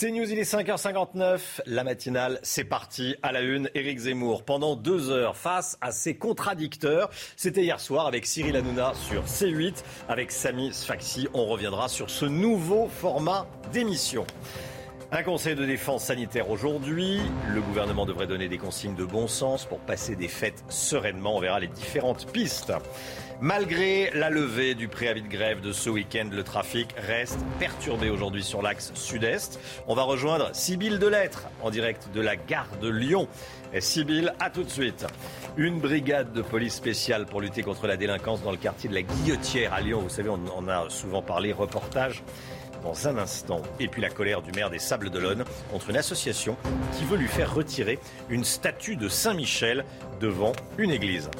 C'est News, il est 5h59. La matinale, c'est parti. À la une, Éric Zemmour, pendant deux heures, face à ses contradicteurs. C'était hier soir avec Cyril Hanouna sur C8. Avec Samy Sfaxi, on reviendra sur ce nouveau format d'émission. Un conseil de défense sanitaire aujourd'hui. Le gouvernement devrait donner des consignes de bon sens pour passer des fêtes sereinement. On verra les différentes pistes. Malgré la levée du préavis de grève de ce week-end, le trafic reste perturbé aujourd'hui sur l'axe sud-est. On va rejoindre Sybille Delettre en direct de la gare de Lyon. Sybille, à tout de suite. Une brigade de police spéciale pour lutter contre la délinquance dans le quartier de la Guillotière à Lyon. Vous savez, on en a souvent parlé, reportage dans un instant. Et puis la colère du maire des Sables d'Olonne contre une association qui veut lui faire retirer une statue de Saint-Michel devant une église.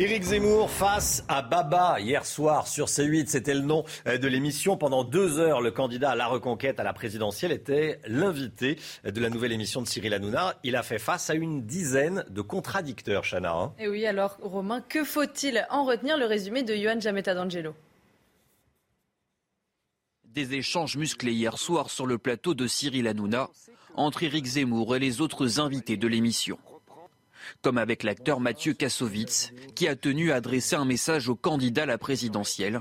Éric Zemmour face à Baba hier soir sur C8, c'était le nom euh, de l'émission. Pendant deux heures, le candidat à la reconquête à la présidentielle était l'invité de la nouvelle émission de Cyril Hanouna. Il a fait face à une dizaine de contradicteurs, Chana. Et hein. eh oui, alors Romain, que faut-il en retenir le résumé de Johan Jametta d'Angelo Des échanges musclés hier soir sur le plateau de Cyril Hanouna entre Éric Zemmour et les autres invités de l'émission comme avec l'acteur Mathieu Kassovitz, qui a tenu à adresser un message au candidat à la présidentielle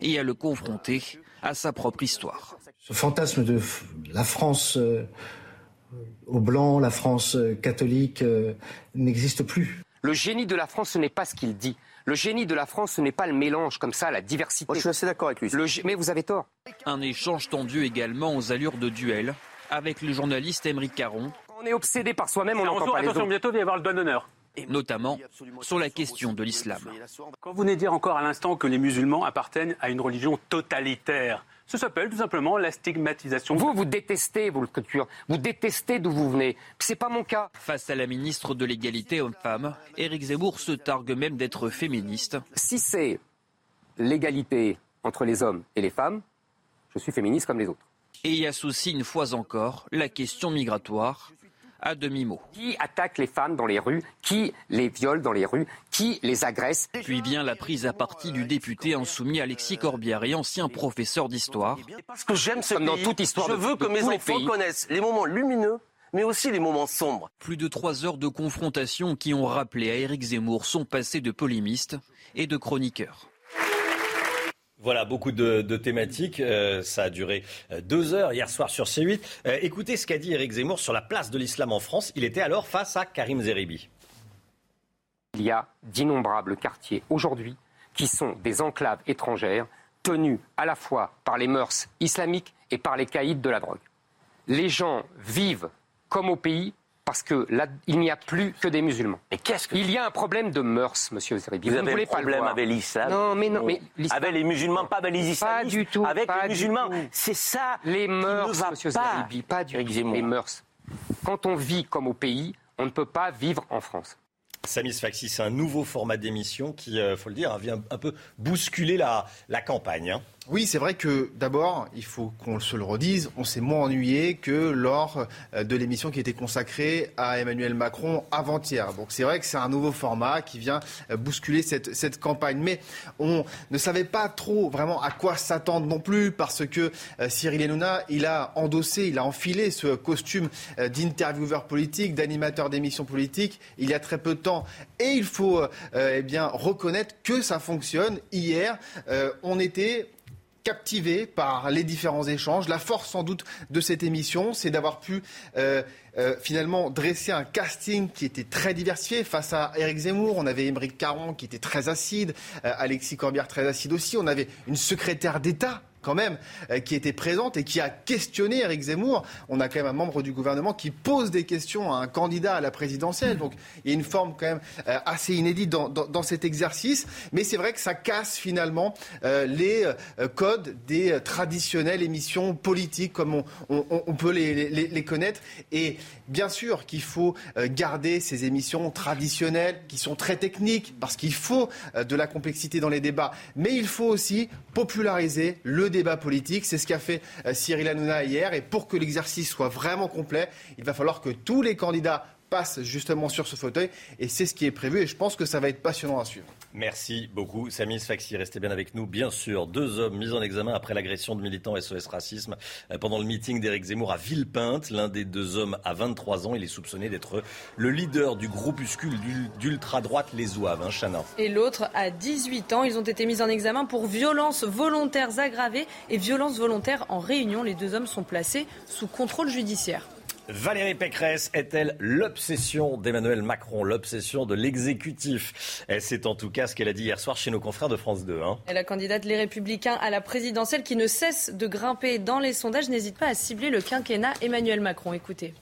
et à le confronter à sa propre histoire. Ce fantasme de la France euh, au blanc, la France euh, catholique, euh, n'existe plus. Le génie de la France, ce n'est pas ce qu'il dit. Le génie de la France, ce n'est pas le mélange comme ça, la diversité. je suis assez d'accord avec lui. Mais vous avez tort. Un échange tendu également aux allures de duel avec le journaliste Émeric Caron, on est obsédé par soi-même, on n'entend pas Attention, bientôt il va y avoir le doigt d'honneur. Notamment sur la question de l'islam. Quand vous venez de dire encore à l'instant que les musulmans appartiennent à une religion totalitaire, ça s'appelle tout simplement la stigmatisation. Vous, vous détestez vos cultures, vous détestez d'où vous venez. C'est pas mon cas. Face à la ministre de l'égalité homme-femme, Éric Zemmour se targue même d'être féministe. Si c'est l'égalité entre les hommes et les femmes, je suis féministe comme les autres. Et y associe une fois encore la question migratoire à demi-mot. Qui attaque les femmes dans les rues? Qui les viole dans les rues? Qui les agresse? Puis vient la prise à partie du député insoumis Alexis Corbière et ancien professeur d'histoire. Parce que j'aime ce Comme dans toute histoire je veux que mes enfants connaissent les moments lumineux mais aussi les moments sombres. Plus de trois heures de confrontation qui ont rappelé à Éric Zemmour son passé de polémiste et de chroniqueur. Voilà, beaucoup de, thématiques. Euh, ça a duré euh, deux heures hier soir sur C8. Euh, écoutez ce qu'a dit Éric Zemmour sur la place de l'islam en France. Il était alors face à Karim Zeribi. Il y a d'innombrables quartiers aujourd'hui qui sont des enclaves étrangères tenues à la fois par les mœurs islamiques et par les caïds de la drogue. Les gens vivent comme au pays parce que là, il n'y a plus que des musulmans. Mais qu'est-ce que il y a un problème de mœurs, Monsieur Zeribi. Vous, Vous avez un problème avec l'islam Non, mais non, mais avec les musulmans, pas avec les islamistes. Pas du tout. Avec les musulmans, c'est ça. Les mœurs, Monsieur Zeribi, pas du tout. Les mœurs. Quand on vit comme au pays, on ne peut pas vivre en France. Samis Faxi, c'est un nouveau format d'émission qui, il euh, faut le dire, vient un peu bousculer la, la campagne. Hein. Oui, c'est vrai que d'abord, il faut qu'on se le redise, on s'est moins ennuyé que lors euh, de l'émission qui était consacrée à Emmanuel Macron avant-hier. Donc c'est vrai que c'est un nouveau format qui vient euh, bousculer cette, cette, campagne. Mais on ne savait pas trop vraiment à quoi s'attendre non plus parce que euh, Cyril Hanouna, il a endossé, il a enfilé ce costume d'intervieweur politique, d'animateur d'émissions politiques il y a très peu de temps. Et il faut eh bien reconnaître que ça fonctionne. Hier, on était captivé par les différents échanges. La force sans doute de cette émission, c'est d'avoir pu euh, euh, finalement dresser un casting qui était très diversifié. Face à Éric Zemmour, on avait Émeric Caron qui était très acide, euh, Alexis Corbière très acide aussi. On avait une secrétaire d'État quand même, euh, qui était présente et qui a questionné Eric Zemmour. On a quand même un membre du gouvernement qui pose des questions à un candidat à la présidentielle. Donc il y a une forme quand même euh, assez inédite dans, cet exercice. Mais c'est vrai que ça casse finalement euh, les codes des traditionnelles émissions politiques comme on, peut les, connaître. Et bien sûr qu'il faut garder ces émissions traditionnelles qui sont très techniques parce qu'il faut de la complexité dans les débats. Mais il faut aussi populariser le débat politique. C'est ce qu'a fait euh, Cyril Hanouna hier. Et pour que l'exercice soit vraiment complet, il va falloir que tous les candidats passent justement sur ce fauteuil. Et c'est ce qui est prévu. Et je pense que ça va être passionnant à suivre. Merci beaucoup, Samy Sfaxi. Restez bien avec nous. Bien sûr, deux hommes mis en examen après l'agression de militants SOS Racisme euh, pendant le meeting d'Éric Zemmour à Villepinte. L'un des deux hommes a 23 ans. Il est soupçonné d'être le leader du groupuscule d'ultra-droite Les Ouaves, hein, Chana. Et l'autre a 18 ans. Ils ont été mis en examen pour violences volontaires aggravées et violences volontaires en réunion. Les deux hommes sont placés sous contrôle judiciaire. Valérie Pécresse est-elle l'obsession d'Emmanuel Macron, l'obsession de l'exécutif? C'est en tout cas ce qu'elle a dit hier soir chez nos confrères de France 2. Hein. Et la candidate Les Républicains à la présidentielle qui ne cesse de grimper dans les sondages n'hésite pas à cibler le quinquennat Emmanuel Macron. Écoutez.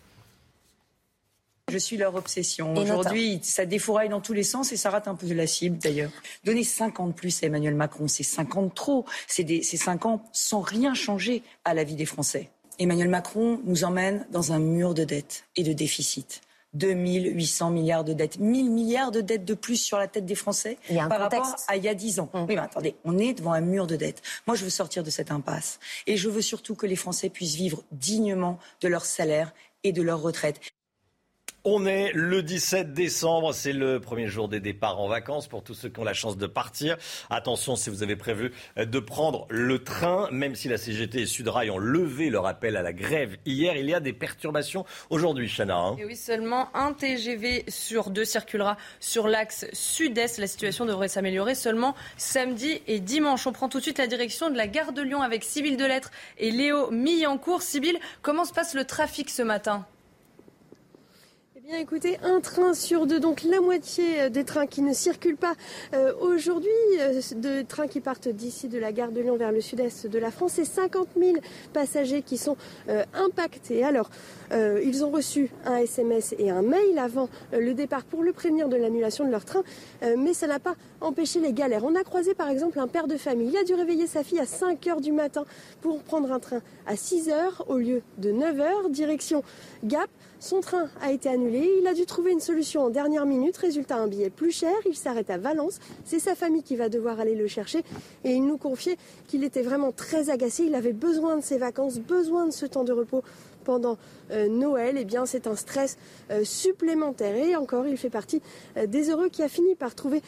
Je suis leur obsession. Aujourd'hui, ça défouraille dans tous les sens et ça rate un peu de la cible d'ailleurs. Donner 50 plus à Emmanuel Macron, c'est 50 trop. C'est 5 ans sans rien changer à la vie des Français. Emmanuel Macron nous emmène dans un mur de dettes et de déficit. 2800 milliards de dettes, 1000 milliards de dettes de plus sur la tête des Français par rapport à il y a 10 ans. Mmh. Oui, mais attendez, on est devant un mur de dettes. Moi, je veux sortir de cette impasse. Et je veux surtout que les Français puissent vivre dignement de leur salaire et de leur retraite. On est le 17 décembre, c'est le premier jour des départs en vacances pour tous ceux qui ont la chance de partir. Attention si vous avez prévu de prendre le train, même si la CGT et Sudrail ont levé leur appel à la grève hier, il y a des perturbations aujourd'hui, Chana. Hein. Oui, seulement un TGV sur deux circulera sur l'axe sud-est. La situation devrait s'améliorer seulement samedi et dimanche. On prend tout de suite la direction de la gare de Lyon avec Sybille Delettre et Léo Millancourt. Sybille, comment se passe le trafic ce matin? Bien écoutez, un train sur deux, donc la moitié euh, des trains qui ne circulent pas euh, aujourd'hui, euh, de trains qui partent d'ici de la gare de Lyon vers le sud-est de la France, et 50 000 passagers qui sont impactés. Alors, ils ont reçu un SMS et un mail avant le départ pour le prévenir de l'annulation de leur train, mais ça n'a pas empêché les galères. On a croisé par exemple un père de famille. Il a dû réveiller sa fille à 5 heures du matin pour prendre un train à 6 heures au lieu de 9 heures, direction Gap. Son train a été annulé. Il a dû trouver une solution en dernière minute. Résultat, un billet plus cher. Il s'arrête à Valence. C'est sa famille qui va devoir aller le chercher. Et il nous confiait qu'il était vraiment très agacé. Il avait besoin de ses vacances, besoin de ce temps de repos pendant euh, Noël, eh bien c'est un stress euh, supplémentaire. Et encore, il fait partie euh, des heureux qui a fini par trouver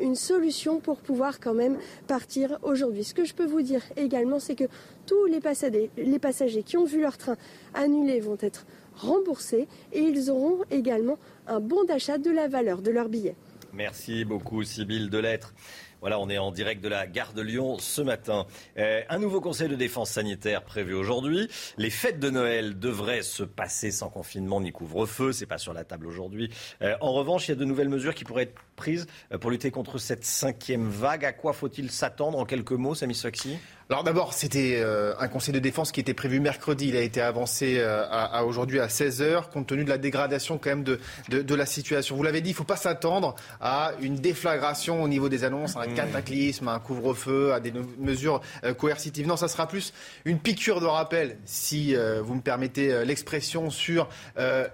une solution pour pouvoir quand même partir aujourd'hui. Ce que je peux vous dire également, c'est que tous les passagers qui ont vu leur train annulé vont être remboursés et ils auront également un bon d'achat de la valeur de leur billet. Merci beaucoup, Sybille Delettre. Voilà, on est en direct de la gare de Lyon ce matin. Euh, un nouveau conseil de défense sanitaire prévu aujourd'hui. Les fêtes de Noël devraient se passer sans confinement ni couvre-feu. C'est pas sur la table aujourd'hui. Euh, en revanche, il y a de nouvelles mesures qui pourraient être prises euh, pour lutter contre cette cinquième vague. À quoi faut-il s'attendre en quelques mots, Samy Soxy alors d'abord, c'était euh, un conseil de défense qui était prévu mercredi. Il a été avancé euh, à, aujourd'hui à 16h, compte tenu de la dégradation quand même de, de, la situation. Vous l'avez dit, il ne faut pas s'attendre à une déflagration au niveau des annonces, à un mmh. cataclysme, à un couvre-feu, à des mesures euh, coercitives. Non, ça sera plus une piqûre de rappel, si vous me permettez l'expression, sur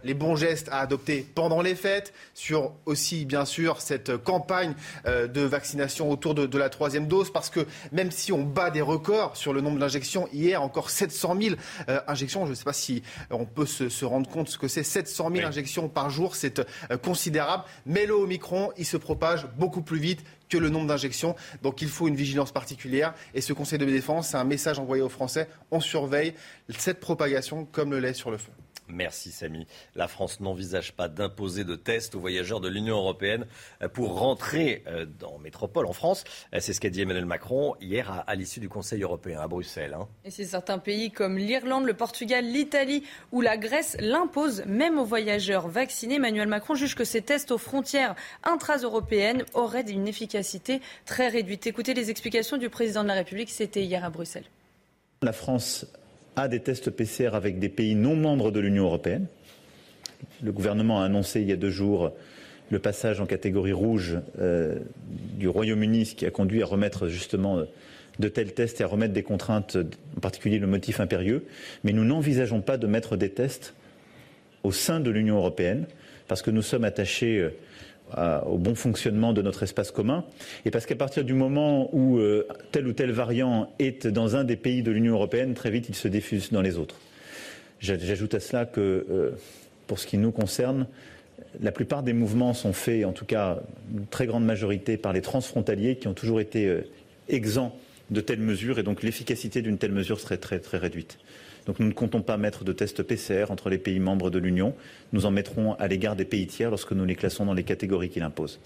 les bons gestes à adopter pendant les fêtes, sur aussi, bien sûr, cette campagne de vaccination autour de, de la troisième dose, parce que même si on bat des records, sur le nombre d'injections. Hier, encore 700 000 euh, injections. Je ne sais pas si on peut se, rendre compte ce que c'est. 700 000 injections par jour, c'est euh, considérable. Mais le Omicron, il se propage beaucoup plus vite que le nombre d'injections. Donc il faut une vigilance particulière. Et ce Conseil de défense, c'est un message envoyé aux Français. On surveille cette propagation comme le lait sur le feu. Merci Samy. La France n'envisage pas d'imposer de tests aux voyageurs de l'Union européenne pour rentrer euh, dans métropole en France. Euh, c'est ce qu'a dit Emmanuel Macron hier à, l'issue du Conseil européen à Bruxelles. Hein. Et c'est certains pays comme l'Irlande, le Portugal, l'Italie ou la Grèce l'imposent même aux voyageurs vaccinés. Emmanuel Macron juge que ces tests aux frontières intra-européennes auraient une efficacité très réduite. Écoutez les explications du président de la République, c'était hier à Bruxelles. La France à des tests PCR avec des pays non membres de l'Union européenne. Le gouvernement a annoncé il y a deux jours le passage en catégorie rouge euh, du Royaume-Uni, ce qui a conduit à remettre justement de tels tests et à remettre des contraintes, en particulier le motif impérieux. Mais nous n'envisageons pas de mettre des tests au sein de l'Union européenne, parce que nous sommes attachés au bon fonctionnement de notre espace commun, et parce qu'à partir du moment où euh, tel ou tel variant est dans un des pays de l'Union européenne, très vite il se diffuse dans les autres. J'ajoute à cela que, euh, pour ce qui nous concerne, la plupart des mouvements sont faits, en tout cas une très grande majorité, par les transfrontaliers qui ont toujours été euh, exempts de telles mesures et donc l'efficacité d'une telle mesure serait très très réduite. Donc nous ne comptons pas mettre de tests PCR entre les pays membres de l'Union. Nous en mettrons à l'égard des pays tiers lorsque nous les classons dans les catégories qu'il impose.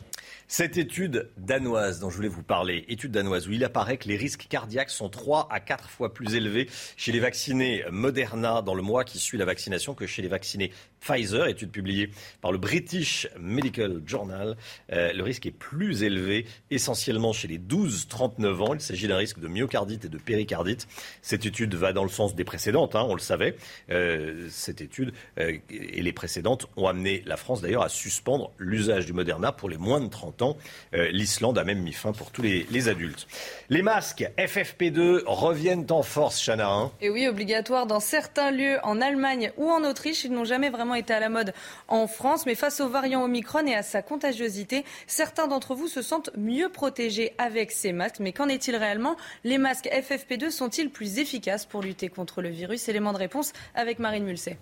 Cette étude danoise dont je voulais vous parler, étude danoise où il apparaît que les risques cardiaques sont 3 à 4 fois plus élevés chez les vaccinés Moderna dans le mois qui suit la vaccination que chez les vaccinés Pfizer, étude publiée par le British Medical Journal. Euh, le risque est plus élevé essentiellement chez les 12-39 ans. Il s'agit d'un risque de myocardite et de péricardite. Cette étude va dans le sens des précédentes, hein, on le savait. Euh, cette étude euh, et les précédentes ont amené la France d'ailleurs à suspendre l'usage du Moderna pour les moins de 30 ans. L'Islande a même mis fin pour tous les, les adultes. Les masques FFP2 reviennent en force, Chana. Hein. et oui, obligatoire dans certains lieux en Allemagne ou en Autriche. Ils n'ont jamais vraiment été à la mode en France, mais face au variant Omicron et à sa contagiosité, certains d'entre vous se sentent mieux protégés avec ces masques. Mais qu'en est-il réellement? Les masques FFP2 sont-ils plus efficaces pour lutter contre le virus? Élément de réponse avec Marine Mulset.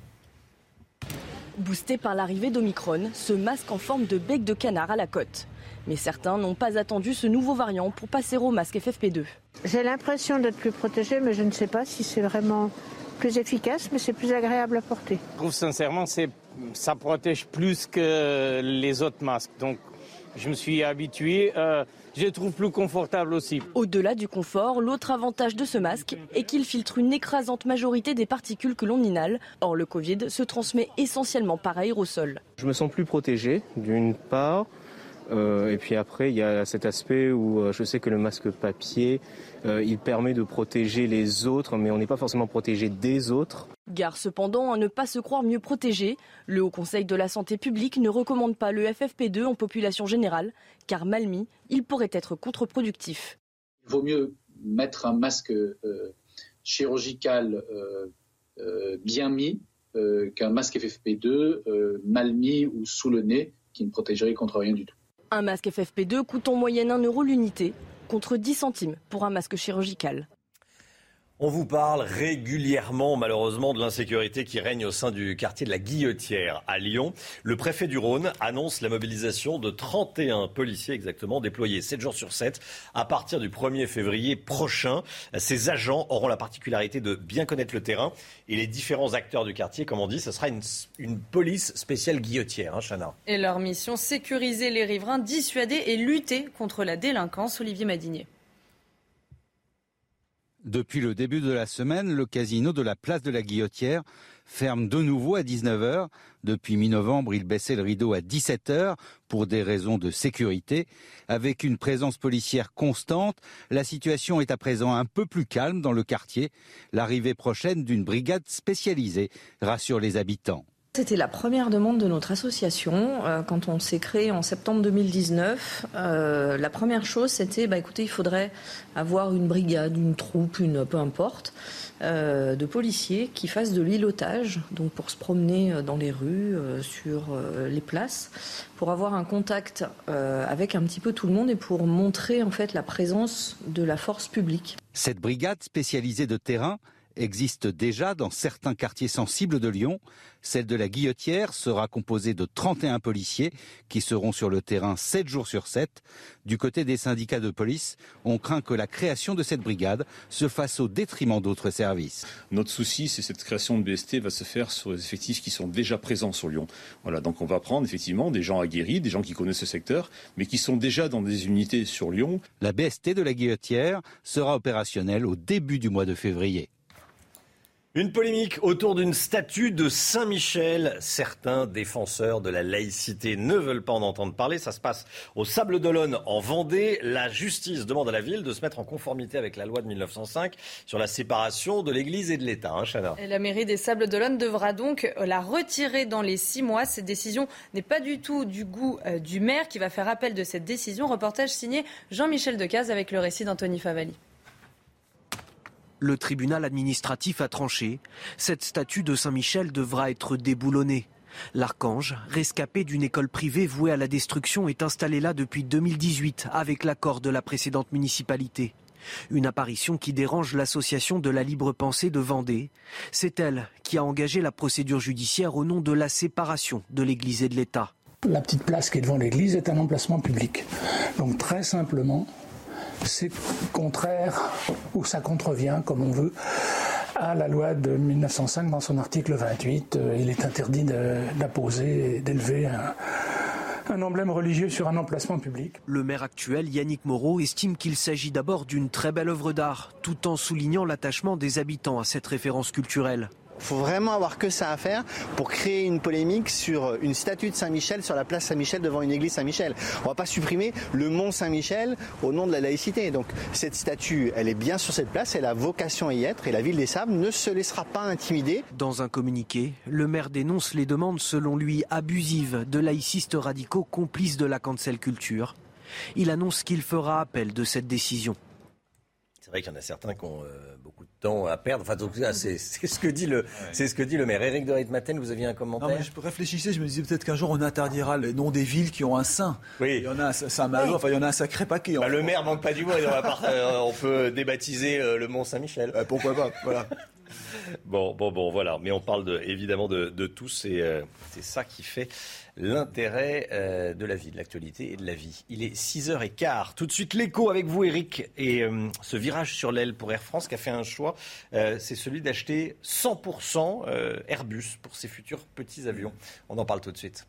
Boosté par l'arrivée d'Omicron, ce masque en forme de bec de canard à la côte. Mais certains n'ont pas attendu ce nouveau variant pour passer au masque FFP2. J'ai l'impression d'être plus protégé, mais je ne sais pas si c'est vraiment plus efficace, mais c'est plus agréable à porter. Je trouve sincèrement que ça protège plus que les autres masques. Donc je me suis habitué. Euh, je le trouve plus confortable aussi. Au-delà du confort, l'autre avantage de ce masque est qu'il filtre une écrasante majorité des particules que l'on inhale. Or, le Covid se transmet essentiellement par aérosol. Je me sens plus protégé, d'une part. Euh, et puis après, il y a cet aspect où euh, je sais que le masque papier, euh, il permet de protéger les autres, mais on n'est pas forcément protégé des autres. Gare cependant à ne pas se croire mieux protégé. Le Haut Conseil de la Santé publique ne recommande pas le FFP2 en population générale, car mal mis, il pourrait être contre-productif. Il vaut mieux mettre un masque chirurgical bien mis qu'un masque FFP2 mal mis ou sous le nez qui ne protégerait contre rien du tout. Un masque FFP2 coûte en moyenne 1 euro l'unité, contre 10 centimes pour un masque chirurgical. On vous parle régulièrement, malheureusement, de l'insécurité qui règne au sein du quartier de la Guillotière à Lyon. Le préfet du Rhône annonce la mobilisation de 31 policiers exactement déployés 7 jours sur 7 à partir du 1er février prochain. Ces agents auront la particularité de bien connaître le terrain et les différents acteurs du quartier. Comme on dit, ce sera une, police spéciale guillotière, hein, Chana. Et leur mission, sécuriser les riverains, dissuader et lutter contre la délinquance. Olivier Madinier. Depuis le début de la semaine, le casino de la place de la Guillotière ferme de nouveau à 19h. Depuis mi-novembre, il baissait le rideau à 17h pour des raisons de sécurité. Avec une présence policière constante, la situation est à présent un peu plus calme dans le quartier. L'arrivée prochaine d'une brigade spécialisée rassure les habitants. C'était la première demande de notre association euh, quand on s'est créé en septembre 2019. Euh, la première chose, c'était, bah, écoutez, il faudrait avoir une brigade, une troupe, une peu importe, euh, de policiers qui fassent de l'îlotage, donc pour se promener dans les rues, sur les places, pour avoir un contact avec un petit peu tout le monde et pour montrer en fait la présence de la force publique. Cette brigade spécialisée de terrain existe déjà dans certains quartiers sensibles de Lyon. Celle de la Guillotière sera composée de 31 policiers qui seront sur le terrain 7 jours sur 7. Du côté des syndicats de police, on craint que la création de cette brigade se fasse au détriment d'autres services. Notre souci, c'est que cette création de BST va se faire sur les effectifs qui sont déjà présents sur Lyon. Voilà, donc on va prendre effectivement des gens aguerris, des gens qui connaissent ce secteur, mais qui sont déjà dans des unités sur Lyon. La BST de la Guillotière sera opérationnelle au début du mois de février. Une polémique autour d'une statue de Saint-Michel. Certains défenseurs de la laïcité ne veulent pas en entendre parler. Ça se passe au Sable d'Olonne en Vendée. La justice demande à la ville de se mettre en conformité avec la loi de 1905 sur la séparation de l'Église et de l'État. Hein, la mairie des Sables d'Olonne devra donc la retirer dans les six mois. Cette décision n'est pas du tout du goût euh, du maire qui va faire appel de cette décision. Reportage signé Jean-Michel Decaze avec le récit d'Anthony Favali. Le tribunal administratif a tranché. Cette statue de Saint-Michel devra être déboulonnée. L'archange, rescapé d'une école privée vouée à la destruction, est installé là depuis 2018 avec l'accord de la précédente municipalité. Une apparition qui dérange l'association de la libre pensée de Vendée. C'est elle qui a engagé la procédure judiciaire au nom de la séparation de l'Église et de l'État. la petite place qui est devant l'église est un emplacement public. Donc très simplement, c'est contraire ou ça contrevient, comme on veut, à la loi de 1905 dans son article 28. Euh, il est interdit d'apposer d'élever un, un emblème religieux sur un emplacement public. Le maire actuel, Yannick Moreau, estime qu'il s'agit d'abord d'une très belle œuvre d'art, tout en soulignant l'attachement des habitants à cette référence culturelle. Il faut vraiment avoir que ça à faire pour créer une polémique sur une statue de Saint-Michel sur la place Saint-Michel devant une église Saint-Michel. On va pas supprimer le mont Saint-Michel au nom de la laïcité. Donc cette statue, elle est bien sur cette place, elle a vocation à y être et la ville des Sables ne se laissera pas intimider. Dans un communiqué, le maire dénonce les demandes selon lui abusives de laïcistes radicaux complices de la cancel culture. Il annonce qu'il fera appel de cette décision. C'est vrai qu'il y en a certains qui ont euh, temps à perdre. Enfin, c'est ce que dit le, c'est ce que dit le maire. Éric de Ritmaten, vous aviez un commentaire non, mais Je réfléchissais, je me disais peut-être qu'un jour on interdira le nom des villes qui ont un saint. Oui. Il y en a, ça, enfin, il y en a un sacré paquet. Bah, le maire manque pas du mot. Euh, on peut débaptiser euh, le Mont Saint-Michel. pourquoi pas Voilà. bon, bon, bon, voilà. Mais on parle de, évidemment de, de tous et c'est ça qui fait l'intérêt euh, de la vie, de l'actualité et de la vie. Il est 6h15. Tout de suite l'écho avec vous Eric et euh, ce virage sur l'aile pour Air France qui a fait un choix, euh, c'est celui d'acheter 100% Airbus pour ses futurs petits avions. On en parle tout de suite.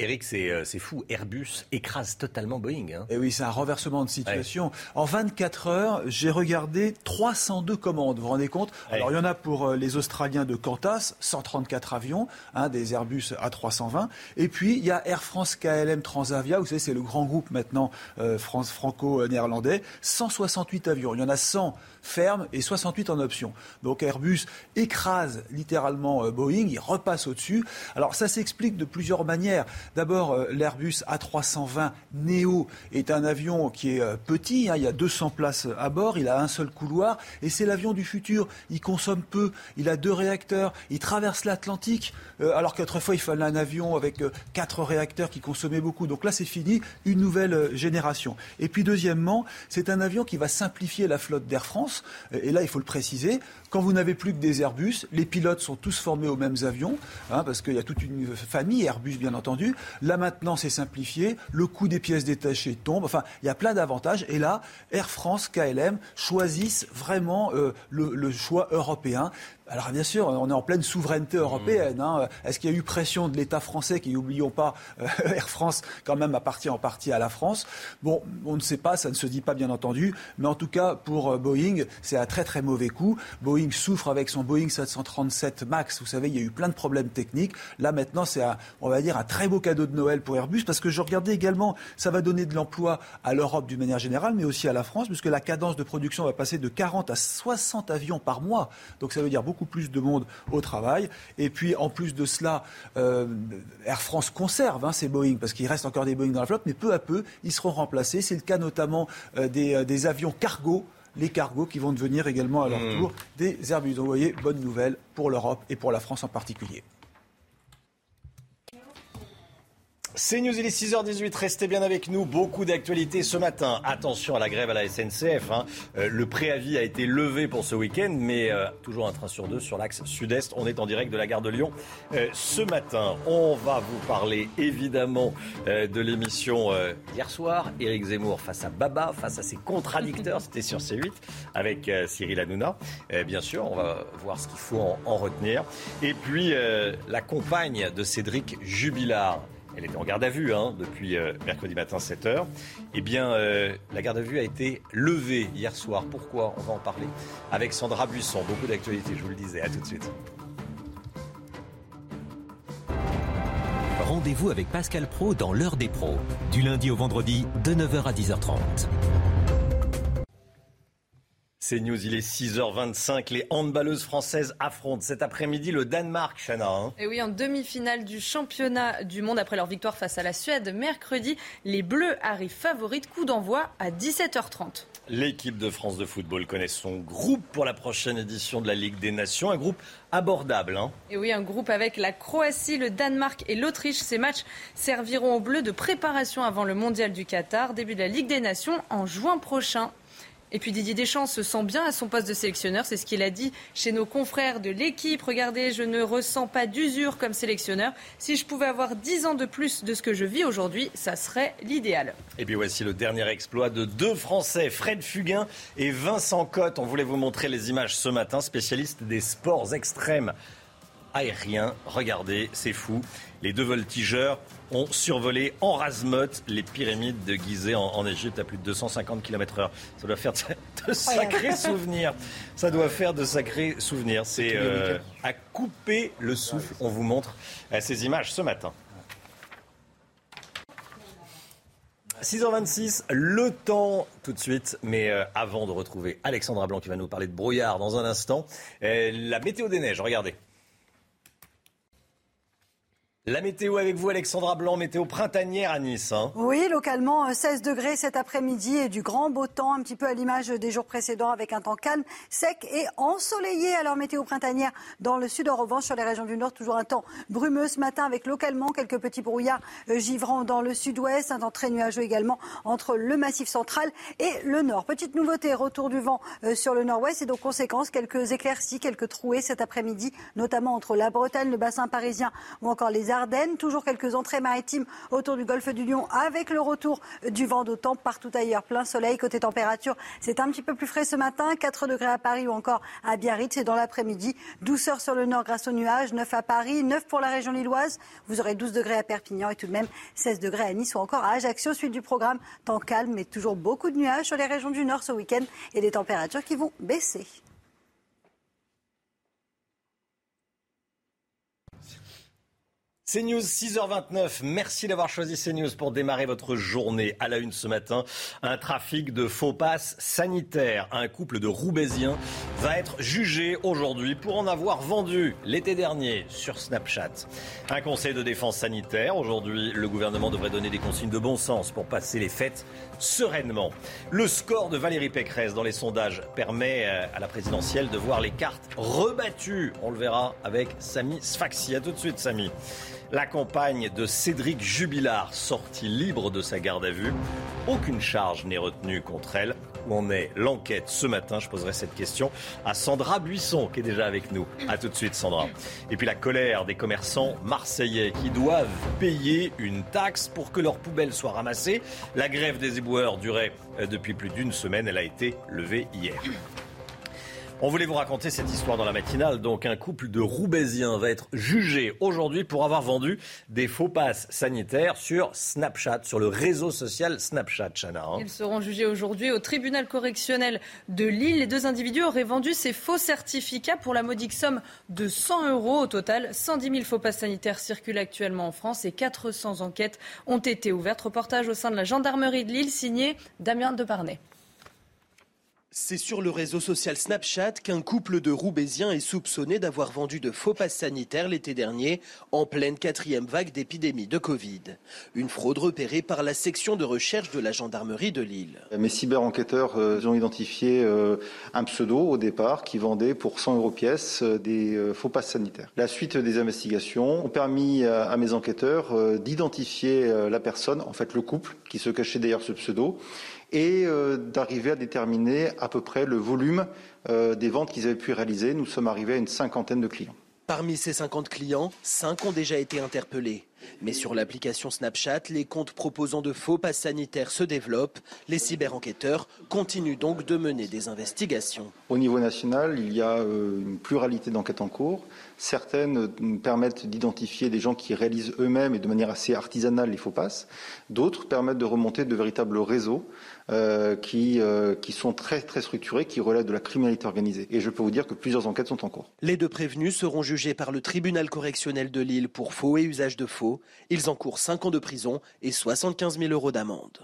Eric, euh, c'est fou. Airbus écrase totalement Boeing. Et hein. eh oui, c'est un renversement de situation. En 24 heures, j'ai regardé 302 commandes. Vous vous rendez compte? Alors, il y en a pour euh, les Australiens de Qantas, 134 avions, hein, des Airbus A320. Et puis, il y a Air France KLM Transavia. Vous savez, c'est le grand groupe maintenant euh, France franco-néerlandais. 168 avions. Il y en a 100 ferme et 68 en option. Donc Airbus écrase littéralement euh, Boeing, il repasse au-dessus. Alors ça s'explique de plusieurs manières. D'abord, euh, l'Airbus A320 Neo est un avion qui est euh, petit, hein, il y a 200 places à bord, il a un seul couloir et c'est l'avion du futur. Il consomme peu, il a deux réacteurs, il traverse l'Atlantique alors qu'autrefois il fallait un avion avec quatre réacteurs qui consommaient beaucoup. Donc là c'est fini, une nouvelle génération. Et puis deuxièmement, c'est un avion qui va simplifier la flotte d'Air France et là il faut le préciser, quand vous n'avez plus que des Airbus, les pilotes sont tous formés aux mêmes avions, hein, parce qu'il y a toute une famille Airbus bien entendu. Là maintenant c'est simplifié, le coût des pièces détachées tombe, enfin il y a plein d'avantages. Et là, Air France, KLM choisissent vraiment euh, le choix européen. Alors bien sûr, on est en pleine souveraineté européenne. Hein. Est-ce qu'il y a eu pression de l'État français, qui n'oublions pas, euh, Air France quand même appartient en partie à la France? Bon, on ne sait pas, ça ne se dit pas bien entendu, mais en tout cas pour euh, Boeing, c'est un très très mauvais coup. Boeing souffre avec son Boeing 737 Max. Vous savez, il y a eu plein de problèmes techniques. Là maintenant, c'est on va dire un très beau cadeau de Noël pour Airbus, parce que je regardais également, ça va donner de l'emploi à l'Europe d'une manière générale, mais aussi à la France, puisque la cadence de production va passer de 40 à 60 avions par mois. Donc ça veut dire beaucoup plus de monde au travail. Et puis, en plus de cela, euh, Air France conserve hein, ces Boeing, parce qu'il reste encore des Boeing dans la flotte, mais peu à peu, ils seront remplacés. C'est le cas notamment euh, des, euh, des, avions cargo les cargos qui vont devenir également à leur hmm. tour des Airbus. Donc vous voyez, bonne nouvelle pour l'Europe et pour la France en particulier. C'est News, il est 6h18, restez bien avec nous. Beaucoup d'actualités ce matin. Attention à la grève à la SNCF. Hein. Euh, le préavis a été levé pour ce week-end, mais euh, toujours un train sur deux sur l'axe sud-est. On est en direct de la gare de Lyon. Euh, ce matin, on va vous parler évidemment de l'émission hier soir. Éric Zemmour face à Baba, face à ses contradicteurs. C'était sur C8 avec Cyril Hanouna. bien sûr, on va voir ce qu'il faut en, en, retenir. Et puis, la compagne de Cédric Jubilard elle était en garde à vue hein, depuis euh, mercredi matin 7h. Eh bien, euh, la garde à vue a été levée hier soir. Pourquoi? On va en parler avec Sandra Buisson. Beaucoup d'actualités, je vous le disais. À tout de suite. Rendez-vous avec Pascal Pro dans l'heure des pros, du lundi au vendredi de 9h à 10h30. C'est News, il est 6h25. Les handballeuses françaises affrontent cet après-midi le Danemark, Chana. Hein. Et oui, en demi-finale du championnat du monde après leur victoire face à la Suède mercredi, les Bleus arrivent favorites. Coup d'envoi à 17h30. L'équipe de France de football connaît son groupe pour la prochaine édition de la Ligue des Nations. Un groupe abordable. Hein. Et oui, un groupe avec la Croatie, le Danemark et l'Autriche. Ces matchs serviront aux Bleus de préparation avant le mondial du Qatar. Début de la Ligue des Nations en juin prochain. Et puis Didier Deschamps se sent bien à son poste de sélectionneur, c'est ce qu'il a dit chez nos confrères de l'équipe. Regardez, je ne ressens pas d'usure comme sélectionneur. Si je pouvais avoir 10 ans de plus de ce que je vis aujourd'hui, ça serait l'idéal. Et puis voici le dernier exploit de deux Français, Fred Fugain et Vincent Cotte. On voulait vous montrer les images ce matin, spécialistes des sports extrêmes aériens. Regardez, c'est fou. Les deux voltigeurs ont survolé en razmote les pyramides de Gizeh en, Égypte à plus de 250 km/h. Ça doit faire de, sacrés souvenirs. Ça doit faire de sacrés souvenirs. C'est euh, à couper le souffle. On vous montre euh, ces images ce matin. 6h26, le temps tout de suite, mais euh, avant de retrouver Alexandra Blanc qui va nous parler de brouillard dans un instant, la météo des neiges, regardez. La météo avec vous, Alexandra Blanc, météo printanière à Nice. Hein. Oui, localement, 16 euh, degrés cet après-midi et du grand beau temps, un petit peu à l'image des jours précédents avec un temps calme, sec et ensoleillé. Alors, météo printanière dans le sud, en revanche, sur les régions du nord, toujours un temps brumeux ce matin avec localement quelques petits brouillards euh, givrants dans le sud-ouest, un temps très nuageux également entre le massif central et le nord. Petite nouveauté, retour du vent euh, sur le nord-ouest et donc conséquence, quelques éclaircies, quelques trouées cet après-midi, notamment entre la Bretagne, le bassin parisien ou encore les Ardennes. Toujours quelques entrées maritimes autour du golfe du Lion avec le retour du vent d'autant partout ailleurs. Plein soleil. Côté température, c'est un petit peu plus frais ce matin. 4 degrés à Paris ou encore à Biarritz. Et dans l'après-midi, douceur sur le nord grâce aux nuages. 9 à Paris, 9 pour la région lilloise. Vous aurez 12 degrés à Perpignan et tout de même 16 degrés à Nice ou encore à Ajaccio. Suite du programme, temps calme mais toujours beaucoup de nuages sur les régions du nord ce week-end et des températures qui vont baisser. CNews 6h29. Merci d'avoir choisi CNews pour démarrer votre journée. À la une ce matin, un trafic de faux passes sanitaires. Un couple de Roubaisiens va être jugé aujourd'hui pour en avoir vendu l'été dernier sur Snapchat. Un conseil de défense sanitaire. Aujourd'hui, le gouvernement devrait donner des consignes de bon sens pour passer les fêtes sereinement. Le score de Valérie Pécresse dans les sondages permet euh, à la présidentielle de voir les cartes rebattues. On le verra avec Samy Sfaxi. A tout de suite, Samy. La compagne de Cédric Jubilard, sortie libre de sa garde à vue. Aucune charge n'est retenue contre elle. Où en est l'enquête ce matin Je poserai cette question à Sandra Buisson, qui est déjà avec nous. A tout de suite, Sandra. Et puis la colère des commerçants marseillais qui doivent payer une taxe pour que leurs poubelles soient ramassées. La grève des éboueurs durait euh, depuis plus d'une semaine. Elle a été levée hier. On voulait vous raconter cette histoire dans la matinale. Donc, un couple de Roubaisiens va être jugé aujourd'hui pour avoir vendu des faux passes sanitaires sur Snapchat, sur le réseau social Snapchat, Chana. Hein. Ils seront jugés aujourd'hui au tribunal correctionnel de Lille. Les deux individus auraient vendu ces faux certificats pour la modique somme de 100 euros. Au total, 110 000 faux passes sanitaires circulent actuellement en France et 400 enquêtes ont été ouvertes. Reportage au sein de la gendarmerie de Lille, signé Damien Deparnay. C'est sur le réseau social Snapchat qu'un couple de Roubaisiens est soupçonné d'avoir vendu de faux passes sanitaires l'été dernier en pleine quatrième vague d'épidémie de Covid. Une fraude repérée par la section de recherche de la gendarmerie de Lille. Mes cyber-enquêteurs euh, ont identifié euh, un pseudo au départ qui vendait pour 100 euros pièce euh, des faux passes sanitaires. La suite des investigations ont permis à mes enquêteurs d'identifier la personne, en fait le couple, qui se cachait derrière ce pseudo et euh, d'arriver à déterminer à peu près le volume euh, des ventes qu'ils avaient pu réaliser. Nous sommes arrivés à une cinquantaine de clients. Parmi ces 50 clients, 5 ont déjà été interpellés. Mais sur l'application Snapchat, les comptes proposant de faux passes sanitaires se développent. Les cyber-enquêteurs continuent donc de mener des investigations. Au niveau national, il y a euh, une pluralité d'enquêtes en cours. Certaines permettent d'identifier des gens qui réalisent eux-mêmes et de manière assez artisanale les faux passes. D'autres permettent de remonter de véritables réseaux euh, qui, euh, qui sont très, très structurés, qui relèvent de la criminalité organisée. Et je peux vous dire que plusieurs enquêtes sont en cours. Les deux prévenus seront jugés par le tribunal correctionnel de Lille pour faux et usage de faux. Ils encourent 5 ans de prison et 75 000 euros d'amende.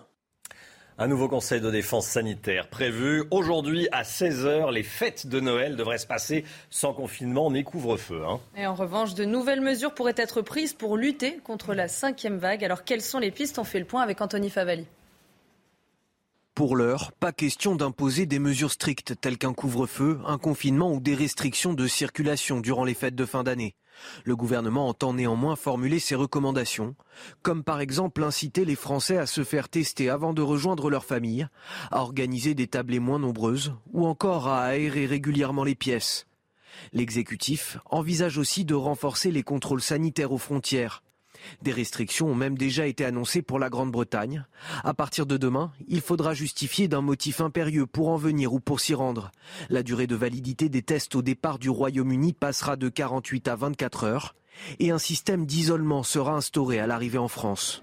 Un nouveau conseil de défense sanitaire prévu aujourd'hui à 16h. Les fêtes de Noël devraient se passer sans confinement ni couvre-feu. Hein. Et en revanche, de nouvelles mesures pourraient être prises pour lutter contre la cinquième vague. Alors quelles sont les pistes? On fait le point avec Anthony Favali. Pour l'heure, pas question d'imposer des mesures strictes telles qu'un couvre-feu, un confinement ou des restrictions de circulation durant les fêtes de fin d'année. Le gouvernement entend néanmoins formuler ses recommandations, comme par exemple inciter les Français à se faire tester avant de rejoindre leur famille, à organiser des tablées moins nombreuses ou encore à aérer régulièrement les pièces. L'exécutif envisage aussi de renforcer les contrôles sanitaires aux frontières. Des restrictions ont même déjà été annoncées pour la Grande-Bretagne. À partir de demain, il faudra justifier d'un motif impérieux pour en venir ou pour s'y rendre. La durée de validité des tests au départ du Royaume-Uni passera de 48 à 24 heures et un système d'isolement sera instauré à l'arrivée en France.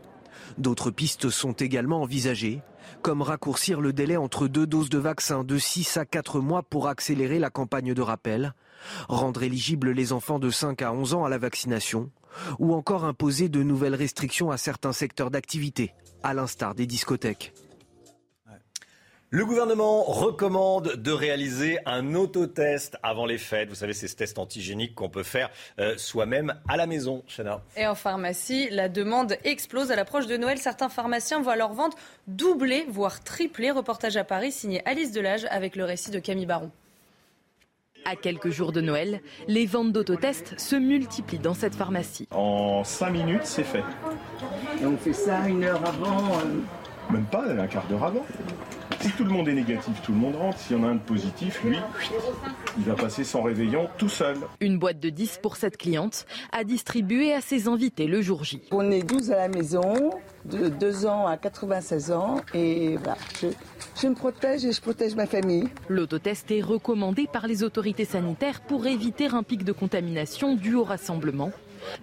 D'autres pistes sont également envisagées, comme raccourcir le délai entre deux doses de vaccin de 6 à 4 mois pour accélérer la campagne de rappel, rendre éligibles les enfants de 5 à 11 ans à la vaccination, ou encore imposer de nouvelles restrictions à certains secteurs d'activité, à l'instar des discothèques. Le gouvernement recommande de réaliser un autotest avant les fêtes. Vous savez, c'est ce test antigénique qu'on peut faire euh, soi-même à la maison, Chana. Et en pharmacie, la demande explose. À l'approche de Noël, certains pharmaciens voient leur vente doubler, voire tripler. Reportage à Paris signé Alice Delage avec le récit de Camille Baron. À quelques jours de Noël, les ventes d'autotests se multiplient dans cette pharmacie. En 5 minutes, c'est fait. Et on fait ça une heure avant euh, Même pas, un quart d'heure avant. Si tout le monde est négatif, tout le monde rentre. S'il y en a un de positif, lui, il va passer son réveillon tout seul. Une boîte de 10 pour cette cliente à distribuer à ses invités le jour J. On est 12 à la maison, de 2 ans à 96 ans, et voilà, je, je me protège et je protège ma famille. L'autotest est recommandé par les autorités sanitaires pour éviter un pic de contamination dû au rassemblement.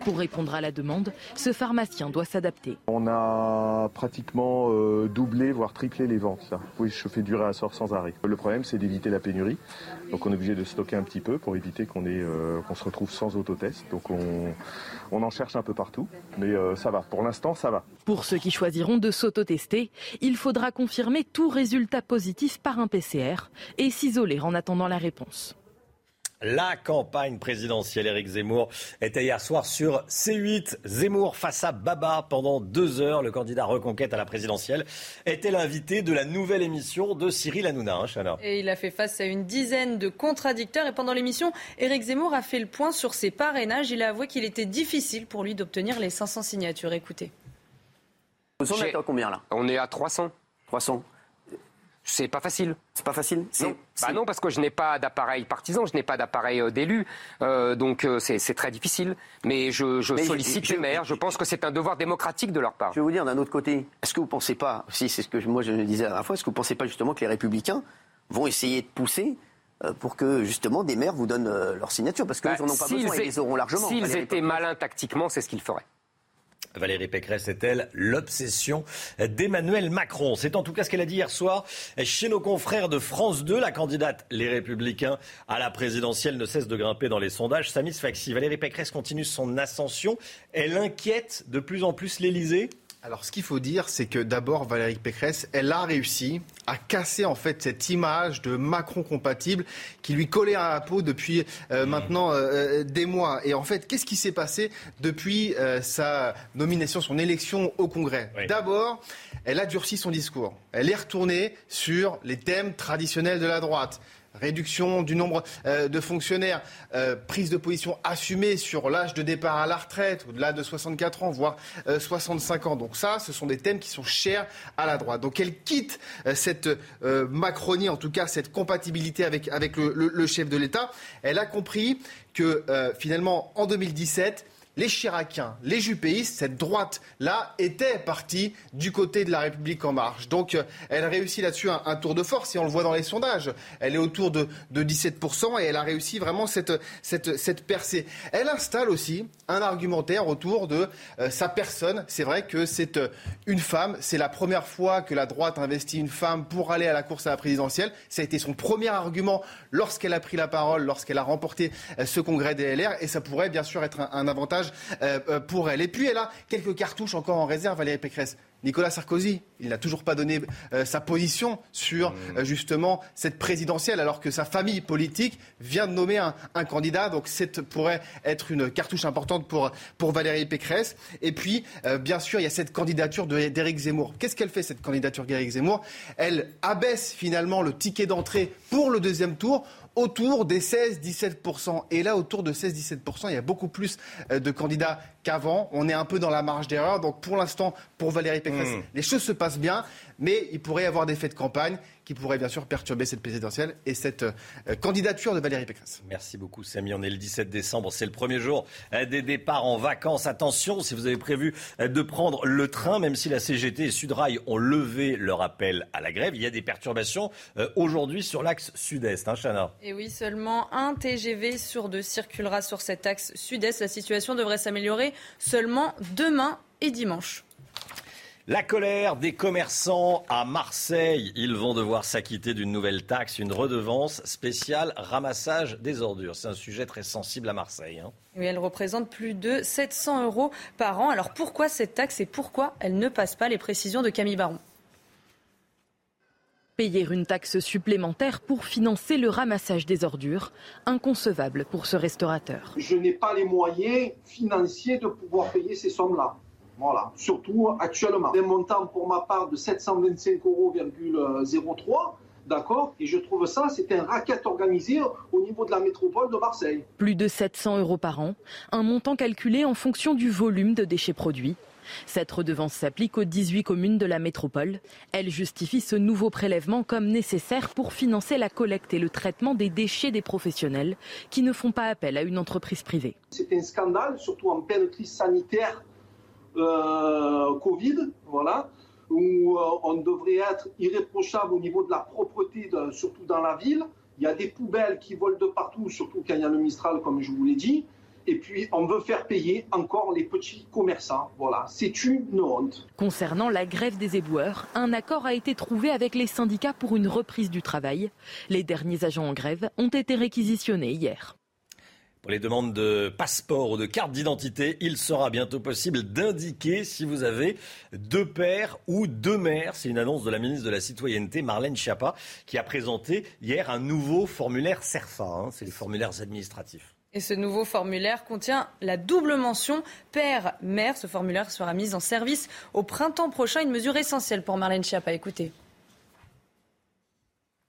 Pour répondre à la demande, ce pharmacien doit s'adapter. On a pratiquement euh, doublé, voire triplé les ventes. Là. Oui, je fais durer à sort sans arrêt. Le problème, c'est d'éviter la pénurie. Donc on est obligé de stocker un petit peu pour éviter qu'on euh, se retrouve sans autotest. Donc on, on, en cherche un peu partout. Mais euh, ça va. Pour l'instant, ça va. Pour ceux qui choisiront de s'autotester, il faudra confirmer tout résultat positif par un PCR et s'isoler en attendant la réponse. La campagne présidentielle, Éric Zemmour, était hier soir sur C8. Zemmour face à Baba pendant deux heures. Le candidat reconquête à la présidentielle était l'invité de la nouvelle émission de Cyril Hanouna. Hein, Chana. Et il a fait face à une dizaine de contradicteurs. Et pendant l'émission, Éric Zemmour a fait le point sur ses parrainages. Il a avoué qu'il était difficile pour lui d'obtenir les 500 signatures. Écoutez. On est à combien là? On est à 300. 300. C'est pas facile. C'est pas facile non. Bah non, parce que je n'ai pas d'appareil partisan, je n'ai pas d'appareil euh, d'élu. Euh, donc euh, c'est très difficile. Mais je, je Mais sollicite je, les maires. Je pense que c'est un devoir démocratique de leur part. Je vais vous dire d'un autre côté, est-ce que vous ne pensez pas, si c'est ce que moi je disais à la fois, est-ce que vous ne pensez pas justement que les républicains vont essayer de pousser pour que justement des maires vous donnent leur signature? Parce qu'ils bah, n'en ont pas besoin, ils les auront largement. S'ils étaient malins tactiquement, c'est ce qu'ils feraient. Valérie Pécresse est-elle l'obsession d'Emmanuel Macron C'est en tout cas ce qu'elle a dit hier soir chez nos confrères de France 2. La candidate Les Républicains à la présidentielle ne cesse de grimper dans les sondages. Samis Faxi, Valérie Pécresse continue son ascension. Elle inquiète de plus en plus l'Elysée alors, ce qu'il faut dire, c'est que d'abord, Valérie Pécresse, elle a réussi à casser en fait cette image de Macron compatible qui lui collait à la peau depuis euh, maintenant euh, des mois. Et en fait, qu'est-ce qui s'est passé depuis euh, sa nomination, son élection au Congrès? D'abord, elle a durci son discours. Elle est retournée sur les thèmes traditionnels de la droite réduction du nombre euh, de fonctionnaires, euh, prise de position assumée sur l'âge de départ à la retraite, au-delà de 64 ans, voire 65 euh, ans. Donc ça, ce sont des thèmes qui sont chers à la droite. Donc elle quitte cette Macronie, en tout cas cette compatibilité avec, le chef de l'État. Elle a compris que finalement, en 2017, les Chiraciens, les Juppéistes, cette droite-là, était partie du côté de la République en marche. Donc euh, elle réussit là-dessus un, tour de force, et on le voit dans les sondages. Elle est autour de, 17%, et elle a réussi vraiment cette, cette, percée. Elle installe aussi un argumentaire autour de euh, sa personne. C'est vrai que c'est euh, une femme, c'est la première fois que la droite investit une femme pour aller à la course à la présidentielle. Ça a été son premier argument lorsqu'elle a pris la parole, lorsqu'elle a remporté ce congrès des LR, et ça pourrait bien sûr être un avantage euh, euh, pour elle. Et puis elle a quelques cartouches encore en réserve, Valérie Pécresse. Nicolas Sarkozy, il n'a toujours pas donné euh, sa position sur mmh. euh, justement cette présidentielle, alors que sa famille politique vient de nommer un, candidat. Donc, cette pourrait être une cartouche importante pour, pour Valérie Pécresse. Et puis, euh, bien sûr, il y a cette candidature d'Éric Zemmour. Qu'est-ce qu'elle fait, cette candidature d'Éric Zemmour? Elle abaisse finalement le ticket d'entrée pour le deuxième tour autour des 16-17%. Et là, autour de 16-17%, il y a beaucoup plus de candidats qu'avant. On est un peu dans la marge d'erreur. Donc pour l'instant, pour Valérie Pécresse, mmh. les choses se passent bien, mais il pourrait y avoir des faits de campagne qui pourraient bien sûr perturber cette présidentielle et cette euh, candidature de Valérie Pécresse. Merci beaucoup Samy. On est le 17 décembre, c'est le premier jour euh, des départs en vacances. Attention, si vous avez prévu euh, de prendre le train, même si la CGT et Sudrail ont levé leur appel à la grève, il y a des perturbations aujourd'hui sur l'axe sud-est, hein, Chana? Et oui, seulement un TGV sur deux circulera sur cet axe sud-est. La situation devrait s'améliorer seulement demain et dimanche. La colère des commerçants à Marseille. Ils vont devoir s'acquitter d'une nouvelle taxe, une redevance spéciale ramassage des ordures. C'est un sujet très sensible à Marseille. Hein. Oui, elle représente plus de 700 euros par an. Alors pourquoi cette taxe et pourquoi elle ne passe pas Les précisions de Camille Baron? Payer une taxe supplémentaire pour financer le ramassage des ordures, inconcevable pour ce restaurateur. Je n'ai pas les moyens financiers de pouvoir payer ces sommes-là. Voilà, surtout actuellement. Un montant pour ma part de 725,03 euros. D'accord? Et je trouve ça, c'est un racket organisé au niveau de la métropole de Marseille. Plus de 700 euros par an, un montant calculé en fonction du volume de déchets produits. Cette redevance s'applique aux 18 communes de la métropole. Elle justifie ce nouveau prélèvement comme nécessaire pour financer la collecte et le traitement des déchets des professionnels qui ne font pas appel à une entreprise privée. C'est un scandale, surtout en pleine crise sanitaire euh, Covid, voilà, où euh, on devrait être irréprochable au niveau de la propreté, surtout dans la ville. Il y a des poubelles qui volent de partout, surtout quand il y a le Mistral, comme je vous l'ai dit. Et puis, on veut faire payer encore les petits commerçants. Voilà, c'est une honte. Concernant la grève des éboueurs, un accord a été trouvé avec les syndicats pour une reprise du travail. Les derniers agents en grève ont été réquisitionnés hier. Pour les demandes de passeport ou de carte d'identité, il sera bientôt possible d'indiquer si vous avez deux pères ou deux mères. C'est une annonce de la ministre de la Citoyenneté, Marlène Schiappa, qui a présenté hier un nouveau formulaire CERFA. Hein. c'est les formulaires administratifs. Et ce nouveau formulaire contient la double mention père-mère. Ce formulaire sera mis en service au printemps prochain, une mesure essentielle pour Marlène Schiappa. Écoutez.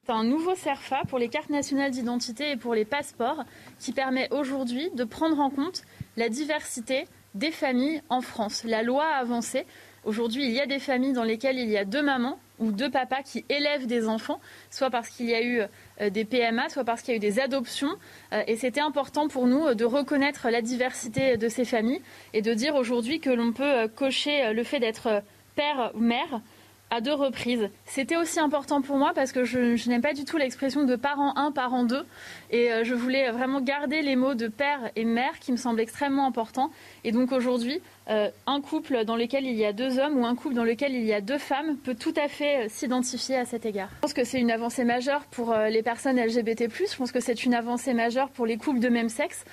C'est un nouveau CERFA pour les cartes nationales d'identité et pour les passeports qui permet aujourd'hui de prendre en compte la diversité des familles en France. La loi a avancé. Aujourd'hui, il y a des familles dans lesquelles il y a deux mamans ou deux papas qui élèvent des enfants, soit parce qu'il y a eu euh, des PMA, soit parce qu'il y a eu des adoptions. Euh, et c'était important pour nous euh, de reconnaître la diversité de ces familles et de dire aujourd'hui que l'on peut cocher le fait d'être père ou mère à deux reprises. C'était aussi important pour moi parce que je, n'aime pas du tout l'expression de parent 1, parent 2. Et euh, je voulais vraiment garder les mots de père et mère qui me semblent extrêmement importants. Et donc aujourd'hui, euh, un couple dans lequel il y a deux hommes ou un couple dans lequel il y a deux femmes peut tout à fait euh, s'identifier à cet égard. Je pense que c'est une avancée majeure pour les personnes LGBT+. Je pense que c'est une avancée majeure pour les couples de même sexe.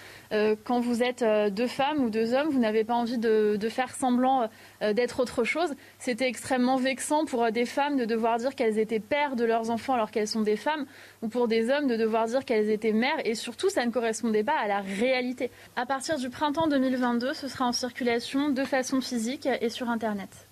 quand vous êtes deux femmes ou deux hommes, vous n'avez pas envie de, de faire semblant d'être autre chose. C'était extrêmement vexant pour des femmes de devoir dire qu'elles étaient pères de leurs enfants alors qu'elles sont des femmes, ou pour des hommes de devoir dire qu'elles étaient mères, et surtout ça ne correspondait pas à la réalité. À partir du printemps 2022, ce sera en circulation de façon physique et sur Internet.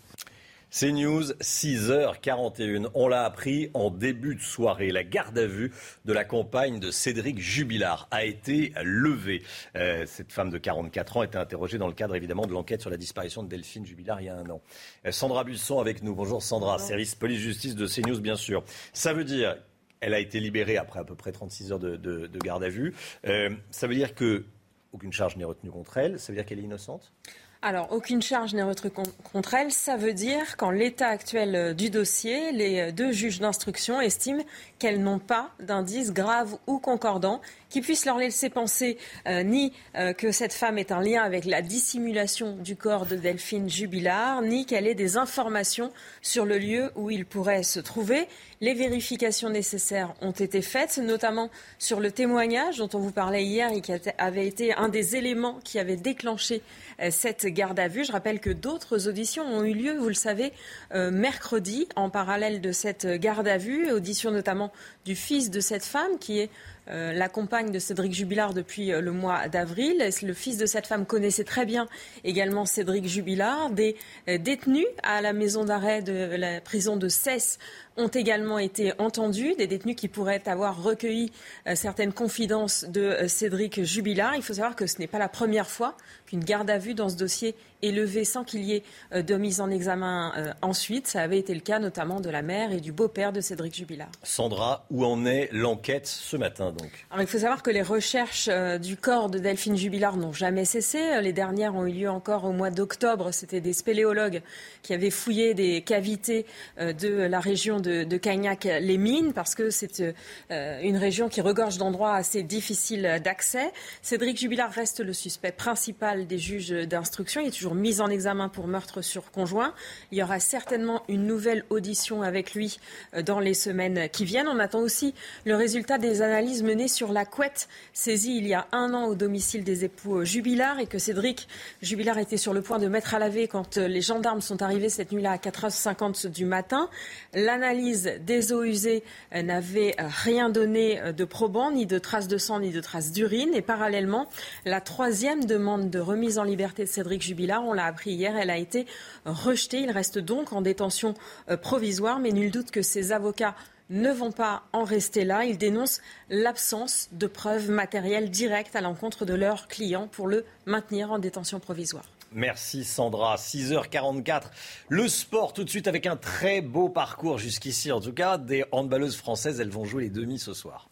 C'est News, 6h41. On l'a appris en début de soirée. La garde à vue de la compagne de Cédric Jubilard a été levée. Euh, cette femme de 44 ans était interrogée dans le cadre évidemment de l'enquête sur la disparition de Delphine Jubilard il y a un an. Euh, Sandra Busson avec nous. Bonjour Sandra, service police-justice de CNews bien sûr. Ça veut dire elle a été libérée après à peu près 36 heures de, garde à vue. Euh, ça veut dire que aucune charge n'est retenue contre elle. Ça veut dire qu'elle est innocente? Alors, aucune charge n'est retenue contre elle. Ça veut dire qu'en l'état actuel euh, du dossier, les euh, deux juges d'instruction estiment qu'elles n'ont pas d'indices graves ou concordants qui puissent leur laisser penser euh, ni que cette femme est un lien avec la dissimulation du corps de Delphine Jubilard, ni qu'elle ait des informations sur le lieu où il pourrait se trouver. Les vérifications nécessaires ont été faites, notamment sur le témoignage dont on vous parlait hier et qui avait été un des éléments qui avait déclenché euh, cette garde à vue. Je rappelle que d'autres auditions ont eu lieu, vous le savez, euh, mercredi, en parallèle de cette garde à vue, audition notamment du fils de cette femme qui est euh, la compagne de Cédric Jubilard depuis le mois d'avril. Le fils de cette femme connaissait très bien également Cédric Jubilard. Des détenus à la maison d'arrêt de la prison de Cesse ont également été entendus, des détenus qui pourraient avoir recueilli certaines confidences de Cédric Jubilard. Il faut savoir que ce n'est pas la première fois qu'une garde à vue dans ce dossier est levée sans qu'il y ait euh, de mise en examen euh, ensuite. Ça avait été le cas notamment de la mère et du beau-père de Cédric Jubilard. Sandra, où en est l'enquête ce matin donc? Alors, Il faut savoir que les recherches euh, du corps de Delphine Jubilard n'ont jamais cessé. Les dernières ont eu lieu encore au mois d'octobre. C'était des spéléologues qui avaient fouillé des cavités de la région de, de Cagnac-les-Mines parce que c'est une région qui regorge d'endroits assez difficiles d'accès. Cédric Jubilard reste le suspect principal des juges d'instruction. Il est toujours mis en examen pour meurtre sur conjoint. Il y aura certainement une nouvelle audition avec lui euh, dans les semaines qui viennent. On attend aussi le résultat des analyses menées sur la couette saisie il y a un an au domicile des époux euh, Jubilard et que Cédric Jubilard était sur le point de mettre à laver quand euh, les gendarmes sont arrivés cette nuit-là à 4h50 du matin. L'analyse des eaux usées n'avait rien donné de probant, ni de traces de sang, ni de traces d'urine. Et parallèlement, la troisième demande de remise en liberté de Cédric Jubilard, on l'a appris hier, elle a été rejetée. Il reste donc en détention euh, provisoire, mais nul doute que ses avocats ne vont pas en rester là. Ils dénoncent l'absence de preuves matérielles directes à l'encontre de leurs clients pour le maintenir en détention provisoire. Merci Sandra. 6h44. Le sport tout de suite avec un très beau parcours jusqu'ici. En tout cas, des handballeuses françaises, elles vont jouer les demi ce soir.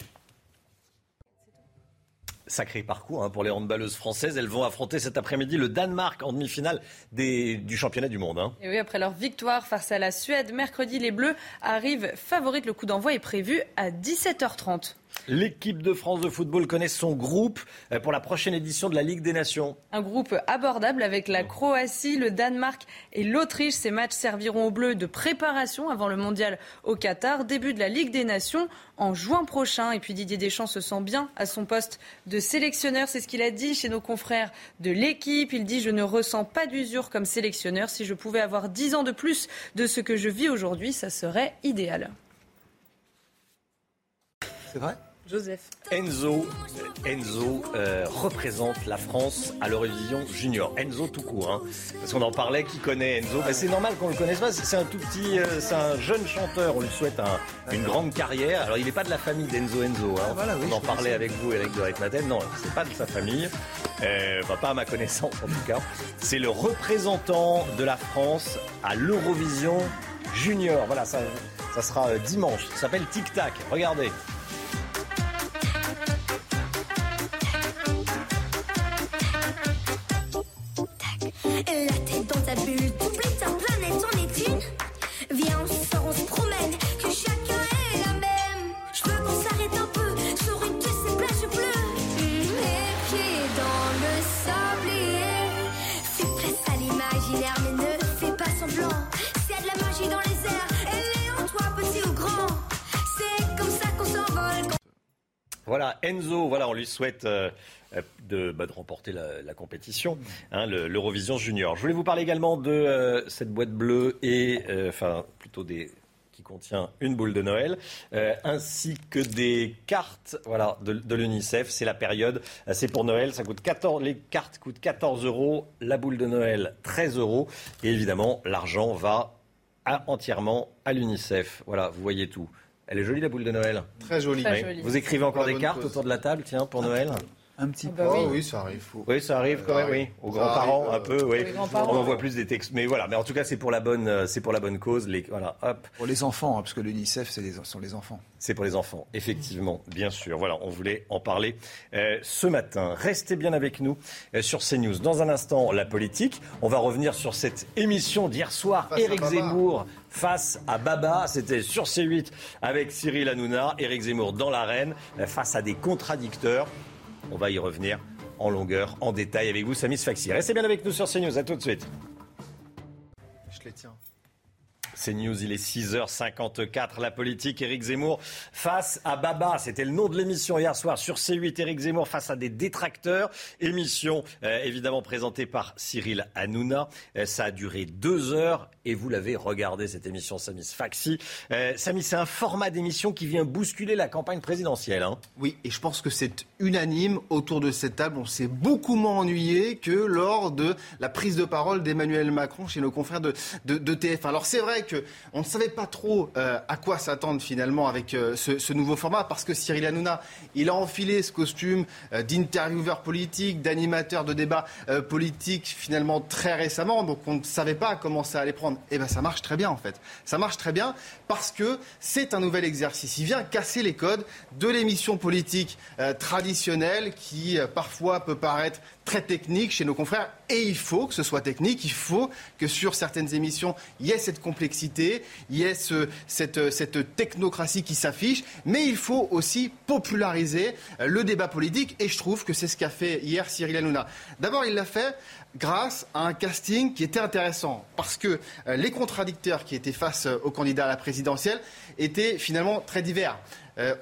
Sacré parcours hein, pour les handballeuses françaises. Elles vont affronter cet après-midi le Danemark en demi-finale du championnat du monde. Hein. Et oui, après leur victoire face à la Suède, mercredi, les Bleus arrivent favorites. Le coup d'envoi est prévu à 17h30. L'équipe de France de football connaît son groupe euh, pour la prochaine édition de la Ligue des Nations. Un groupe abordable avec la Croatie, le Danemark et l'Autriche. Ces matchs serviront aux Bleus de préparation avant le mondial au Qatar. Début de la Ligue des Nations en juin prochain. Et puis Didier Deschamps se sent bien à son poste de sélectionneur. C'est ce qu'il a dit chez nos confrères de l'équipe. Il dit Je ne ressens pas d'usure comme sélectionneur. Si je pouvais avoir 10 ans de plus de ce que je vis aujourd'hui, ça serait idéal. C'est vrai Joseph. Enzo, Enzo euh, représente la France à l'Eurovision Junior. Enzo tout court, hein, parce qu'on en parlait. Qui connaît Enzo? Ben, C'est normal qu'on le connaisse pas. C'est un tout petit, euh, c'est un jeune chanteur. On lui souhaite une grande carrière. Alors il n'est pas de la famille d'Enzo Enzo. Hein. Ah, on en parlait avec vous, Eric de Maten. Non, c'est pas de sa famille. Euh, pas à ma connaissance en tout cas. C'est le représentant de la France à l'Eurovision Junior. Voilà, ça, ça sera euh, dimanche. Ça s'appelle Tic Tac. Regardez. Enzo, voilà, on lui souhaite euh, de, bah, de, remporter la, compétition, hein, l'Eurovision Junior. Je voulais vous parler également de euh, cette boîte bleue euh, plutôt des qui contient une boule de Noël, ainsi que des cartes de, l'UNICEF. C'est la période, c'est pour Noël, ça coûte 14, les cartes coûtent 14 euros, la boule de Noël 13 euros, et évidemment l'argent va entièrement à l'UNICEF. Voilà, vous voyez tout. Elle est jolie la boule de Noël. Très jolie. Vous écrivez encore des cartes autour de la table, tiens, pour Noël un petit ah bah peu. oui. ça arrive. Oui, ça arrive quand même, oui. Aux grands-parents, un peu, oui. On envoie plus des textes. Mais voilà, mais en tout cas, c'est pour la bonne, euh, c'est pour la bonne cause. Les, voilà, hop. Pour les enfants, hein, parce que l'UNICEF, c'est les, sont les enfants. C'est pour les enfants, effectivement, bien sûr. Voilà, on voulait en parler euh, ce matin. Restez bien avec nous euh, sur CNews. Dans un instant, la politique. On va revenir sur cette émission d'hier soir. Éric Zemmour face à Baba. C'était sur C8 avec Cyril Hanouna. Éric Zemmour dans l'arène face à des contradicteurs. On va y revenir en longueur, en détail avec vous, Samis Faxi. Restez bien avec nous sur CNews. À tout de suite. Je les tiens. C'est News, il est 6h54. La politique, Éric Zemmour face à Baba. C'était le nom de l'émission hier soir sur C8. Éric Zemmour face à des détracteurs. Émission euh, évidemment présentée par Cyril Hanouna. Euh, ça a duré deux heures et vous l'avez regardé cette émission, Samy Faxi. Euh, c'est un format d'émission qui vient bousculer la campagne présidentielle. Hein. Oui, et je pense que c'est unanime autour de cette table. On s'est beaucoup moins ennuyé que lors de la prise de parole d'Emmanuel Macron chez nos confrères de, de, TF1. Alors c'est vrai qu'on ne savait pas trop euh, à quoi s'attendre finalement avec euh, ce, nouveau format parce que Cyril Hanouna, il a enfilé ce costume d'intervieweur politique, d'animateur de débat politique finalement très récemment. Donc on ne savait pas comment ça allait prendre eh bien ça marche très bien en fait. Ça marche très bien parce que c'est un nouvel exercice. Il vient casser les codes de l'émission politique euh, traditionnelle qui euh, parfois peut paraître très technique chez nos confrères. Et il faut que ce soit technique, il faut que sur certaines émissions, il y ait cette complexité, il y ait cette, technocratie qui s'affiche. Mais il faut aussi populariser euh, le débat politique. Et je trouve que c'est ce qu'a fait hier Cyril Hanouna. D'abord, il l'a fait grâce à un casting qui était intéressant, parce que euh, les contradicteurs qui étaient face euh, au candidat à la présidentielle étaient finalement très divers.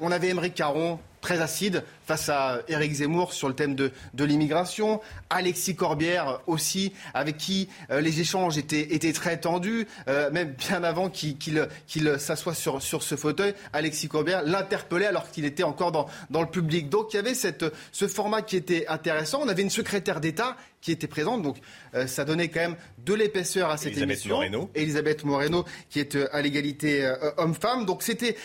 On avait Émeric Caron, très acide face à Éric Zemmour sur le thème de, l'immigration. Alexis Corbière aussi, avec qui les échanges étaient, étaient très tendus, même bien avant qu'il s'assoie sur, sur ce fauteuil. Alexis Corbière l'interpellait alors qu'il était encore dans, dans le public. Donc il y avait cette, ce format qui était intéressant. On avait une secrétaire d'État qui était présente. Donc euh, ça donnait quand même de l'épaisseur à cette Elisabeth émission. Moreno. Elisabeth Moreno, qui est euh, à l'égalité euh, homme-femme. Donc c'était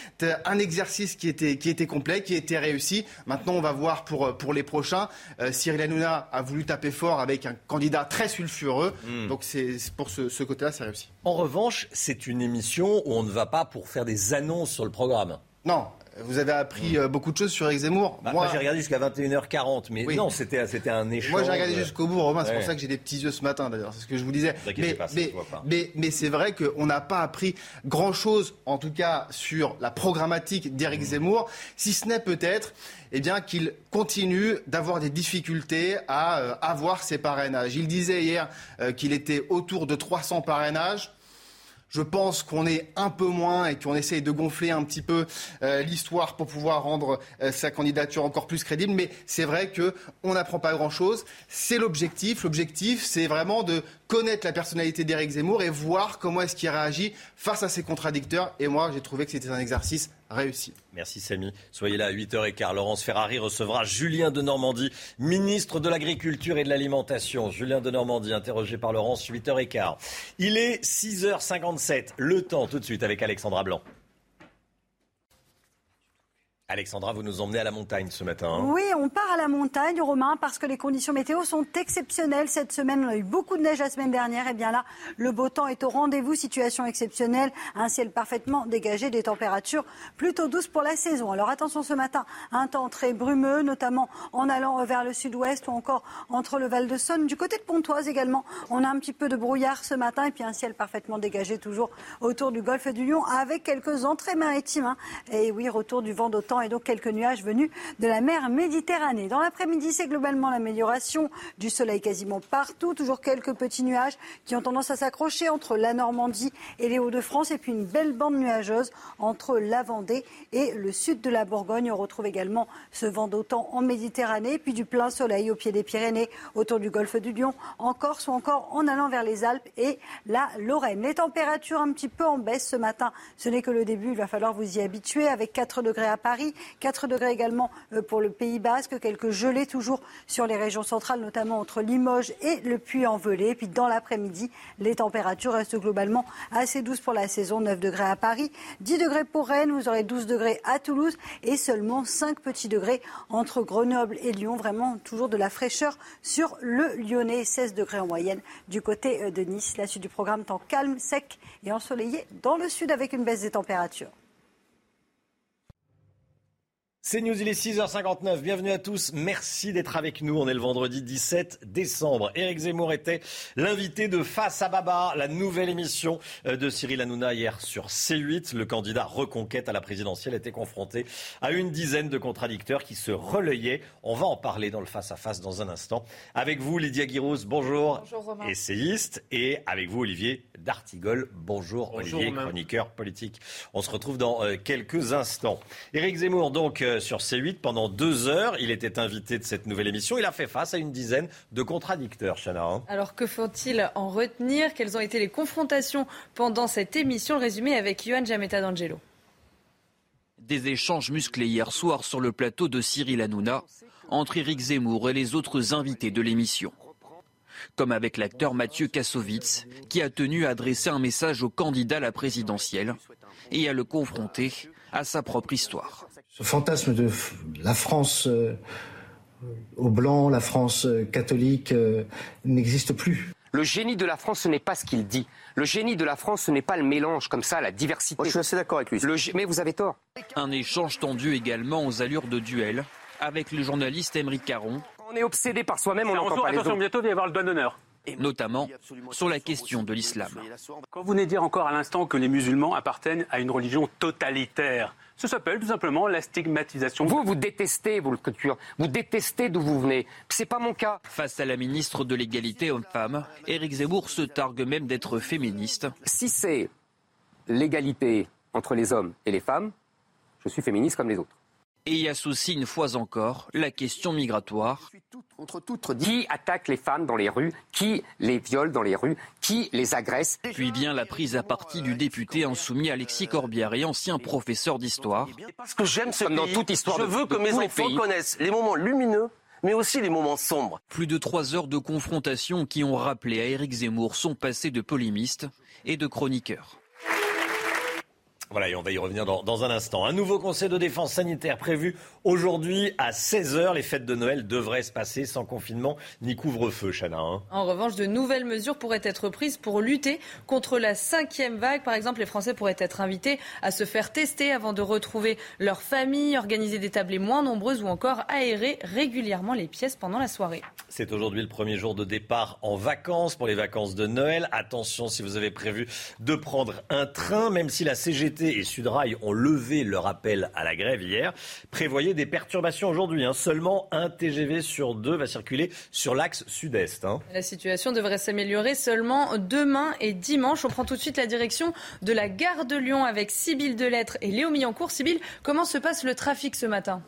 un exercice qui était, qui était complet, qui était réussi. Maintenant, on va voir pour, pour les prochains. Cyril Hanouna a voulu taper fort avec un candidat très sulfureux. Hmm. Donc c'est pour ce, ce côté-là, c'est réussi. En revanche, c'est une émission où on ne va pas pour faire des annonces sur le programme. Non, vous avez appris euh, beaucoup de choses sur Eric Zemmour. Bah, moi, j'ai regardé jusqu'à 21h40, mais non, c'était, un échange. Moi, j'ai regardé jusqu'au bout, Romain. C'est pour ça que j'ai des petits yeux ce matin, d'ailleurs. C'est ce que je vous disais. Mais, mais, c'est vrai qu'on n'a pas appris grand-chose, en tout cas, sur la programmatique d'Éric mmh. Zemmour, si ce n'est peut-être eh bien, qu'il continue d'avoir des difficultés à euh, avoir ses parrainages. Il disait hier euh, qu'il était autour de 300 parrainages. Je pense qu'on est un peu moins et qu'on essaye de gonfler un petit peu euh, l'histoire pour pouvoir rendre euh, sa candidature encore plus crédible. Mais c'est vrai qu'on n'apprend pas grand-chose. C'est l'objectif. L'objectif, c'est vraiment de connaître la personnalité d'Éric Zemmour et voir comment est-ce qu'il réagit face à ses contradicteurs. Et moi, j'ai trouvé que c'était un exercice Merci Samy. Soyez là à 8h15. Laurence Ferrari recevra Julien de Normandie, ministre de l'Agriculture et de l'Alimentation. Julien de Normandie, interrogé par Laurence, 8h15. Il est 6h57. Le temps tout de suite avec Alexandra Blanc. Alexandra, vous nous emmenez à la montagne ce matin. Hein. oui, on part à la montagne, Romain, parce que les conditions météo sont exceptionnelles cette semaine. On a eu beaucoup de neige la semaine dernière. Et bien là, le beau temps est au rendez-vous. Situation exceptionnelle, un ciel parfaitement dégagé, des températures plutôt douces pour la saison. Alors attention ce matin, un temps très brumeux, notamment en allant vers le sud-ouest ou encore entre le Val de Saône. Du côté de Pontoise également, on a un petit peu de brouillard ce matin et puis un ciel parfaitement dégagé toujours autour du golfe du Lion avec quelques entrées maritimes. Hein. Et oui, retour du vent d'automne et donc quelques nuages venus de la mer Méditerranée. Dans l'après-midi, c'est globalement l'amélioration du soleil quasiment partout. Toujours quelques petits nuages qui ont tendance à s'accrocher entre la Normandie et les Hauts-de-France. Et puis une belle bande nuageuse entre la Vendée et le sud de la Bourgogne. On retrouve également ce vent d'autant en Méditerranée. Puis du plein soleil au pied des Pyrénées, autour du golfe du Lion, en Corse ou encore en allant vers les Alpes et la Lorraine. Les températures un petit peu en baisse ce matin. Ce n'est que le début. Il va falloir vous y habituer avec 4 degrés à Paris, 4 degrés également euh, pour le Pays Basque, quelques gelées toujours sur les régions centrales, notamment entre Limoges et le Puy-en-Velay. Puis dans l'après-midi, les températures restent globalement assez douces pour la saison. 9 degrés à Paris, 10 degrés pour Rennes, vous aurez 12 degrés à Toulouse et seulement 5 petits degrés entre Grenoble et Lyon. Vraiment toujours de la fraîcheur sur le Lyonnais, 16 degrés en moyenne du côté euh, de Nice. La suite du programme temps calme, sec et ensoleillé dans le sud avec une baisse des températures. C'est News, il est 6h59. Bienvenue à tous. Merci d'être avec nous. On est le vendredi 17 décembre. Éric Zemmour était l'invité de Face à Baba, la nouvelle émission euh, de Cyril Hanouna hier sur C8. Le candidat reconquête à la présidentielle était confronté à une dizaine de contradicteurs qui se relayaient. On va en parler dans le face à face dans un instant. Avec vous, Lydia Guirous, bonjour. Bonjour Romain. Essayiste. Et avec vous, Olivier D'Artigol. Bonjour, Bonjour, Olivier, Romain. chroniqueur politique. On se retrouve dans euh, quelques instants. Éric Zemmour, donc, sur C8 pendant deux heures. Il était invité de cette nouvelle émission. Il a fait face à une dizaine de contradicteurs, Chana. hein. Alors que faut-il en retenir? Quelles ont été les confrontations pendant cette émission? Le résumé avec Johan Jametta d'Angelo. Des échanges musclés hier soir sur le plateau de Cyril Hanouna entre Éric Zemmour et les autres invités de l'émission. Comme avec l'acteur Mathieu Kassovitz, qui a tenu à adresser un message au candidat à la présidentielle et à le confronter à sa propre histoire. Ce fantasme de la France euh, au blanc, la France euh, catholique, euh, n'existe plus. Le génie de la France, ce n'est pas ce qu'il dit. Le génie de la France, ce n'est pas le mélange comme ça, la diversité. Moi, je suis assez d'accord avec lui. Le mais vous avez tort. Un échange tendu également aux allures de duel avec le journaliste Émeric Caron, On est obsédé par soi-même, on n'entend pas les Attention, autres. bientôt il va y avoir le doigt d'honneur. Notamment sur la question de l'islam. Quand vous venez de dire encore à l'instant que les musulmans appartiennent à une religion totalitaire, ça s'appelle tout simplement la stigmatisation. Vous, vous détestez vos cultures. Vous détestez d'où vous venez. C'est pas mon cas. Face à la ministre de l'égalité homme-femme, Éric Zemmour se targue même d'être féministe. Si c'est l'égalité entre les hommes et les femmes, je suis féministe comme les autres. Et y associe une fois encore la question migratoire. Contre toute Qui attaque les femmes dans les rues Qui les viole dans les rues Qui les agresse Puis vient la prise à partie du député insoumis Alexis Corbière et ancien professeur d'histoire. Parce que j'aime ce Comme dans toute histoire je veux que mes enfants connaissent les moments lumineux, mais aussi les moments sombres. Plus de trois heures de confrontation qui ont rappelé à Éric Zemmour son passé de polémiste et de chroniqueur. Voilà, et on va y revenir dans, dans un instant. Un nouveau conseil de défense sanitaire prévu aujourd'hui à 16h. Les fêtes de Noël devraient se passer sans confinement ni couvre-feu, Chana. hein. En revanche, de nouvelles mesures pourraient être prises pour lutter contre la cinquième vague. Par exemple, les Français pourraient être invités à se faire tester avant de retrouver leur famille, organiser des tablées moins nombreuses ou encore aérer régulièrement les pièces pendant la soirée. C'est aujourd'hui le premier jour de départ en vacances pour les vacances de Noël. Attention si vous avez prévu de prendre un train, même si la CGT et Sudrail ont levé leur appel à la grève hier. Prévoyez des perturbations aujourd'hui. hein. Seulement un TGV sur deux va circuler sur l'axe sud-est. hein. La situation devrait s'améliorer seulement demain et dimanche. On prend tout de suite la direction de la gare de Lyon avec Sybille Delettre et Léo Millancourt. Sybille, comment se passe le trafic ce matin?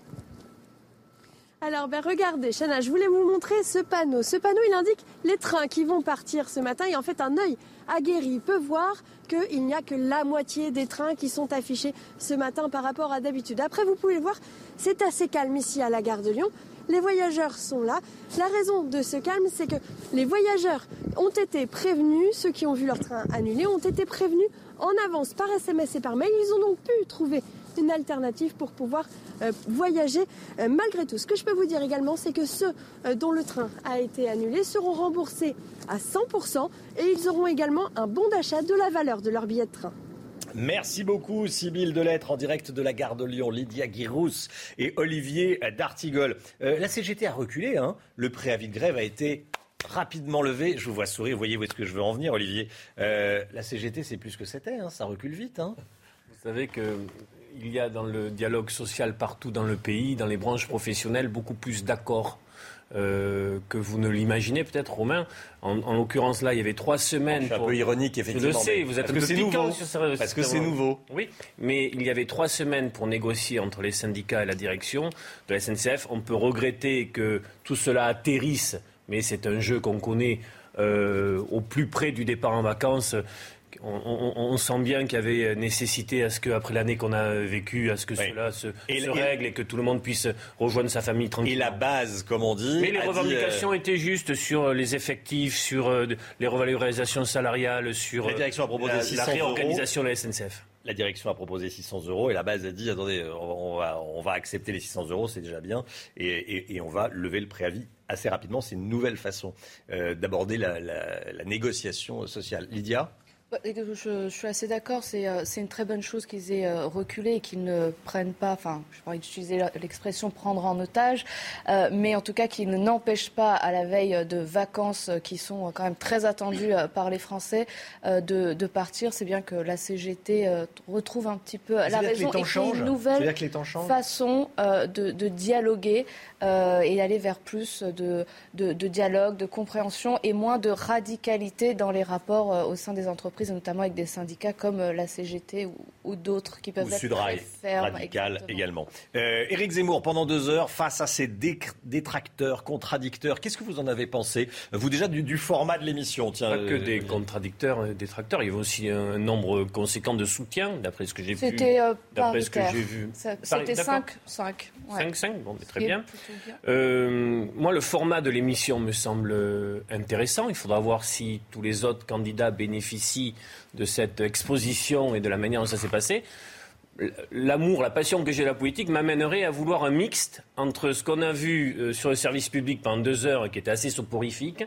Alors, ben regardez, Chana, je voulais vous montrer ce panneau. Ce panneau, il indique les trains qui vont partir ce matin. Et en fait, un œil aguerri peut voir qu'il n'y a que la moitié des trains qui sont affichés ce matin par rapport à d'habitude. Après, vous pouvez voir, c'est assez calme ici à la gare de Lyon. Les voyageurs sont là. La raison de ce calme, c'est que les voyageurs ont été prévenus, ceux qui ont vu leur train annulé ont été prévenus en avance par SMS et par mail. Ils ont donc pu trouver une alternative pour pouvoir euh, voyager euh, malgré tout. Ce que je peux vous dire également, c'est que ceux euh, dont le train a été annulé seront remboursés à 100% et ils auront également un bon d'achat de la valeur de leur billet de train. Merci beaucoup, Sybille Delettre, en direct de la gare de Lyon, Lydia Guirous et Olivier D'Artigol. Euh, la CGT a reculé, hein. le préavis de grève a été rapidement levé. Je vous vois sourire, vous voyez où est-ce que je veux en venir, Olivier. Euh, la CGT, c'est plus ce que c'était, hein. ça recule vite. Hein. Vous savez qu'il y a dans le dialogue social partout dans le pays, dans les branches professionnelles, beaucoup plus d'accords. euh, que vous ne l'imaginez peut-être, Romain. En, en l'occurrence, là, il y avait trois semaines. Je suis un pour- peu ironique, Je effectivement, le sais, vous êtes parce un que peu c'est nouveau. sur ça. Parce que c'est nouveau. Oui, mais il y avait trois semaines pour négocier entre les syndicats et la direction de la SNCF. On peut regretter que tout cela atterrisse, mais c'est un jeu qu'on connaît euh, au plus près du départ en vacances. On, on- on sent bien qu'il y avait nécessité à ce qu'après l'année qu'on a vécue, à ce que cela se, Et- se et- règle et que tout le monde puisse rejoindre sa famille Et tranquillement. la base, comme on dit. Mais les dit, revendications euh, étaient justes sur les effectifs, sur euh, les revalorisations salariales, sur La direction a proposé la, la 600 réorganisation de la SNCF. La direction a proposé 600 euros et la base a dit attendez, on va, on va accepter les 600 euros, c'est déjà bien, et, et- et on va lever le préavis assez rapidement. C'est une nouvelle façon euh, d'aborder la, la- la négociation sociale. Lydia? Je, suis assez d'accord. Euh, c'est une très bonne chose qu'ils aient euh, reculé et qu'ils ne prennent pas, enfin, je pourrais utiliser l'expression prendre en otage, euh, mais en tout cas qu'ils n'empêchent pas, à la veille de vacances qui sont quand même très attendues par les Français, de, partir. C'est bien que la CGT retrouve un petit peu la raison et une nouvelle façon de, dialoguer et d'aller vers plus de, de, dialogue, de compréhension et moins de radicalité dans les rapports au sein des entreprises notamment avec des syndicats comme euh, la CGT ou, d'autres qui peuvent ou être Sudrail, radical également. Euh, Éric Zemmour, pendant deux heures, face à ces détracteurs, contradicteurs, qu'est-ce que vous en avez pensé? Vous déjà du, format de l'émission Pas que euh, des contradicteurs, et détracteurs, il y avait aussi un nombre conséquent de soutiens, d'après ce que j'ai vu. C'était d'après ce que j'ai vu. C'était 5 5 5 5 bon, très bien. moi, le format de l'émission me semble intéressant. Il faudra voir si tous les autres candidats bénéficient de cette exposition et de la manière dont ça s'est passé, l'amour, la passion que j'ai de la politique m'amènerait à vouloir un mixte entre ce qu'on a vu euh, sur le service public pendant deux heures, qui était assez soporifique,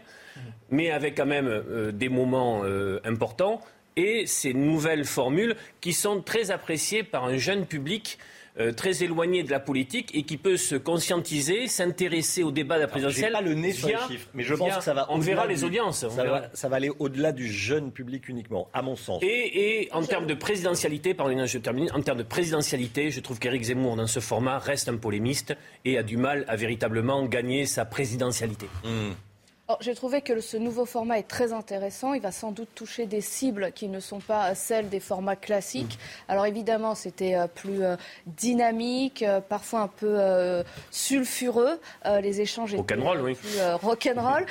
mais avec quand même euh, des moments euh, importants, et ces nouvelles formules qui sont très appréciées par un jeune public euh, très éloigné de la politique et qui peut se conscientiser, s'intéresser au débat de la présidentielle. pas le nez sur les chiffres, mais je pense que ça va. On verra les audiences. Ça, va, aller au-delà du jeune public uniquement, à mon sens. Et, en termes de présidentialité, pardon, je termine. En termes de présidentialité, je trouve qu'Éric Zemmour dans ce format reste un polémiste et a du mal à véritablement gagner sa présidentialité. Hmm. J'ai trouvé que ce nouveau format est très intéressant. Il va sans doute toucher des cibles qui ne sont pas celles des formats classiques. Mm. Alors évidemment, c'était euh, plus euh, dynamique, euh, parfois un peu sulfureux. Les échanges étaient oui. plus rock'n'roll.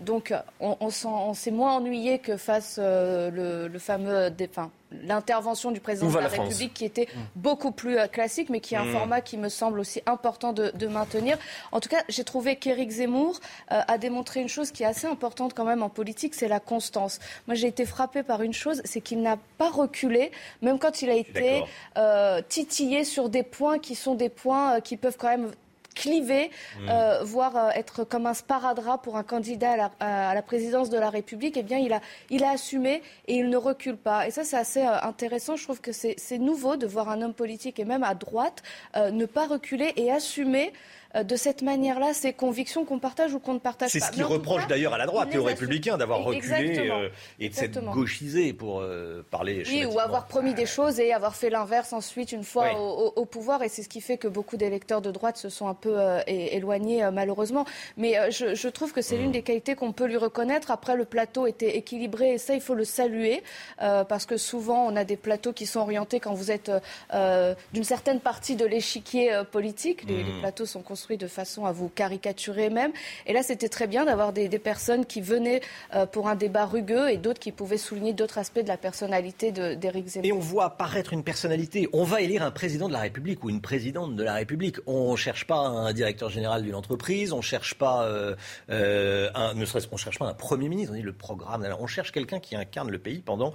donc on, s'est moins ennuyé que face le, le fameux... Enfin, l'intervention du président de la, République qui était mm. beaucoup plus euh, classique, mais qui est un mm. format qui me semble aussi important de, maintenir. En tout cas, j'ai trouvé qu'Éric Zemmour euh, a démontré une chose qui est assez importante quand même en politique, c'est la constance. Moi, j'ai été frappée par une chose, c'est qu'il n'a pas reculé, même quand il a été euh, titillé sur des points qui sont des points qui peuvent quand même cliver, mm. euh, voire euh, être comme un sparadrap pour un candidat à la, présidence de la République, eh bien, il a, il a assumé et il ne recule pas. Et ça, c'est assez euh, intéressant. Je trouve que c'est nouveau de voir un homme politique et même à droite ne pas reculer et assumer euh, de cette manière-là ces convictions qu'on partage ou qu'on ne partage pas. C'est ce qu'il reproche d'ailleurs à la droite et aux républicains d'avoir reculé euh, et de s'être gauchisé pour euh, parler. Oui, ou avoir promis des choses et avoir fait l'inverse ensuite une fois au, pouvoir. Et c'est ce qui fait que beaucoup d'électeurs de droite se sont un peu éloignés malheureusement. Mais je, trouve que c'est l'une mm. des qualités qu'on peut lui reconnaître. Après, le plateau était équilibré et ça, il faut le saluer parce que souvent, on a des plateaux qui sont orientés quand vous êtes d'une certaine partie de l'échiquier politique. Les, les, mm. plateaux sont construits de façon à vous caricaturer même. Et là, c'était très bien d'avoir des, personnes qui venaient euh, pour un débat rugueux et d'autres qui pouvaient souligner d'autres aspects de la personnalité d'Éric Zemmour. Et on voit apparaître une personnalité. On va élire un président de la République ou une présidente de la République. On ne cherche pas un directeur général d'une entreprise, on ne cherche pas euh, euh, un, ne serait-ce qu'on cherche pas un premier ministre. On dit le programme. on cherche quelqu'un qui incarne le pays pendant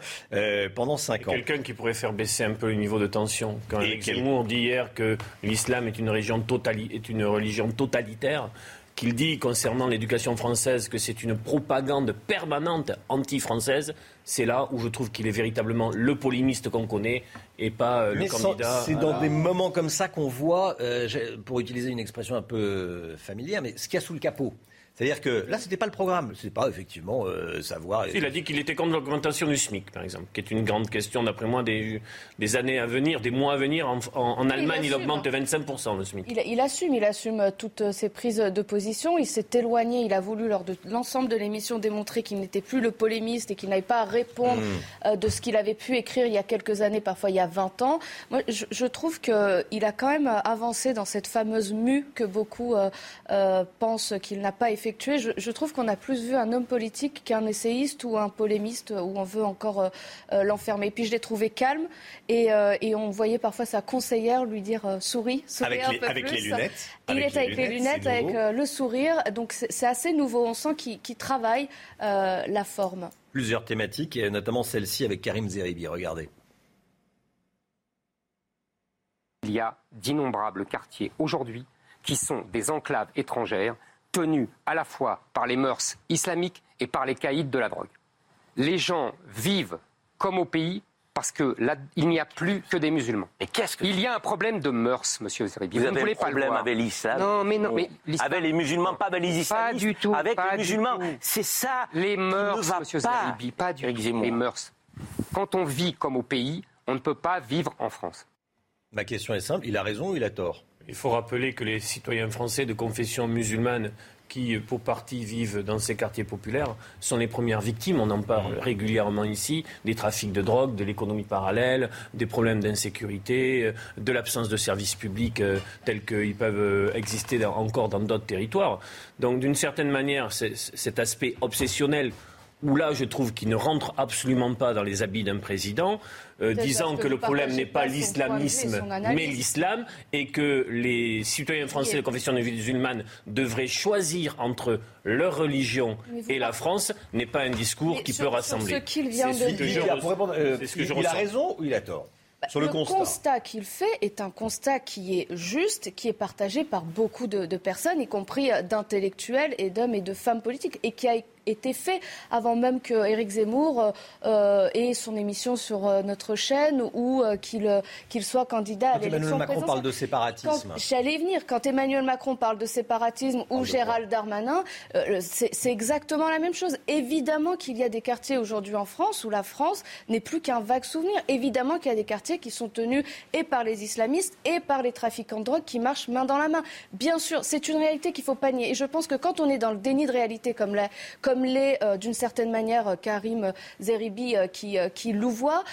pendant cinq ans. Quelqu'un qui pourrait faire baisser un peu le niveau de tension. Quand Éric Zemmour dit hier que l'islam est une région totale, est une religion totalitaire, qu'il dit concernant l'éducation française que c'est une propagande permanente anti-française, c'est là où je trouve qu'il est véritablement le polémiste qu'on connaît et pas euh, le candidat. C'est dans des moments comme ça qu'on voit, euh, pour utiliser une expression un peu familière, mais ce qu'il y a sous le capot. C'est-à-dire que là, c'était pas le programme. C'est pas effectivement euh, savoir. Il a dit qu'il était contre l'augmentation du SMIC, par exemple, qui est une grande question, d'après moi, des, des, années à venir, des mois à venir. En, Allemagne, il, augmente de 25% le SMIC. Il, assume, il assume euh, toutes ses prises de position. Il s'est éloigné. Il a voulu, lors de l'ensemble de l'émission, démontrer qu'il n'était plus le polémiste et qu'il n'avait pas à répondre hmm. euh, de ce qu'il avait pu écrire il y a quelques années, parfois il y a 20 ans. Moi, je, trouve qu'il a quand même avancé dans cette fameuse mue que beaucoup pensent qu'il n'a pas effectuée je, trouve qu'on a plus vu un homme politique qu'un essayiste ou un polémiste où on veut encore euh, euh, l'enfermer. Puis je l'ai trouvé calme euh, et, on voyait parfois sa conseillère lui dire souris, souris avec, les, avec les, lunettes. Il est avec les lunettes, avec le sourire. Donc c'est assez nouveau. On sent qu'il travaille la forme. Plusieurs thématiques, et notamment celle-ci avec Karim Zeribi. Regardez. Il y a d'innombrables quartiers aujourd'hui qui sont des enclaves étrangères tenus à la fois par les mœurs islamiques et par les caïds de la drogue. les gens vivent comme au pays parce que là, il n'y a plus que des musulmans. Et qu'est-ce que Il y a un problème de mœurs, monsieur Zeribi. vous, Vous, avez ne voulez un pas le problème voir. avec l'islam Non, mais non, mais l'islam- avec les musulmans, pas avec les islamistes. Pas du tout. Avec les musulmans, c'est ça. Les qui ne mœurs, va monsieur pas. Zeribi, pas du tout. Les mœurs. Quand on vit comme au pays, on ne peut pas vivre en France. Ma question est simple, il a raison ou il a tort? Il faut rappeler que les citoyens français de confession musulmane qui, pour partie, vivent dans ces quartiers populaires, sont les premières victimes. On en parle régulièrement ici, des trafics de drogue, de l'économie parallèle, des problèmes d'insécurité, euh, de l'absence de services publics euh, tels qu'ils peuvent euh, exister dans- encore dans d'autres territoires. Donc, d'une certaine manière, cet aspect obsessionnel où là, je trouve qu'il ne rentre absolument pas dans les habits d'un président, euh, disant que que le problème n'est pas de l'islamisme, mais l'islam, et que les citoyens français de confession musulmane devraient choisir entre leur religion et la France n'est pas un discours Mais qui sur- peut rassembler. C'est de ce que je Il a- euh, C'est ce que je il a raison ou il a tort Sur le, constat, qu'il fait est un constat qui est juste, qui est partagé par beaucoup de, de personnes, y compris d'intellectuels et d'hommes et de femmes politiques, et qui a été fait avant même que Éric Zemmour euh, euh, ait son émission sur euh, notre chaîne ou euh, qu'il qu'il soit candidat à Quand Emmanuel l'élection Macron présidentielle. parle de séparatisme. J'allais venir. Quand Emmanuel Macron parle de séparatisme ou Gérald Darmanin, euh, c'est exactement la même chose. Évidemment qu'il y a des quartiers aujourd'hui en France où la France n'est plus qu'un vague souvenir. Évidemment qu'il y a des quartiers qui sont tenus et par les islamistes et par les trafiquants de drogue qui marchent main dans la main. Bien sûr, c'est une réalité qu'il faut pas nier. Et je pense que quand on est dans le déni de réalité, comme l'est comme l'est, euh, d'une certaine manière euh, Karim Zeribi euh, qui, qui louvoie,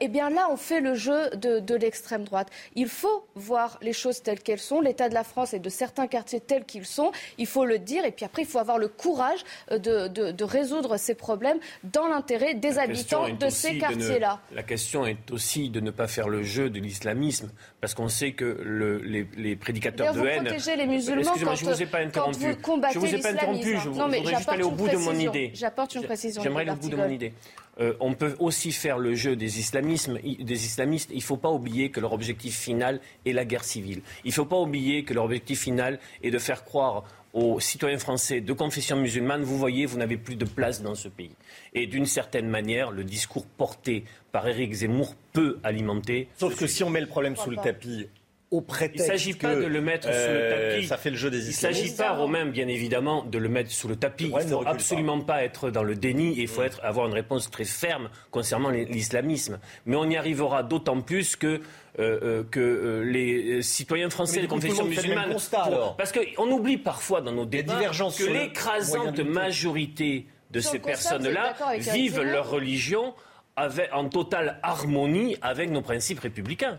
eh bien là, on fait le jeu de, de l'extrême droite. Il faut voir les choses telles qu'elles sont, l'état de la France et de certains quartiers tels qu'ils sont. Il faut le dire et puis après, il faut avoir le courage de, de- de résoudre ces problèmes dans l'intérêt des La habitants de ces quartiers-là. la question est aussi de ne pas faire le jeu de l'islamisme, parce qu'on sait que le- les, les prédicateurs de vous haine. protégez les musulmans quand, je vous ai pas interrompu. vous combattez je vous ai pas interrompu. Je l'islamisme. vous- Non, mais voudrais juste aller au bout de mon idée. J'apporte une précision. J'aimerais Olivier bout de mon idée. Euh, on peut aussi faire le jeu des islamismes, des islamistes. Il ne faut pas oublier que leur objectif final est la guerre civile. Il ne faut pas oublier que leur objectif final est de faire croire aux citoyens français de confession musulmane, vous voyez, vous n'avez plus de place dans ce pays. Et d'une certaine manière, le discours porté par Éric Zemmour peut alimenter. Sauf que si on met le problème sous le tapis, au Il ne s'agit pas de le mettre sous euh, le tapis. Ça fait le jeu des Il ne s'agit pas, Romain, bien évidemment, de le mettre sous le tapis. Il ne ne faut absolument pas. être dans le déni et il faut être, avoir une réponse très ferme concernant l'islamisme. Mais on y arrivera d'autant plus que, euh, euh, que euh, les citoyens français de confession musulmane. constat, pour- parce qu'on oublie parfois dans nos débats divergences que l'écrasante majorité de Sur ces personnes-là vivent leur religion avec- en totale harmonie avec nos principes républicains.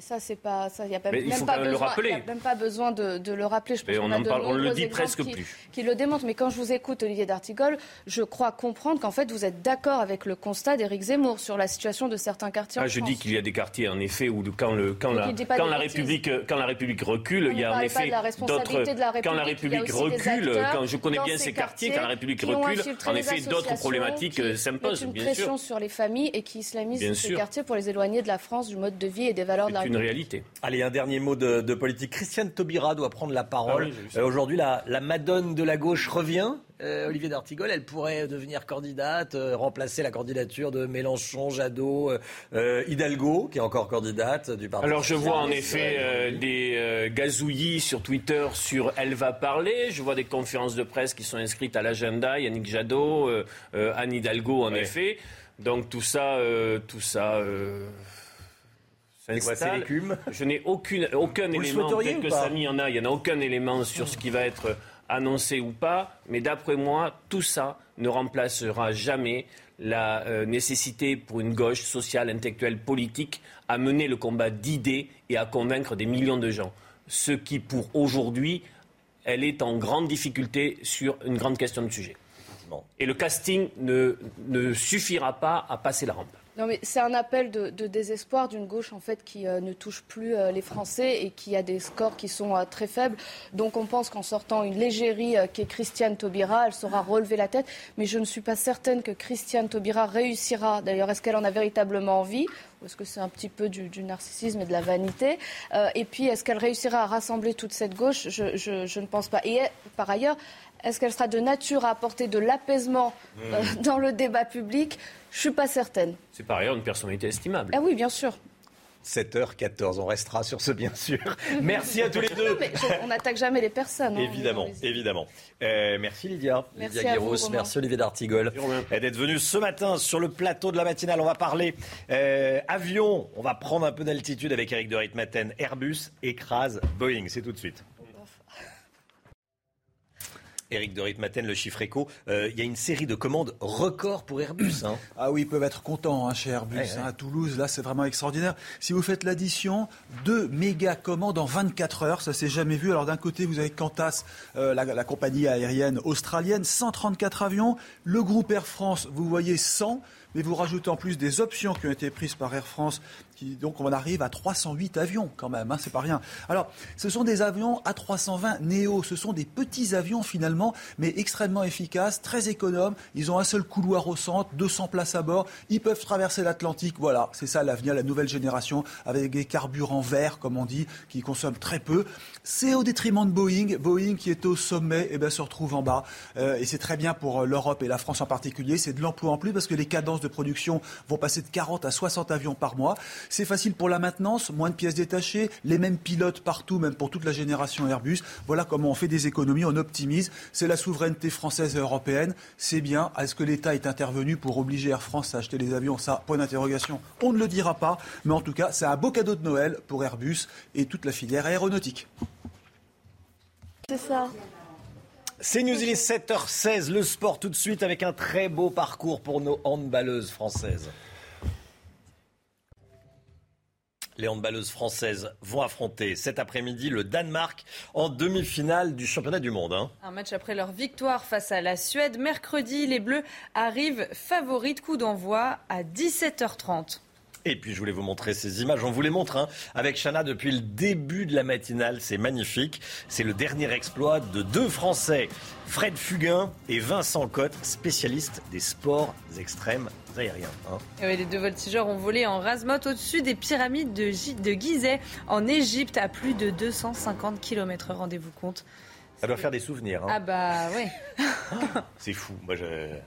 Ça, c'est pas. Ça, y a même, même pas même le besoin, rappeler. y a même pas besoin de, de le rappeler. Je pense on a en parle- on le dit presque qui, plus. qui le démontrent. Mais quand je vous écoute, Olivier D'Artigol, je crois comprendre qu'en fait, vous êtes d'accord avec le constat d'Éric Zemmour sur la situation de certains quartiers Ah, en je France. dis qu'il y a des quartiers, en effet, où quand, le, quand, Donc, la, quand, la. République, quand la République recule, il y a en effet d'autres. Quand la République, recule, quand je connais bien ces quartiers, quand la République recule, en effet, d'autres problématiques euh, s'imposent, une pression sur les familles et qui islamisent ces quartiers pour les éloigner de la France, du mode de vie et des valeurs de la une réalité. Allez, un dernier mot de, de politique. Christiane Taubira doit prendre la parole. Ah oui. Euh, Aujourd'hui, la, la madone de la gauche revient. Euh, Olivier d'Artigol, elle pourrait devenir candidate, euh, remplacer la candidature de Mélenchon, Jadot, Hidalgo, qui est encore candidate du Parti Alors je vois en effet des gazouillis sur Twitter sur Elle va parler. Je vois des conférences de presse qui sont inscrites à l'agenda. Yannick Jadot, Anne Hidalgo en Ouais. effet. Donc tout ça, tout ça. euh, C'est quoi, c'est s'installe. Je n'ai aucune, aucun Vous élément. Peut-être que Samy en a. Il n'y en a aucun élément sur ce qui va être annoncé ou pas. Mais d'après moi, tout ça ne remplacera jamais la euh, nécessité pour une gauche sociale, intellectuelle, politique à mener le combat d'idées et à convaincre des millions de gens. Ce qui, pour aujourd'hui, elle est en grande difficulté sur une grande question de sujet. Et le casting ne, ne suffira pas à passer la rampe. Non, mais c'est un appel de, désespoir d'une gauche en fait qui euh, ne touche plus euh, les Français et qui a des scores qui sont euh, très faibles. Donc on pense qu'en sortant une légérie qui est Christiane Taubira, elle saura relever la tête. Mais je ne suis pas certaine que Christiane Taubira réussira. D'ailleurs, est-ce qu'elle en a véritablement envie ou est-ce que c'est un petit peu du, narcissisme et de la vanité? Et puis, est-ce qu'elle réussira à rassembler toute cette gauche? Je, ne pense pas. Et par ailleurs, est-ce qu'elle sera de nature à apporter de l'apaisement mmh. dans le débat public? Je ne suis pas certaine. C'est par ailleurs une personnalité estimable. Ah oui, bien sûr. 7h14. On restera sur ce, bien sûr. Merci à tous les deux. on n'attaque jamais les personnes. Hein, évidemment, évidemment. Euh, merci Lydia. Merci Lydia Guéros, merci Olivier D'Artigol d'être venu ce matin sur le plateau de la matinale. On va parler euh, avion. On va prendre un peu d'altitude avec Eric de Ritmaten. Airbus écrase Boeing. C'est tout de suite. Éric de Ritmaten, le chiffre éco, euh, il y a une série de commandes records pour Airbus. Hein. Ah oui, ils peuvent être contents hein, chez Airbus. Hein, à Toulouse, là, c'est vraiment extraordinaire. Si vous faites l'addition, deux méga commandes en 24 heures, ça s'est jamais vu. Alors d'un côté, vous avez Qantas, euh, la, la, compagnie aérienne australienne, 134 avions. Le groupe Air France, vous voyez 100 mais vous rajoutez en plus des options qui ont été prises par Air France donc on arrive à 308 avions quand même, hein, c'est pas rien. Alors, ce sont des avions A320 Neo, ce sont des petits avions finalement, mais extrêmement efficaces, très économes. Ils ont un seul couloir au centre, 200 places à bord. Ils peuvent traverser l'Atlantique. Voilà, c'est ça l'avenir, la nouvelle génération, avec des carburants verts, comme on dit, qui consomment très peu. C'est au détriment de Boeing. Boeing qui est au sommet, et eh bien, se retrouve en bas. Euh, et c'est très bien pour euh, l'Europe et la France en particulier. C'est de l'emploi en plus parce que les cadences de production vont passer de 40 à 60 avions par mois. C'est facile pour la maintenance, moins de pièces détachées, les mêmes pilotes partout, même pour toute la génération Airbus. Voilà comment on fait des économies, on optimise. C'est la souveraineté française et européenne. C'est bien. Est-ce que l'État est intervenu pour obliger Air France à acheter les avions? Ça, point d'interrogation. On ne le dira pas. Mais en tout cas, c'est un beau cadeau de Noël pour Airbus et toute la filière aéronautique. C'est ça. C'est News, il est 7h16, le sport tout de suite avec un très beau parcours pour nos handballeuses françaises. Les handballeuses françaises vont affronter cet après-midi le Danemark en demi-finale du championnat du monde. Hein. Un match après leur victoire face à la Suède. Mercredi, les Bleus arrivent favoris de coup d'envoi à 17h30. Et puis je voulais vous montrer ces images. On vous les montre hein, avec Chana depuis le début de la matinale. C'est magnifique. C'est le dernier exploit de deux Français, Fred Fugain et Vincent Cotte, spécialistes des sports extrêmes aériens. Hein. les deux voltigeurs ont volé en rasemotte au-dessus des pyramides de, de Gizeh en Égypte à plus de 250 km. Rendez-vous compte. Ça doit faire des souvenirs. Hein. Ah bah oui. c'est fou, moi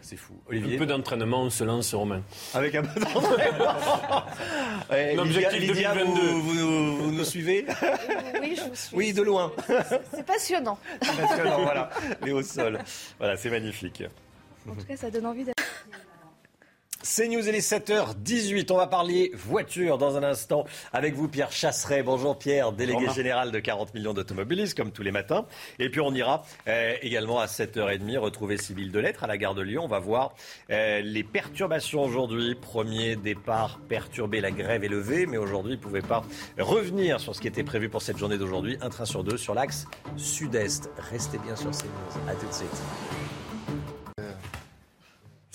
c'est fou. Olivier. Un peu d'entraînement, on se lance Romain. Avec un peu d'entraînement. L'objectif Lydia, 2022. Vous, vous, nous suivez? Oui, je vous suis. Oui, de loin. C'est passionnant. passionnant, voilà. Les au sol. Voilà, c'est magnifique. En tout cas, ça donne envie d'être. C'est News, il est 7h18. On va parler voiture dans un instant avec vous, Pierre Chasseret. Bonjour Pierre, délégué général de 40 millions d'automobilistes, comme tous les matins. Et puis on ira euh, également à 7h30 retrouver Sybille Delettre à la gare de Lyon. On va voir euh, les perturbations aujourd'hui. Premier départ perturbé, la grève est levée, mais aujourd'hui, il ne pouvait pas revenir sur ce qui était prévu pour cette journée d'aujourd'hui. Un train sur deux sur l'axe sud-est. Restez bien sur ces news. À tout de suite.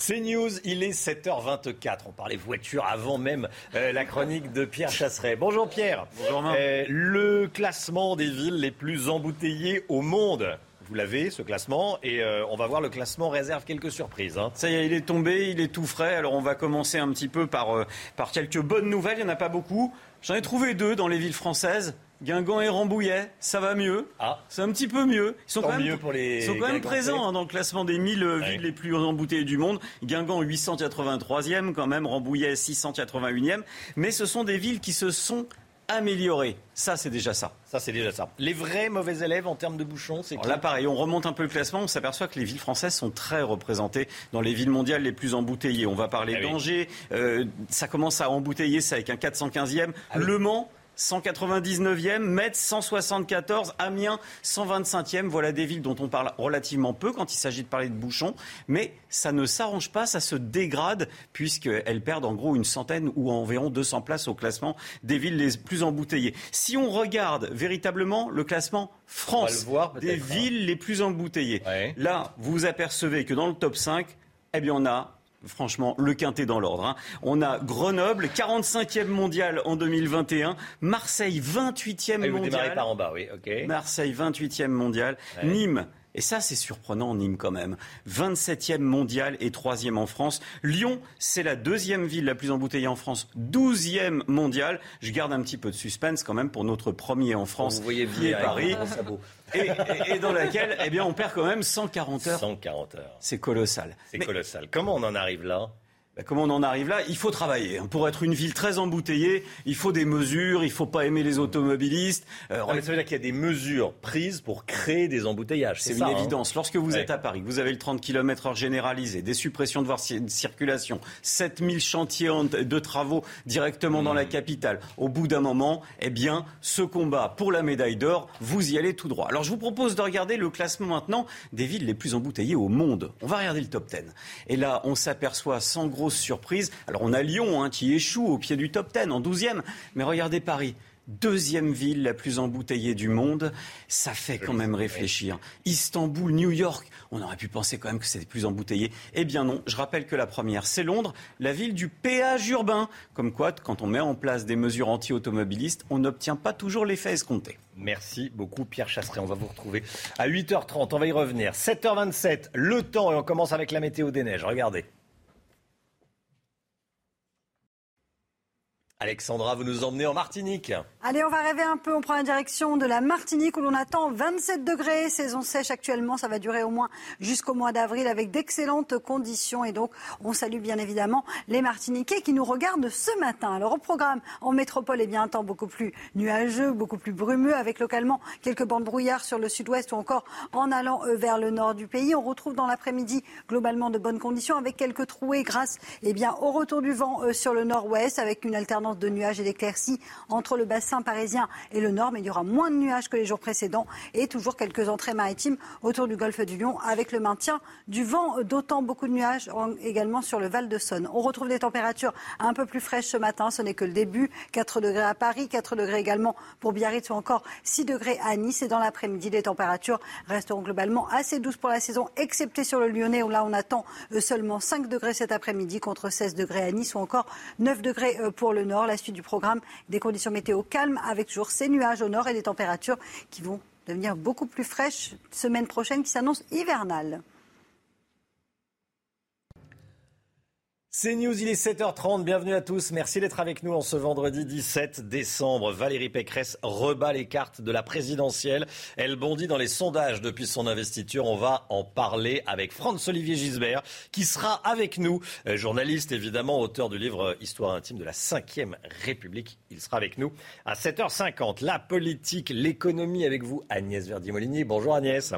C'est News, il est 7h24. On parlait voiture avant même euh, la chronique de Pierre Chasseret. Bonjour Pierre. Bonjour euh, Le classement des villes les plus embouteillées au monde. Vous l'avez, ce classement, et euh, on va voir le classement réserve quelques surprises. Hein. Ça y est, il est tombé, il est tout frais. Alors on va commencer un petit peu par, par quelques bonnes nouvelles. Il n'y en a pas beaucoup. J'en ai trouvé deux dans les villes françaises. Guingamp et Rambouillet, ça va mieux. Ah. C'est un petit peu mieux. Ils sont quand même, pour les sont quand même présents hein, dans le classement des 1000 euh, villes les plus embouteillées du monde. Guingamp 883e quand même, Rambouillet 681e. Mais ce sont des villes qui se sont améliorées. Ça, c'est déjà ça. Ça, c'est déjà ça. Les vrais mauvais élèves en termes de bouchons, c'est Là, pareil, on remonte un peu le classement, on s'aperçoit que les villes françaises sont très représentées dans les villes mondiales les plus embouteillées. On va parler ah d'Angers, euh, ça commence à embouteiller, ça avec un 415e. Ah le Mans, 199e, Metz 174, Amiens 125e. Voilà des villes dont on parle relativement peu quand il s'agit de parler de bouchons, mais ça ne s'arrange pas, ça se dégrade puisqu'elles perdent en gros une centaine ou environ 200 places au classement des villes les plus embouteillées. Si on regarde véritablement le classement France des hein. villes les plus embouteillées, là vous apercevez que dans le top 5, eh bien on a franchement, le quintet dans l'ordre. Hein. On a Grenoble, 45e mondial en 2021. Marseille, 28e mondial. par en bas, oui. Marseille, 28e mondial. Nîmes, Et ça, c'est surprenant, Nîmes, quand même. 27e mondial et 3e en France. Lyon, c'est la deuxième ville la plus embouteillée en France. 12e mondial. Je garde un petit peu de suspense quand même pour notre premier en France. Vous voyez qui est Paris. Et, et, et, dans laquelle, eh bien, on perd quand même 140 heures. 140 heures. C'est colossal. C'est colossal. Comment on en arrive là? Comment on en arrive là? Il faut travailler. Pour être une ville très embouteillée, il faut des mesures, il ne faut pas aimer les automobilistes. Euh, ça veut dire qu'il y a des mesures prises pour créer des embouteillages. C'est une ça, évidence. Hein Lorsque vous êtes à Paris, vous avez le 30 km/h généralisé, des suppressions de voies de circulation, 7000 chantiers de travaux directement mmh. dans la capitale. Au bout d'un moment, eh bien, ce combat pour la médaille d'or, vous y allez tout droit. Alors je vous propose de regarder le classement maintenant des villes les plus embouteillées au monde. On va regarder le top 10. Et là, on s'aperçoit sans gros surprise. Alors on a Lyon hein, qui échoue au pied du top 10 en 12e, mais regardez Paris deuxième ville la plus embouteillée du monde, ça fait quand même réfléchir. Istanbul, New York, on aurait pu penser quand même que c'était plus embouteillé. Eh bien non, je rappelle que la première, c'est Londres, la ville du péage urbain. Comme quoi, quand on met en place des mesures anti-automobilistes, on n'obtient pas toujours l'effet escompté. Merci beaucoup Pierre Chasseret. On va vous retrouver à 8h30. On va y revenir. 7h27, le temps et on commence avec la météo des neiges. Regardez. Alexandra, vous nous emmenez en Martinique. Allez, on va rêver un peu. On prend la direction de la Martinique où l'on attend 27 degrés. Saison sèche actuellement. Ça va durer au moins jusqu'au mois d'avril avec d'excellentes conditions. Et donc, on salue bien évidemment les Martiniquais qui nous regardent ce matin. Alors, au programme en métropole, eh bien, un temps beaucoup plus nuageux, beaucoup plus brumeux avec localement quelques bandes brouillards sur le sud-ouest ou encore en allant euh, vers le nord du pays. On retrouve dans l'après-midi globalement de bonnes conditions avec quelques trouées grâce eh bien, au retour du vent euh, sur le nord-ouest avec une alternance de nuages et d'éclaircies entre le bassin parisien et le nord, mais il y aura moins de nuages que les jours précédents et toujours quelques entrées maritimes autour du golfe du Lion avec le maintien du vent, d'autant beaucoup de nuages également sur le Val de Saône. On retrouve des températures un peu plus fraîches ce matin, ce n'est que le début, 4 degrés à Paris, 4 degrés également pour Biarritz ou encore 6 degrés à Nice. Et dans l'après-midi, les températures resteront globalement assez douces pour la saison, excepté sur le Lyonnais où là on attend euh, seulement 5 degrés cet après-midi contre 16 degrés à Nice ou encore 9 degrés euh, pour le nord. La suite du programme, des conditions météo avec toujours ces nuages au nord et des températures qui vont devenir beaucoup plus fraîches semaine prochaine qui s'annonce hivernale. C'est News, il est 7h30, bienvenue à tous, merci d'être avec nous en ce vendredi 17 décembre. Valérie Pécresse rebat les cartes de la présidentielle, elle bondit dans les sondages depuis son investiture, on va en parler avec Franz-Olivier Gisbert qui sera avec nous, euh, journaliste évidemment, auteur du livre Histoire intime de la 5ème République, il sera avec nous à 7h50. La politique, l'économie avec vous Agnès Verdi-Molinier, bonjour Agnès.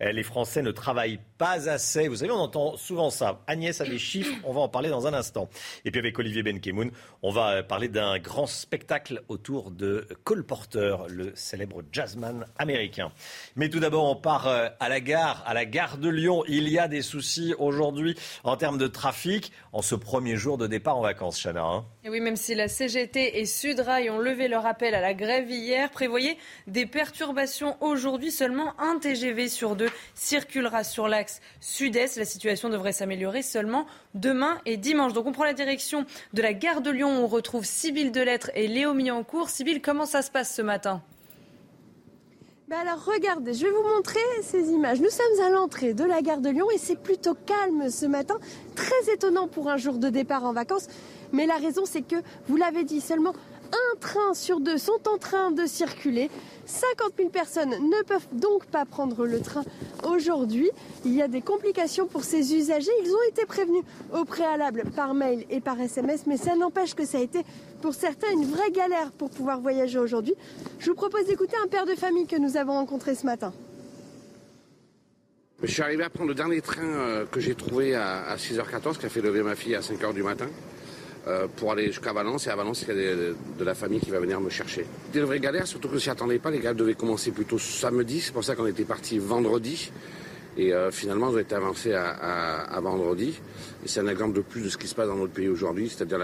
Euh, les Français ne travaillent pas assez, vous savez on entend souvent ça, Agnès a des chiffres, on va en parler dans un instant. Et puis avec Olivier Benkemoun, on va parler d'un grand spectacle autour de Cole Porter, le célèbre jazzman américain. Mais tout d'abord, on part euh, à la gare, à la gare de Lyon. Il y a des soucis aujourd'hui en termes de trafic en ce premier jour de départ en vacances, Chana. Hein. et oui, même si la CGT et Sudrail ont levé leur appel à la grève hier, prévoyez des perturbations aujourd'hui. Seulement un TGV sur deux circulera sur l'axe sud-est. La situation devrait s'améliorer seulement demain et dimanche. Donc on prend la direction de la gare de Lyon. On retrouve Sybille Delettre et Léo Millancourt. Sybille, comment ça se passe ce matin? Bah alors regardez, je vais vous montrer ces images. Nous sommes à l'entrée de la gare de Lyon et c'est plutôt calme ce matin. Très étonnant pour un jour de départ en vacances. Mais la raison c'est que, vous l'avez dit, seulement un train sur deux sont en train de circuler. 50 000 personnes ne peuvent donc pas prendre le train aujourd'hui. Il y a des complications pour ces usagers. Ils ont été prévenus au préalable par mail et par SMS, mais ça n'empêche que ça a été pour certains une vraie galère pour pouvoir voyager aujourd'hui. Je vous propose d'écouter un père de famille que nous avons rencontré ce matin. Je suis arrivé à prendre le dernier train euh, que j'ai trouvé à 6h14 qui a fait lever ma fille à 5h du matin. Euh, pour aller jusqu'à Valence. Et à Valence, il y a de, la famille qui va venir me chercher. Des vraies galères, surtout que s'y attendais pas. Les gars devaient commencer plutôt samedi. C'est pour ça qu'on était parti vendredi. Et euh, finalement, on a été avancé à, vendredi. Et c'est un exemple de plus de ce qui se passe dans notre pays aujourd'hui. C'est-à-dire,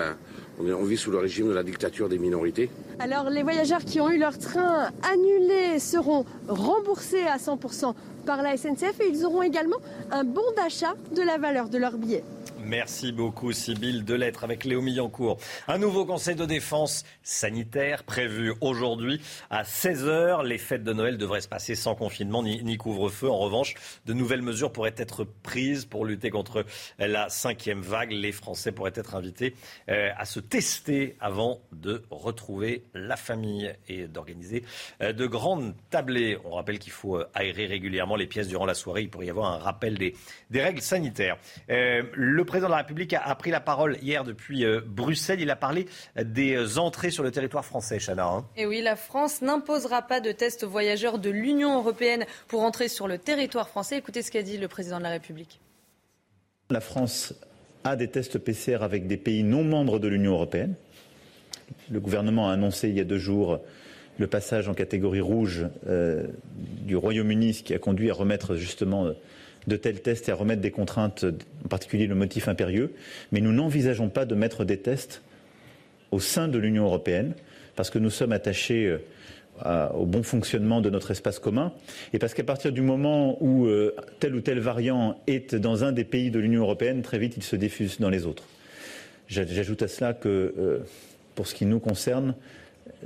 on, on vit sous le régime de la dictature des minorités. Alors, les voyageurs qui ont eu leur train annulé seront remboursés à 100% par la SNCF et ils auront également un bon d'achat de la valeur de leur billet. Merci beaucoup, Sybille Delettre, avec Léo Millancourt. Un nouveau conseil de défense sanitaire prévu aujourd'hui à 16h. Les fêtes de Noël devraient se passer sans confinement ni, couvre-feu. En revanche, de nouvelles mesures pourraient être prises pour lutter contre la cinquième vague. Les Français pourraient être invités euh, à se tester avant de retrouver la famille et d'organiser euh, de grandes tablées. On rappelle qu'il faut euh, aérer régulièrement les pièces durant la soirée. Il pourrait y avoir un rappel des, règles sanitaires. De la République a, pris la parole hier depuis Bruxelles. Il a parlé des entrées sur le territoire français, Chana. Hein. Et oui, la France n'imposera pas de tests aux voyageurs de l'Union européenne pour entrer sur le territoire français. Écoutez ce qu'a dit le président de la République. La France a des tests PCR avec des pays non membres de l'Union européenne. Le gouvernement a annoncé il y a deux jours le passage en catégorie rouge euh, du Royaume-Uni, ce qui a conduit à remettre justement de tels tests et à remettre des contraintes, en particulier le motif impérieux. Mais nous n'envisageons pas de mettre des tests au sein de l'Union européenne, parce que nous sommes attachés euh, au bon fonctionnement de notre espace commun, et parce qu'à partir du moment où euh, tel ou tel variant est dans un des pays de l'Union européenne, très vite il se diffuse dans les autres. J'ajoute à cela que, pour ce qui nous concerne,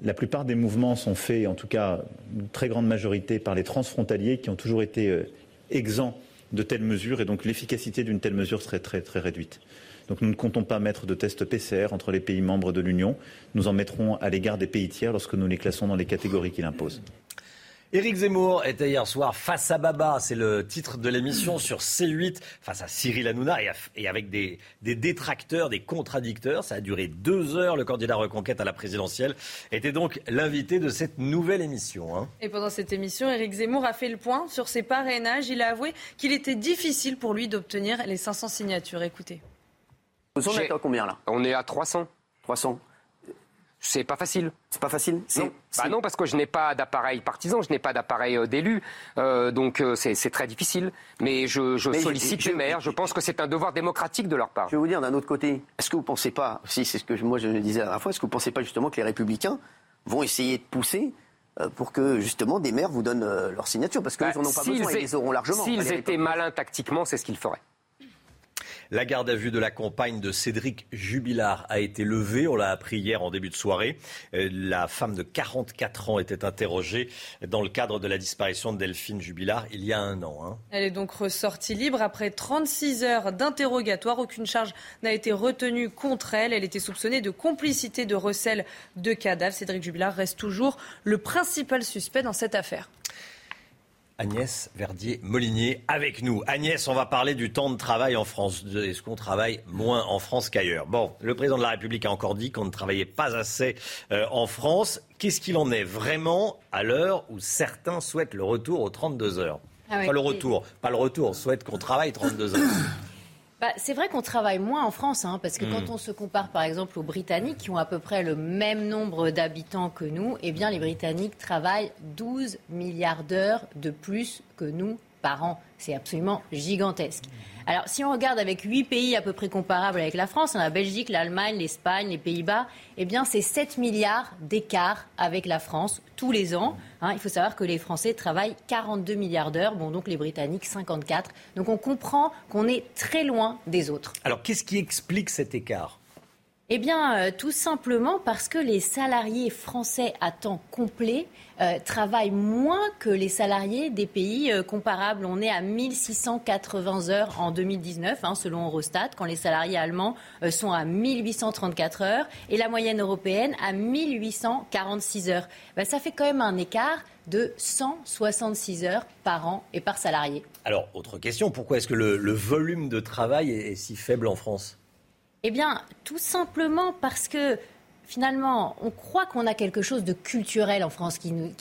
la plupart des mouvements sont faits, en tout cas une très grande majorité, par les transfrontaliers qui ont toujours été euh, exempts de telles mesures et donc l'efficacité d'une telle mesure serait très très réduite. Donc nous ne comptons pas mettre de tests PCR entre les pays membres de l'Union. Nous en mettrons à l'égard des pays tiers lorsque nous les classons dans les catégories qu'il impose. Éric Zemmour était hier soir face à Baba, c'est le titre de l'émission sur C8, face à Cyril Hanouna et, avec des, détracteurs, des contradicteurs. Ça a duré deux heures. Le candidat reconquête à la présidentielle était donc l'invité de cette nouvelle émission. Hein. Et pendant cette émission, Éric Zemmour a fait le point sur ses parrainages. Il a avoué qu'il était difficile pour lui d'obtenir les 500 signatures. Écoutez. Vous en êtes à combien là? On est à 300. 300. C'est pas facile. C'est pas facile non. Bah non, parce que je n'ai pas d'appareil partisan, je n'ai pas d'appareil euh, d'élu. Euh, donc euh, c'est très difficile. Mais je, sollicite les maires. Je pense que c'est un devoir démocratique de leur part. Je vais vous dire d'un autre côté, est-ce que vous ne pensez pas, si c'est ce que moi je disais la dernière fois, est-ce que vous ne pensez pas justement que les républicains vont essayer de pousser pour que justement des maires vous donnent leur signature? Parce qu'ils bah, n'en ont pas besoin, ils les auront largement. S'ils étaient malins tactiquement, c'est ce qu'ils feraient. La garde à vue de la compagne de Cédric Jubilard a été levée. On l'a appris hier en début de soirée. Euh, la femme de 44 ans était interrogée dans le cadre de la disparition de Delphine Jubilard il y a un an. Hein. Elle est donc ressortie libre après 36 heures d'interrogatoire. Aucune charge n'a été retenue contre elle. Elle était soupçonnée de complicité de recel de cadavres. Cédric Jubilard reste toujours le principal suspect dans cette affaire. Agnès Verdier-Molinier avec nous. Agnès, on va parler du temps de travail en France. Est-ce qu'on travaille moins en France qu'ailleurs? Bon, le président de la République a encore dit qu'on ne travaillait pas assez euh, en France. Qu'est-ce qu'il en est vraiment à l'heure où certains souhaitent le retour aux 32 heures? Ah Pas le retour, pas le retour, on souhaite qu'on travaille 32 heures. Bah, c'est vrai qu'on travaille moins en France, hein, parce que quand hmm. on se compare par exemple aux Britanniques, qui ont à peu près le même nombre d'habitants que nous, eh bien les Britanniques travaillent 12 milliards d'heures de plus que nous par an. C'est absolument gigantesque. Alors, si on regarde avec huit pays à peu près comparables avec la France, on a la Belgique, l'Allemagne, l'Espagne, les Pays-Bas, eh bien, c'est 7 milliards d'écart avec la France tous les ans. Hein. il faut savoir que les Français travaillent 42 milliards d'heures, bon, donc les Britanniques 54. Donc, on comprend qu'on est très loin des autres. Alors, qu'est-ce qui explique cet écart? Eh bien, euh, tout simplement parce que les salariés français à temps complet euh, travaillent moins que les salariés des pays euh, comparables. On est à 1680 heures en 2019, hein, selon Eurostat, quand les salariés allemands sont à 1834 heures et la moyenne européenne à 1846 heures. Ben, ça fait quand même un écart de 166 heures par an et par salarié. Alors, autre question, pourquoi est-ce que le, volume de travail est si faible en France? Eh bien, tout simplement parce que finalement, on croit qu'on a quelque chose de culturel en France qui, nous,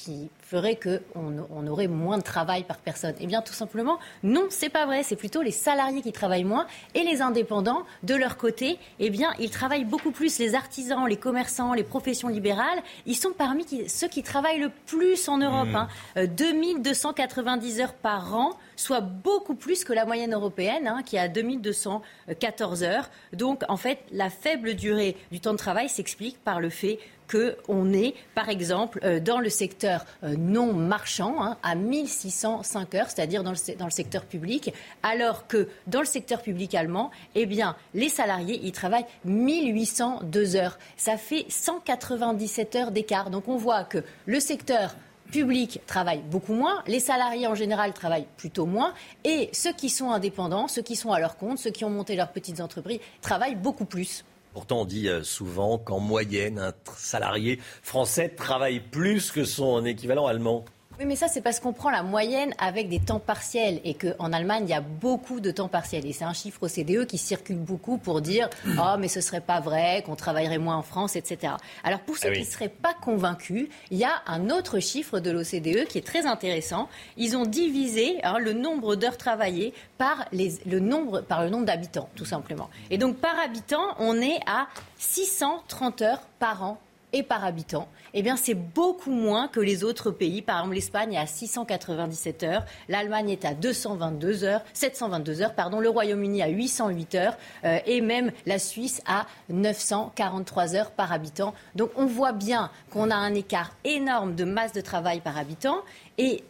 ferait qu'on on aurait moins de travail par personne Eh bien, tout simplement, non, c'est pas vrai. C'est plutôt les salariés qui travaillent moins et les indépendants, de leur côté, eh bien, ils travaillent beaucoup plus. Les artisans, les commerçants, les professions libérales, ils sont parmi ceux qui travaillent le plus en Europe. Mmh. Hein. 2290 euh, heures par an, soit beaucoup plus que la moyenne européenne, hein, qui est à 2214 heures. Donc, en fait, la faible durée du temps de travail s'explique par le fait qu'on est, par exemple, euh, dans le secteur euh, non marchand, hein, à 1605 heures, c'est-à-dire dans le, dans le secteur public, alors que dans le secteur public allemand, eh bien, les salariés, ils travaillent 1802 heures. Ça fait 197 heures d'écart. Donc on voit que le secteur public travaille beaucoup moins, les salariés en général travaillent plutôt moins, et ceux qui sont indépendants, ceux qui sont à leur compte, ceux qui ont monté leurs petites entreprises, travaillent beaucoup plus. Pourtant, on dit euh, souvent qu'en moyenne, un salarié français travaille plus que son équivalent allemand. Oui, mais ça, c'est parce qu'on prend la moyenne avec des temps partiels et qu'en Allemagne, il y a beaucoup de temps partiels. Et c'est un chiffre au CDE qui circule beaucoup pour dire Oh, mais ce serait pas vrai, qu'on travaillerait moins en France, etc. Alors, pour ceux ah qui ne seraient pas convaincus, il y a un autre chiffre de l'OCDE qui est très intéressant. Ils ont divisé hein, le nombre d'heures travaillées par, le nombre, par le nombre d'habitants, tout simplement. Et donc, par habitant, on est à 630 heures par an et par habitant, eh bien c'est beaucoup moins que les autres pays. Par exemple, l'Espagne est à 697 heures, l'Allemagne est à 222 heures, 722 heures, pardon, le Royaume-Uni à 808 heures euh, et même la Suisse à 943 heures par habitant. Donc on voit bien qu'on a un écart énorme de masse de travail par habitant et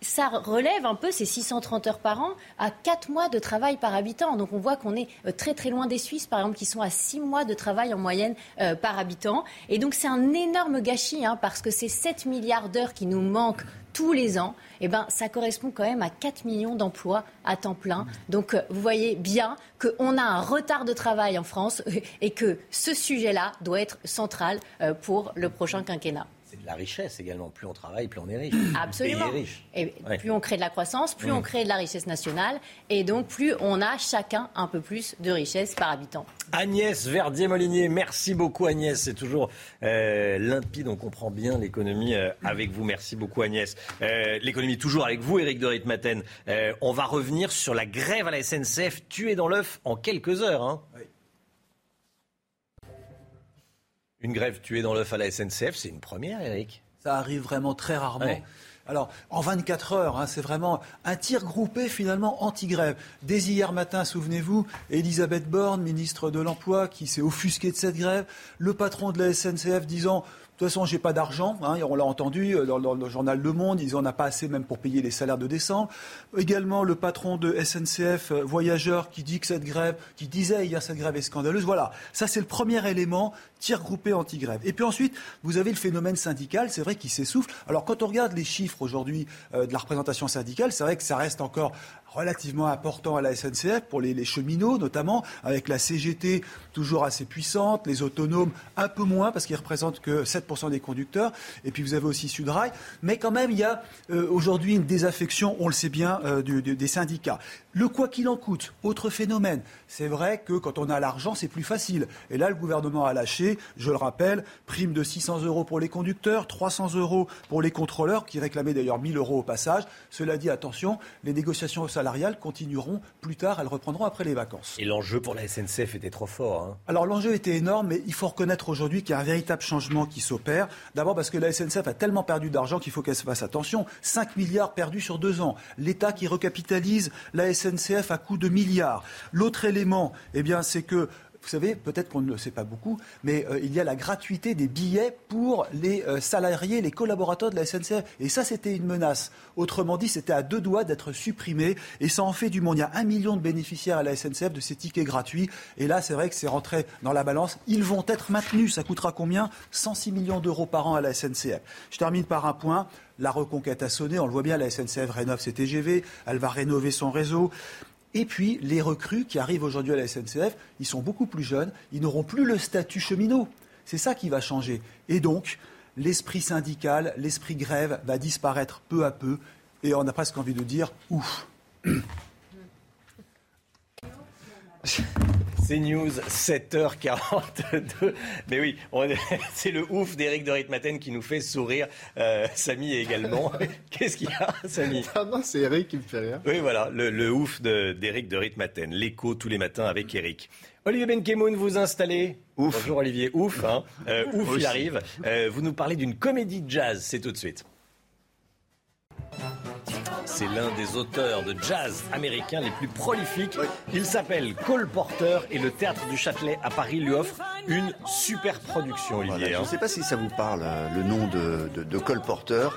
ça relève un peu ces 630 heures par an à 4 mois de travail par habitant. Donc on voit qu'on est euh, très très loin des Suisses, par exemple, qui sont à 6 mois de travail en moyenne euh, par habitant. Et donc c'est un énorme gâchis, hein, parce que ces 7 milliards d'heures qui nous manquent tous les ans, eh ben, ça correspond quand même à 4 millions d'emplois à temps plein. Donc euh, vous voyez bien qu'on a un retard de travail en France et que ce sujet-là doit être central pour le prochain quinquennat la richesse également. Plus on travaille, plus on est riche. Absolument. Et plus on crée de la croissance, plus on crée de la richesse nationale. Et donc, plus on a chacun un peu plus de richesse par habitant. Agnès Verdier-Molinier, merci beaucoup Agnès. C'est toujours euh, limpide, on comprend bien l'économie euh, avec vous. Merci beaucoup Agnès. Euh, l'économie toujours avec vous, Éric de Ritmaten. on va revenir sur la grève à la SNCF tuée dans l'œuf en quelques heures. Hein. Une grève tuée dans l'œuf à la SNCF, c'est une première, Eric Ça arrive vraiment très rarement. Alors, en 24 heures, hein, c'est vraiment un tir groupé finalement anti-grève. Dès hier matin, souvenez-vous, Elisabeth Borne, ministre de l'Emploi, qui s'est offusquée de cette grève, le patron de la SNCF disant de toute façon, j'ai pas d'argent. Hein, on l'a entendu euh, dans, le journal Le Monde. Ils n'en ont pas assez même pour payer les salaires de décembre. Également, le patron de SNCF euh, Voyageurs qui dit que cette grève, qui disait hier cette grève est scandaleuse. Voilà, ça c'est le premier élément tir groupé anti-grève. Et puis ensuite, vous avez le phénomène syndical, c'est vrai qu'il s'essouffle. Alors quand on regarde les chiffres aujourd'hui euh, de la représentation syndicale, c'est vrai que ça reste encore relativement important à la SNCF pour les, cheminots notamment, avec la CGT toujours assez puissante, les autonomes un peu moins parce qu'ils représentent que 7% des conducteurs, et puis vous avez aussi Sudrail, mais quand même il y a euh, aujourd'hui une désaffection, on le sait bien, euh, des syndicats. Le quoi qu'il en coûte, autre phénomène, c'est vrai que quand on a l'argent c'est plus facile, et là le gouvernement a lâché, je le rappelle, prime de 600 euros pour les conducteurs, 300 euros pour les contrôleurs, qui réclamaient d'ailleurs 1000 euros au passage. Cela dit, attention, les négociations salariales continueront plus tard, elles reprendront après les vacances. Et l'enjeu pour la SNCF était trop fort. Hein. Alors l'enjeu était énorme, mais il faut reconnaître aujourd'hui qu'il y a un véritable changement qui s'opère. D'abord parce que la SNCF a tellement perdu d'argent qu'il faut qu'elle se fasse attention. 5 milliards perdus sur deux ans. L'État qui recapitalise la SNCF à coût de milliards. L'autre élément, eh bien, c'est que vous savez, peut-être qu'on ne le sait pas beaucoup, mais euh, il y a la gratuité des billets pour les euh, salariés, les collaborateurs de la SNCF. Et ça, c'était une menace. Autrement dit, c'était à deux doigts d'être supprimé. Et ça en fait du monde. Il y a un million de bénéficiaires à la SNCF de ces tickets gratuits. Et là, c'est vrai que c'est rentré dans la balance. Ils vont être maintenus. Ça coûtera combien? 106 millions d'euros par an à la SNCF. Je termine par un point la reconquête a sonné. On le voit bien, la SNCF rénove ses TGV, elle va rénover son réseau. Et puis, les recrues qui arrivent aujourd'hui à la SNCF, ils sont beaucoup plus jeunes, ils n'auront plus le statut cheminot. C'est ça qui va changer. Et donc, l'esprit syndical, l'esprit grève va disparaître peu à peu. Et on a presque envie de dire ouf. C'est News, 7h42. Mais oui, c'est le ouf d'Éric de Ritmaten qui nous fait sourire. Euh, Samy également. Qu'est-ce qu'il y a, Samy? Ah Non, c'est Eric qui me fait rire. Oui, voilà, le, ouf d'Éric de, de Ritmaten. L'écho tous les matins avec Eric. Olivier Benkemoun, vous installez? Ouf. Bonjour Olivier, ouf. Hein. Euh, ouf, il arrive. Euh, vous nous parlez d'une comédie de jazz, c'est tout de suite. C'est l'un des auteurs de jazz américains les plus prolifiques. Il s'appelle Cole Porter et le théâtre du Châtelet à Paris lui offre une super production, Olivier. je hein. ne sais pas si ça vous parle, euh, le nom de, de, de Cole Porter.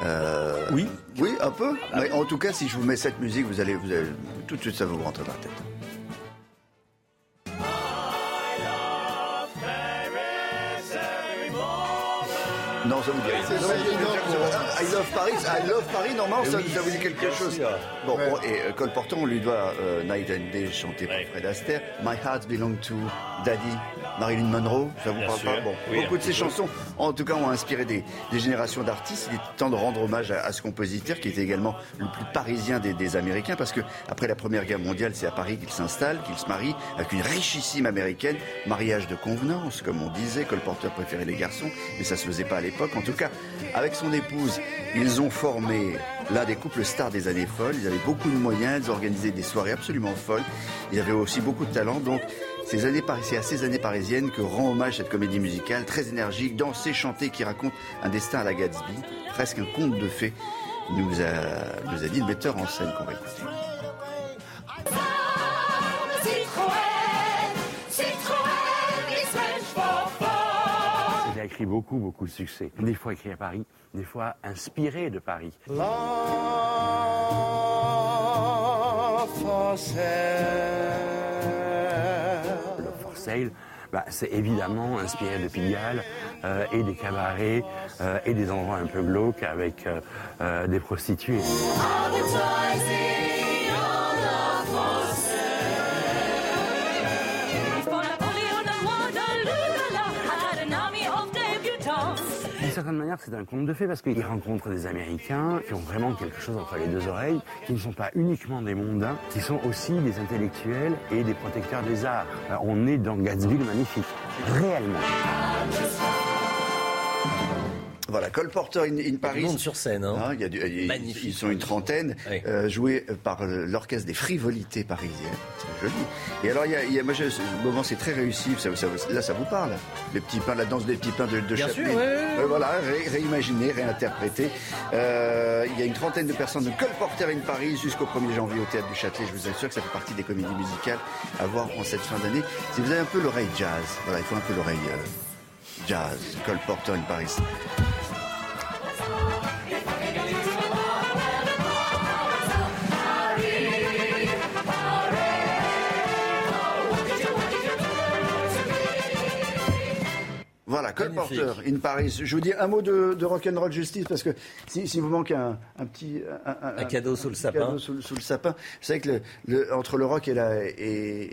Euh, oui. Oui, un peu. Mais en tout cas, si je vous mets cette musique, vous allez, vous allez tout de suite, ça va vous rentrer dans la tête. Non, ça vous dit I love Paris. I love Paris, normalement, Eh ça, oui, ça vous dit quelque chose. sûr. Bon, bon, et euh, Cole Porter, on lui doit euh, Night and Day chanté par Fred Astaire. My Heart Belong to Daddy, Marilyn Monroe. Ça vous Bien parle sûr. pas? Bon, Oui, beaucoup de ces peu. chansons, en tout cas, ont inspiré des, des générations d'artistes. Il est temps de rendre hommage à, à ce compositeur qui était également le plus parisien des, des Américains, parce que après la Première Guerre mondiale, c'est à Paris qu'il s'installe, qu'il se marie avec une richissime américaine. Mariage de convenance, comme on disait. Cole Porter préférait les garçons, mais ça se faisait pas à l'époque. En tout cas, avec son épouse, ils ont formé l'un des couples stars des années folles. Ils avaient beaucoup de moyens, ils organisaient des soirées absolument folles. Ils avaient aussi beaucoup de talent. Donc, c'est à ces années parisiennes que rend hommage cette comédie musicale très énergique, dansée, chantée, qui raconte un destin à la Gatsby, presque un conte de fées, nous a, nous a dit le metteur en scène qu'on va écouter. Écrit beaucoup, beaucoup de succès. Des fois écrit à Paris, des fois inspiré de Paris. Le for sale, bah, c'est évidemment inspiré de Pigalle euh, et des cabarets euh, et des endroits un peu glauques avec euh, des prostituées. Certaine manière, c'est un conte de fées parce qu'il rencontre des Américains qui ont vraiment quelque chose entre les deux oreilles, qui ne sont pas uniquement des mondains, qui sont aussi des intellectuels et des protecteurs des arts. Euh, On est dans Gatsby le magnifique, réellement. Voilà, Cole Porter in, in Paris. monde sur scène. Hein. Ah, il y a du- il y a- Magnifique. Ils sont une trentaine, euh, joués par l'orchestre des frivolités parisiennes. C'est joli. Et alors, il y a, il y a- moi, je- ce moment, c'est très réussi. Ça, ça- là, ça vous parle. Les petits pains, la danse des petits pains de, de Bien Chaplin. sûr, ouais, ouais, ouais. Euh, voilà, ré- réimaginé, réinterprété. Euh, il y a une trentaine de personnes de Cole Porter in Paris jusqu'au 1er janvier au Théâtre du Châtelet. Je vous assure que ça fait partie des comédies musicales à voir en cette fin d'année. Si vous avez un peu l'oreille jazz, voilà, il faut un peu l'oreille euh, jazz. Cole Porter in Paris. It's Voilà. Porter, in Paris. Je vous dis un mot de, de Rock'n'Roll Justice, parce que si, si vous manque un, un petit... Un, Un cadeau sous le sapin. cadeau sous, sous le sapin. Vous savez que le, le- entre le rock et, la, et,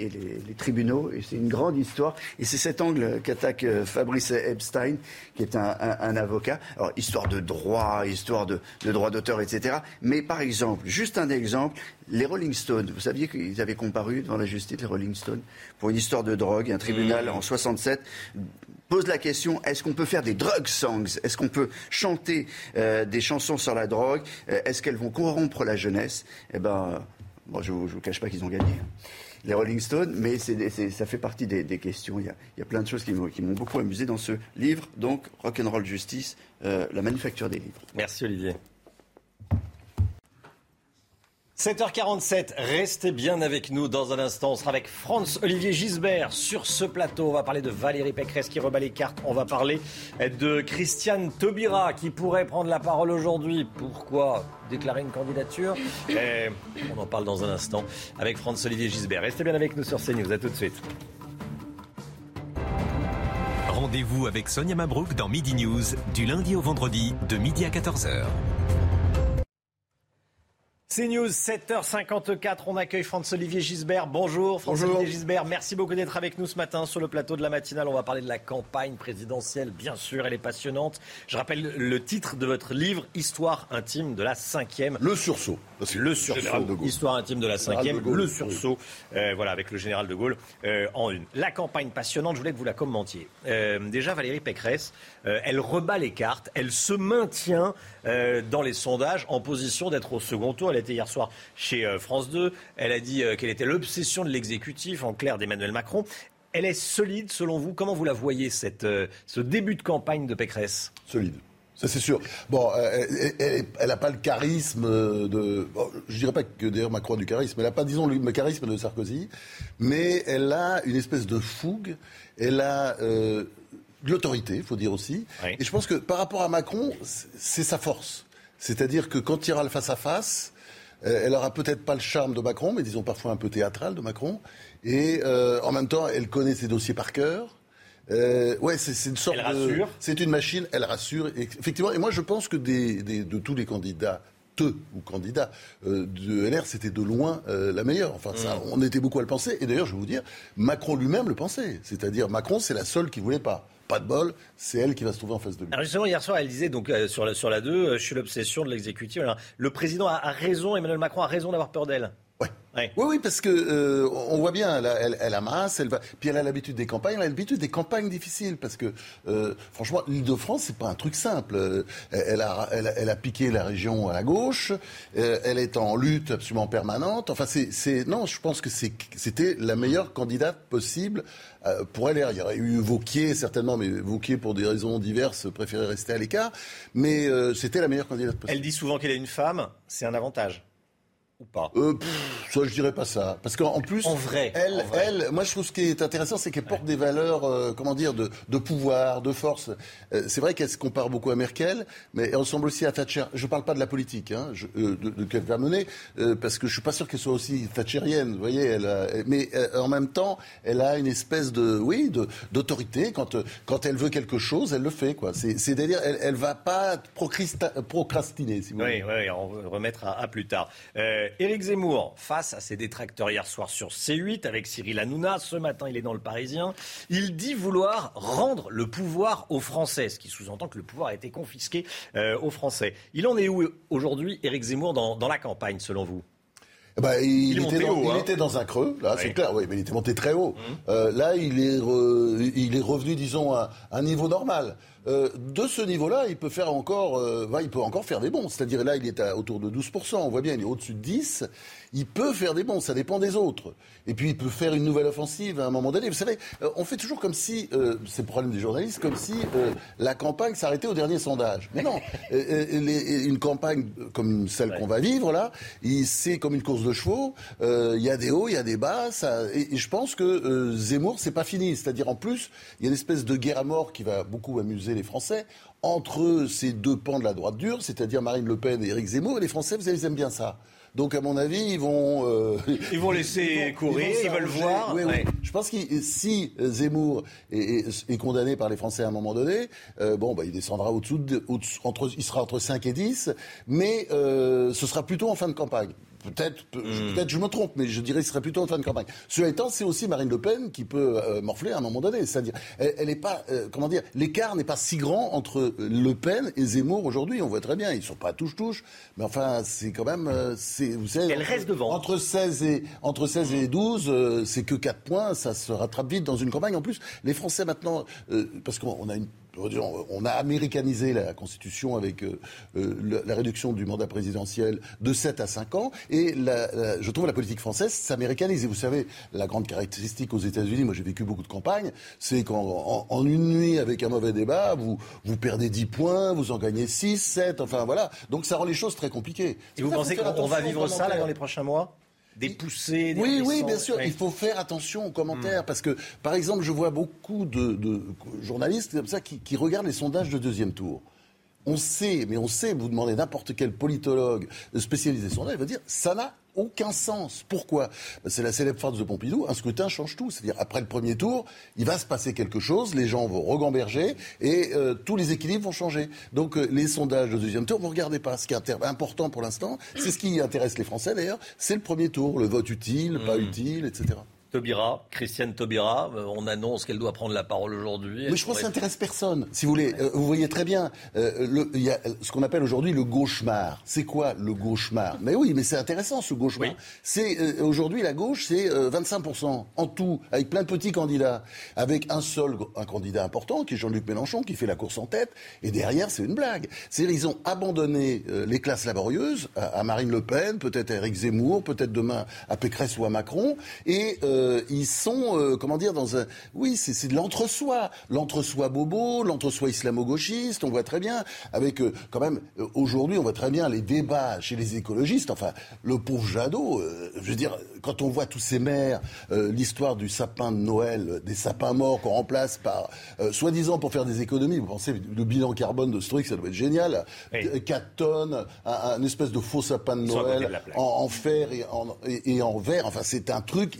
et les, les tribunaux, et c'est une grande histoire, et c'est cet angle qu'attaque euh, Fabrice Epstein, qui est un, avocat. Alors, histoire de droit, histoire de, de droit d'auteur, etc. Mais par exemple, juste un exemple, les Rolling Stones, vous saviez qu'ils avaient comparu devant la justice, les Rolling Stones, pour une histoire de drogue. Un tribunal en 67 pose la question est-ce qu'on peut faire des drug songs? Est-ce qu'on peut chanter euh, des chansons sur la drogue? Euh, Est-ce qu'elles vont corrompre la jeunesse? Eh ben, bon, je ne vous, cache pas qu'ils ont gagné. Les Rolling Stones, mais c'est- ça fait partie des, questions. Il y, a, plein de choses qui m'ont qui m'ont beaucoup amusé dans ce livre, donc Rock'n'Roll Justice, euh, la manufacture des livres. Merci Olivier. 7h47, restez bien avec nous dans un instant. On sera avec Franz-Olivier Gisbert sur ce plateau. On va parler de Valérie Pécresse qui rebat les cartes. On va parler de Christiane Taubira qui pourrait prendre la parole aujourd'hui. Pourquoi déclarer une candidature? Eh, On en parle dans un instant avec Franz-Olivier Gisbert. Restez bien avec nous sur CNews. À tout de suite. Rendez-vous avec Sonia Mabrouk dans Midi News du lundi au vendredi de midi à 14h. C'est News, 7h54. On accueille Franz-Olivier Gisbert. Bonjour, Franz-Olivier Gisbert. Merci beaucoup d'être avec nous ce matin sur le plateau de la matinale. On va parler de la campagne présidentielle. Bien sûr, elle est passionnante. Je rappelle le titre de votre livre, Histoire intime de la cinquième. Le sursaut. Le sursaut. Histoire intime de la cinquième. le sursaut. Euh, voilà, avec le général de Gaulle euh, en une. La campagne passionnante, je voulais que vous la commentiez. Euh, déjà, Valérie Pécresse, elle rebat les cartes. Elle se maintient dans les sondages en position d'être au second tour. Elle était hier soir chez France 2. Elle a dit qu'elle était l'obsession de l'exécutif, en clair d'Emmanuel Macron. Elle est solide, selon vous Comment vous la voyez, cette, ce début de campagne de Pécresse? Solide. Ça, c'est sûr. Bon, euh, elle n'a pas le charisme de. je dirais pas que d'ailleurs Macron a du charisme. Elle n'a pas, disons, le charisme de Sarkozy. Mais elle a une espèce de fougue. Elle a euh, de l'autorité, il faut dire aussi. Et je pense que par rapport à Macron, c'est sa force. C'est-à-dire que quand il y aura le face-à-face, euh, elle aura peut-être pas le charme de Macron, mais disons parfois un peu théâtral de Macron. Et en même temps, elle connaît ses dossiers par cœur. Euh, ouais, c'est une sorte elle C'est une machine, elle rassure. effectivement, et moi je pense que de tous les candidats te ou candidats euh, de LR, c'était de loin euh, la meilleure. Enfin, ça, mm. on était beaucoup à le penser. Et d'ailleurs, je vais vous dire, Macron lui-même le pensait. C'est-à-dire, Macron, c'est la seule qui voulait pas. Pas de bol, c'est elle qui va se trouver en face de lui. Alors justement, hier soir, elle disait donc sur la sur la 2, je suis l'obsession de l'exécutif. Le président a, a raison, Emmanuel Macron a raison d'avoir peur d'elle. Oui, oui, parce que euh, on voit bien, elle, elle, amasse, elle va. Puis elle a l'habitude des campagnes, elle a l'habitude des campagnes difficiles, parce que euh, franchement, l'Île-de-France, c'est pas un truc simple. Euh, elle a, elle, a piqué la région à la gauche, elle est en lutte absolument permanente. Enfin, c'est, non, je pense que c'était la meilleure candidate possible pour LR. Il y aurait eu Vauquier certainement, mais Vauquier pour des raisons diverses préférait rester à l'écart. Mais c'était la meilleure candidate possible. Elle dit souvent qu'elle est une femme, c'est un avantage ou pas? Euh, Ça, je dirais pas ça. Parce qu'en plus, en vrai, elle, elle, moi, je trouve ce qui est intéressant, c'est qu'elle porte des valeurs, euh, comment dire, de, de, pouvoir, de force. Euh, c'est vrai qu'elle se compare beaucoup à Merkel, mais elle ressemble aussi à Thatcher. Je parle pas de la politique, hein, je, euh, de, de qu'elle va mener, parce que je suis pas sûr qu'elle soit aussi thatcherienne. Vous voyez, elle, mais en même temps, elle a une espèce de, oui, d'autorité. Quand quand elle veut quelque chose, elle le fait, quoi. C'est-à-dire, elle, elle va pas procrastiner, si vous voulez. Oui, oui, on va remettre à, à plus tard. Éric Zemmour, face à ses détracteurs hier soir sur C8 avec Cyril Hanouna, ce matin il est dans le Parisien, il dit vouloir rendre le pouvoir aux Français, ce qui sous-entend que le pouvoir a été confisqué euh, aux Français. Il en est où aujourd'hui, Éric Zemmour, dans, la campagne, selon vous? Eh ben, il, hein. était dans, un creux, là, c'est clair, oui, mais il était monté très haut. Mmh. Euh, là, il est, il est revenu, disons, à un niveau normal. Euh, de ce niveau-là, il peut faire encore, euh, il peut encore faire des bons. C'est-à-dire là, il est à autour de 12%. On voit bien, il est au-dessus de 10 il peut faire des bons, ça dépend des autres. Et puis il peut faire une nouvelle offensive à un moment donné. Vous savez, euh, on fait toujours comme si, c'est le problème des journalistes, comme si la campagne s'arrêtait au dernier sondage. Mais non, une campagne comme celle qu'on va vivre là, c'est comme une course de chevaux. Il y a des hauts, il y a des bas. Ça, et, je pense que Zemmour, c'est pas fini. C'est-à-dire en plus, il y a une espèce de guerre à mort qui va beaucoup amuser les Français entre ces deux pans de la droite dure, c'est-à-dire Marine Le Pen et Éric Zemmour. Et les Français, vous savez, ils aiment bien ça. Donc, à mon avis, ils vont. Euh, ils vont laisser courir, ils, veulent voir. Oui, oui. Je pense que si Zemmour est, condamné par les Français à un moment donné, euh, bon, bah, il descendra au-dessous, de, entre, il sera entre 5 et 10, mais euh, ce sera plutôt en fin de campagne. Peut-être, hmm. peut-être je me trompe, mais je dirais que ce serait plutôt en fin de campagne. Cela étant, c'est aussi Marine Le Pen qui peut euh, morfler à un moment donné. C'est-à-dire, elle, n'est pas, euh, comment dire, l'écart n'est pas si grand entre Le Pen et Zemmour aujourd'hui. On voit très bien, ils sont pas touche-touche, mais enfin, c'est quand même, euh, c'est, vous savez, elle reste devant. Entre 16 et entre 16 et 12, c'est que 4 points, ça se rattrape vite dans une campagne. En plus, les Français maintenant, parce qu'on a une on a américanisé la Constitution avec euh, euh, la réduction du mandat présidentiel de 7 à 5 ans. Et je trouve la politique française s'américanise. Et vous savez, la grande caractéristique aux États-Unis, moi j'ai vécu beaucoup de campagnes, c'est qu'en en, une nuit avec un mauvais débat, vous, vous perdez 10 points, vous en gagnez 6, 7, enfin voilà. Donc ça rend les choses très compliquées. Et vous pensez qu'on va vivre ça là, dans les prochains mois? Des poussées. Des oui, oui, bien sûr. Il faut faire attention aux commentaires hmm. parce que, par exemple, je vois beaucoup de, journalistes comme ça qui, qui, regardent les sondages de deuxième tour. On sait, mais on sait, vous demandez n'importe quel politologue spécialisé sondage, il va dire ça n'a aucun sens. Pourquoi? C'est la célèbre phrase de Pompidou, un scrutin change tout. C'est-à-dire, après le premier tour, il va se passer quelque chose, les gens vont regamberger et euh, tous les équilibres vont changer. Donc, euh, les sondages de deuxième tour, vous ne regardez pas. Ce qui est important pour l'instant, c'est ce qui intéresse les Français d'ailleurs, c'est le premier tour, le vote utile, pas mmh. utile, etc. Tobira, Christiane Tobira, euh, on annonce qu'elle doit prendre la parole aujourd'hui. Mais je pense que ça n'intéresse personne, si vous voulez. Euh, vous voyez très bien, euh, il y a ce qu'on appelle aujourd'hui le gauchemar. C'est quoi le gauchemar? Mais oui, mais c'est intéressant ce gauchemar. C'est aujourd'hui la gauche, c'est 25% en tout, avec plein de petits candidats, avec un seul un candidat important qui est Jean-Luc Mélenchon qui fait la course en tête, et derrière c'est une blague. C'est-à-dire ils ont abandonné les classes laborieuses à, Marine Le Pen, peut-être à Eric Zemmour, peut-être demain à Pécresse ou à Macron, et euh, ils sont, euh, comment dire, dans un... Oui, c'est de l'entre-soi. L'entre-soi bobo, l'entre-soi islamo-gauchiste, on voit très bien, avec quand même, aujourd'hui, on voit très bien les débats chez les écologistes. Enfin, le pauvre Jadot, je veux dire, quand on voit tous ces maires, l'histoire du sapin de Noël, des sapins morts qu'on remplace par, soi-disant pour faire des économies, vous pensez, le bilan carbone de ce truc, ça doit être génial. 4 tonnes, un, espèce de faux sapin de Noël en, fer et en, et en verre. Enfin, c'est un truc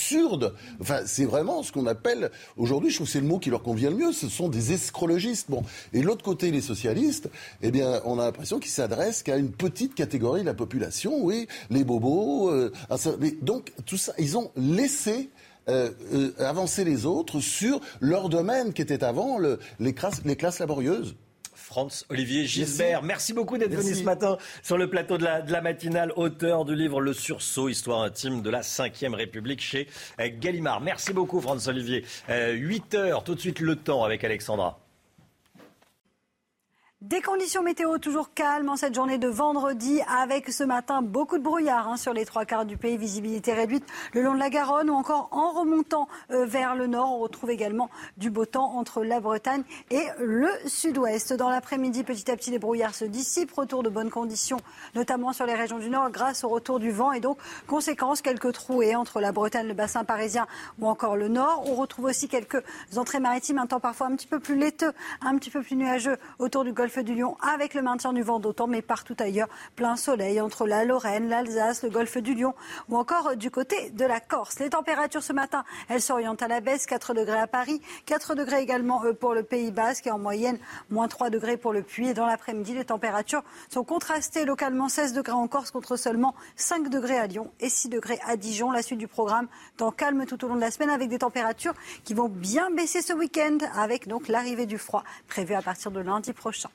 absurde. Enfin, c'est vraiment ce qu'on appelle aujourd'hui. Je trouve que c'est le mot qui leur convient le mieux. Ce sont des escrologistes. Bon, et l'autre côté, les socialistes, eh bien, on a l'impression qu'ils s'adressent qu'à une petite catégorie de la population. Oui, les bobos. Euh, donc tout ça, ils ont laissé euh, euh, avancer les autres sur leur domaine qui était avant les classes laborieuses. France Olivier Gisbert. Merci, beaucoup d'être venu ce matin sur le plateau de la, matinale, auteur du livre Le Sursaut, histoire intime de la Ve République chez Gallimard. Merci beaucoup France Olivier. 8 euh, heures, tout de suite le temps avec Alexandra. Des conditions météo toujours calmes en cette journée de vendredi, avec ce matin beaucoup de brouillard hein, sur les trois quarts du pays, visibilité réduite le long de la Garonne ou encore en remontant euh, vers le nord. On retrouve également du beau temps entre la Bretagne et le sud-ouest. Dans l'après-midi, petit à petit, les brouillards se dissipent, retour de bonnes conditions, notamment sur les régions du nord, grâce au retour du vent et donc, conséquence, quelques trouées entre la Bretagne, le bassin parisien ou encore le nord. On retrouve aussi quelques entrées maritimes, un temps parfois un petit peu plus laiteux, un petit peu plus nuageux autour du golfe golfe du Lion avec le maintien du vent d'autant, mais partout ailleurs, plein soleil entre la Lorraine, l'Alsace, le golfe du Lion ou encore du côté de la Corse. Les températures ce matin, elles s'orientent à la baisse, 4 degrés à Paris, 4 degrés également euh, pour le Pays Basque et en moyenne moins 3 degrés pour le Puy. Et dans l'après-midi, les températures sont contrastées localement 16 degrés en Corse contre seulement 5 degrés à Lyon et 6 degrés à Dijon. La suite du programme dans calme tout au long de la semaine avec des températures qui vont bien baisser ce week-end avec donc l'arrivée du froid prévue à partir de lundi prochain.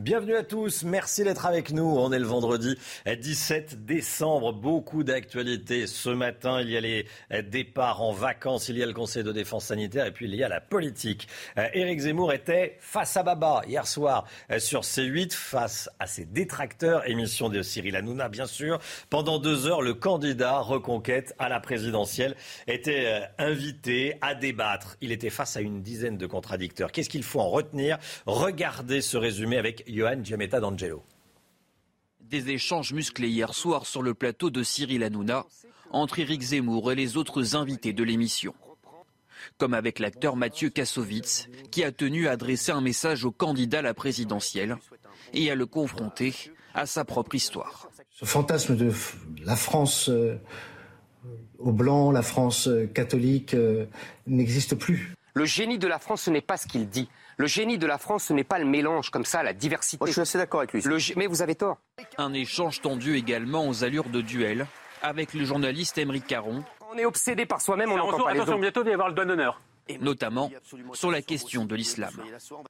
Bienvenue à tous, merci d'être avec nous. On est le vendredi 17 décembre, beaucoup d'actualités. Ce matin, il y a les départs en vacances, il y a le Conseil de défense sanitaire et puis il y a la politique. Euh, Éric Zemmour était face à Baba hier soir euh, sur C8, face à ses détracteurs, émission de Cyril Hanouna bien sûr. Pendant deux heures, le candidat reconquête à la présidentielle était euh, invité à débattre. Il était face à une dizaine de contradicteurs. Qu'est-ce qu'il faut en retenir? Regardez ce résumé avec Johan Giametta d'Angelo. Des échanges musclés hier soir sur le plateau de Cyril Hanouna entre Éric Zemmour et les autres invités de l'émission. Comme avec l'acteur Mathieu Kassovitz, qui a tenu à adresser un message au candidat à la présidentielle et à le confronter à sa propre histoire. Ce fantasme de la France euh, au blanc, la France euh, catholique, euh, n'existe plus. Le génie de la France, ce n'est pas ce qu'il dit. Le génie de la France, ce n'est pas le mélange comme ça, la diversité. je suis assez d'accord avec lui. Mais vous avez tort. Un échange tendu également aux allures de duel avec le journaliste Émeric Caron. On est obsédé par soi-même, on n'entend pas Attention, bientôt il va y avoir le doigt d'honneur. Notamment sur la question de l'islam.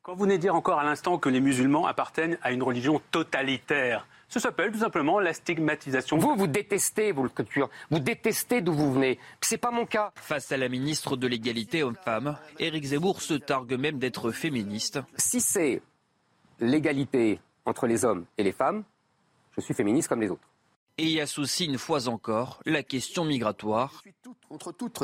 Quand vous venez de dire encore à l'instant que les musulmans appartiennent à une religion totalitaire, ça s'appelle tout simplement la stigmatisation. Vous, vous détestez vous, le culture. Vous détestez d'où vous venez. C'est pas mon cas. Face à la ministre de l'égalité homme-femme, Éric Zemmour se targue même d'être féministe. Si c'est l'égalité entre les hommes et les femmes, je suis féministe comme les autres et y associe une fois encore la question migratoire.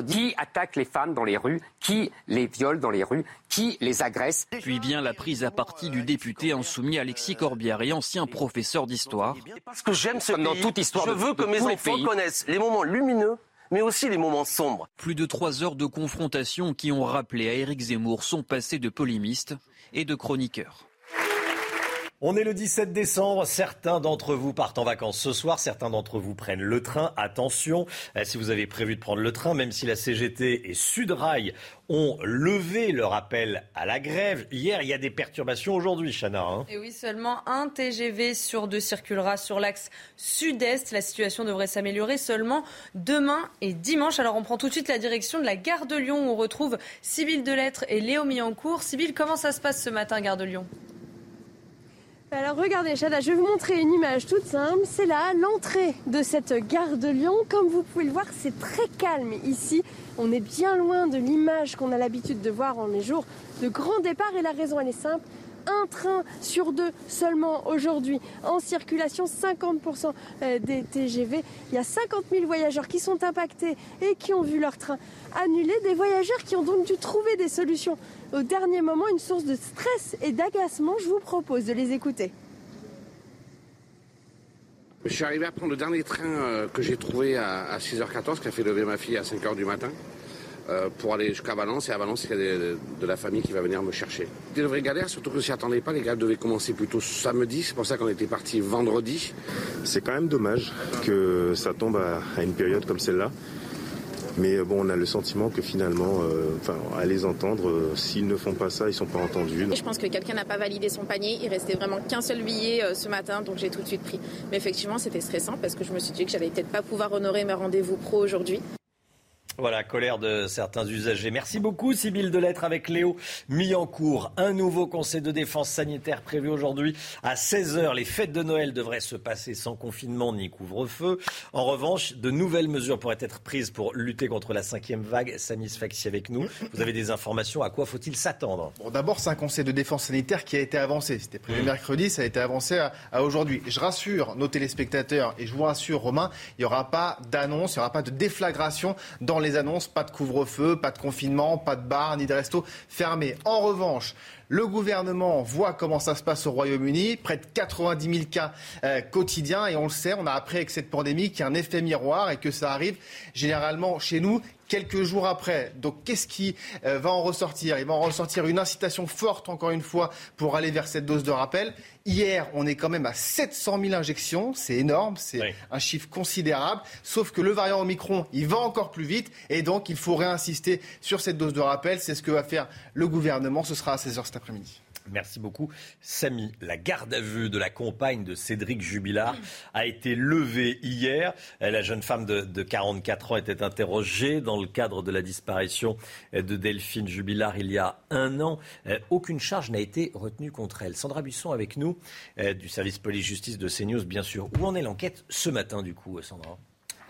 Qui attaque les femmes dans les rues? Qui les viole dans les rues? Qui les agresse? Puis vient la prise à partie du député insoumis Alexis Corbière et ancien professeur d'histoire. Parce que j'aime ce dans toute histoire. Je veux que mes enfants connaissent les moments lumineux mais aussi les moments sombres. Plus de trois heures de confrontation qui ont rappelé à Éric Zemmour son passé de polémiste et de chroniqueur. On est le 17 décembre, certains d'entre vous partent en vacances ce soir, certains d'entre vous prennent le train. Attention, euh, si vous avez prévu de prendre le train, même si la CGT et Sudrail ont levé leur appel à la grève. Hier, il y a des perturbations aujourd'hui, Chana. Hein. et oui, seulement un TGV sur deux circulera sur l'axe sud-est. La situation devrait s'améliorer seulement demain et dimanche. Alors on prend tout de suite la direction de la gare de Lyon où on retrouve Sybille Delettre et Léo Millancourt. Sybille, comment ça se passe ce matin, gare de Lyon? Alors regardez, Chada, je vais vous montrer une image toute simple. C'est là l'entrée de cette gare de Lyon. Comme vous pouvez le voir, c'est très calme ici. On est bien loin de l'image qu'on a l'habitude de voir en les jours de grand départ. Et la raison, elle est simple. un train sur deux seulement aujourd'hui en circulation, 50% euh, des TGV. Il y a 50 000 voyageurs qui sont impactés et qui ont vu leur train annulé. Des voyageurs qui ont donc dû trouver des solutions au dernier moment, une source de stress et d'agacement. Je vous propose de les écouter. Je suis arrivé à prendre le dernier train euh, que j'ai trouvé à 6h14 qui a fait lever ma fille à 5h du matin. Euh, pour aller jusqu'à Valence. Et à Valence, il y a de, la famille qui va venir me chercher. Des vraies galères, surtout que s'y attendait pas. Les gars devaient commencer plutôt samedi. C'est pour ça qu'on était parti vendredi. C'est quand même dommage que ça tombe à, une période comme celle-là. Mais euh, bon, on a le sentiment que finalement, euh, enfin, à les entendre, s'ils ne font pas ça, ils sont pas entendus. Je pense que quelqu'un n'a pas validé son panier. Il restait vraiment qu'un seul billet ce matin, donc j'ai tout de suite pris. Mais effectivement, c'était stressant parce que je me suis dit que j'allais peut-être pas pouvoir honorer mes rendez-vous pro aujourd'hui. Voilà, colère de certains usagers. Merci beaucoup, Sybille Delettre avec Léo mis en cours. Un nouveau conseil de défense sanitaire prévu aujourd'hui à 16h. Les fêtes de Noël devraient se passer sans confinement ni couvre-feu. En revanche, de nouvelles mesures pourraient être prises pour lutter contre la cinquième vague. Sfaxi avec nous. Vous avez des informations. À quoi faut-il s'attendre? Bon, D'abord, c'est un conseil de défense sanitaire qui a été avancé. C'était prévu mmh. mercredi, ça a été avancé à, aujourd'hui. Je rassure nos téléspectateurs et je vous rassure, Romain, il n'y aura pas d'annonce, il n'y aura pas de déflagration dans les annonces, pas de couvre-feu, pas de confinement, pas de bar ni de resto fermés. En revanche, le gouvernement voit comment ça se passe au Royaume-Uni, près de 90 000 cas euh, quotidiens, et on le sait, on a appris avec cette pandémie qu'il y a un effet miroir et que ça arrive généralement chez nous quelques jours après. Donc qu'est-ce qui euh, va en ressortir? Il va en ressortir une incitation forte, encore une fois, pour aller vers cette dose de rappel. Hier, on est quand même à 700 000 injections, c'est énorme, c'est un chiffre considérable, sauf que le variant Omicron, il va encore plus vite, et donc il faut réinsister sur cette dose de rappel. C'est ce que va faire le gouvernement, ce sera à 16h cet Merci beaucoup. Samy, la garde à vue de la compagne de Cédric Jubilard a été levée hier. La jeune femme de, 44 ans était interrogée dans le cadre de la disparition de Delphine Jubilard il y a un an. Euh, aucune charge n'a été retenue contre elle. Sandra Buisson avec nous, euh, du service police-justice de CNews, bien sûr. Où en est l'enquête ce matin, du coup, Sandra?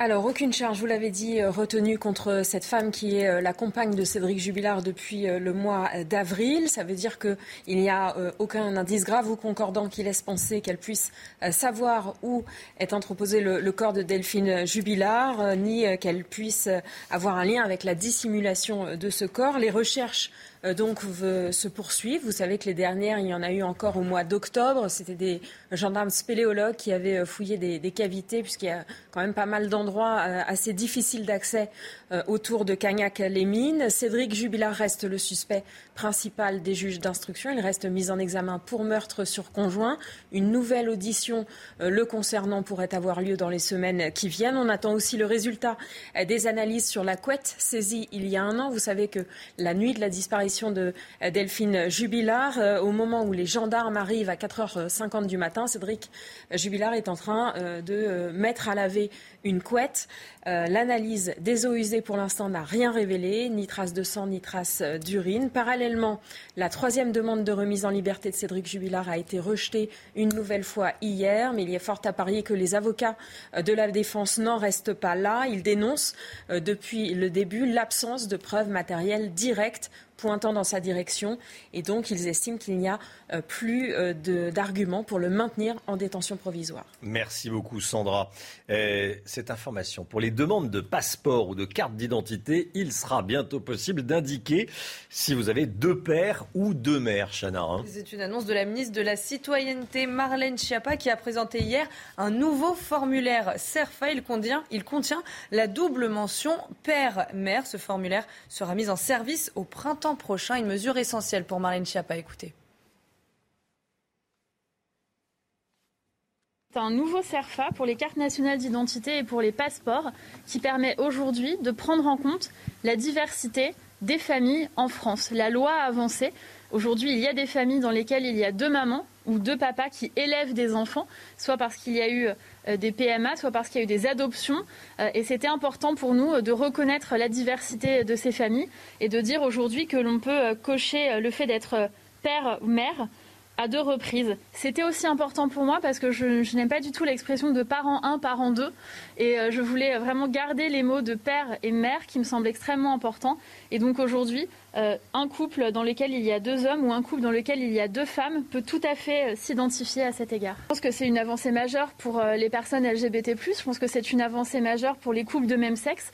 Alors, aucune charge, vous l'avez dit, euh, retenue contre cette femme qui est euh, la compagne de Cédric Jubilard depuis euh, le mois d'avril. Ça veut dire qu'il n'y a aucun indice grave ou concordant qui laisse penser qu'elle puisse savoir où est entreposé le, corps de Delphine Jubilard, ni qu'elle puisse avoir un lien avec la dissimulation de ce corps. Les recherches donc se poursuivent. Vous savez que les dernières, il y en a eu encore au mois d'octobre. C'était des gendarmes spéléologues qui avaient euh, fouillé des, cavités, puisqu'il y a quand même pas mal d'endroits euh, assez difficiles d'accès autour de Cagnac-les-Mines. Cédric Jubilard reste le suspect principal des juges d'instruction. Il reste mis en examen pour meurtre sur conjoint. Une nouvelle audition le concernant pourrait avoir lieu dans les semaines qui viennent. On attend aussi le résultat des analyses sur la couette saisie il y a un an. Vous savez que la nuit de la disparition de euh, Delphine Jubilard. Euh, au moment où les gendarmes arrivent à 4h50 du matin, Cédric Jubilard est en train euh, de mettre à laver une couette. L'analyse des eaux usées pour l'instant n'a rien révélé, ni trace de sang, ni trace d'urine. Parallèlement, la troisième demande de remise en liberté de Cédric Jubilard a été rejetée une nouvelle fois hier, mais il a fort à parier que les avocats de la défense n'en restent pas là. Ils dénoncent depuis le début l'absence de preuves matérielles directes pointant dans sa direction. Et donc, ils estiment qu'il n'y a euh, plus euh, d'arguments pour le maintenir en détention provisoire. Merci beaucoup, Sandra. Euh, pour les demandes de passeport ou de carte d'identité, il sera bientôt possible d'indiquer si vous avez deux pères ou deux mères, Chana. Hein. C'est une annonce de la ministre de la Citoyenneté, Marlène Schiappa, qui a présenté hier un nouveau formulaire CERFA. Il contient, il contient la double mention père-mère. Ce formulaire sera mis en service au printemps prochain. Une mesure essentielle pour Marlène Schiappa. Écoutez. C'est un nouveau CERFA pour les cartes nationales d'identité et pour les passeports qui permet aujourd'hui de prendre en compte la diversité des familles en France. La loi a avancé. Aujourd'hui, il y a des familles dans lesquelles il y a deux mamans ou deux papas qui élèvent des enfants, soit parce qu'il y a eu euh, des PMA, soit parce qu'il y a eu des adoptions. Euh, et c'était important pour nous euh, de reconnaître la diversité de ces familles et de dire aujourd'hui que l'on peut cocher le fait d'être père ou mère à deux reprises. C'était aussi important pour moi parce que je, n'aime pas du tout l'expression de parent 1, parent 2. Et je voulais vraiment garder les mots de père et mère qui me semblent extrêmement importants. Et donc aujourd'hui, euh, un couple dans lequel il y a deux hommes ou un couple dans lequel il y a deux femmes peut tout à fait euh, s'identifier à cet égard. Je pense que c'est une avancée majeure pour euh, les personnes LGBT+. Je pense que c'est une avancée majeure pour les couples de même sexe.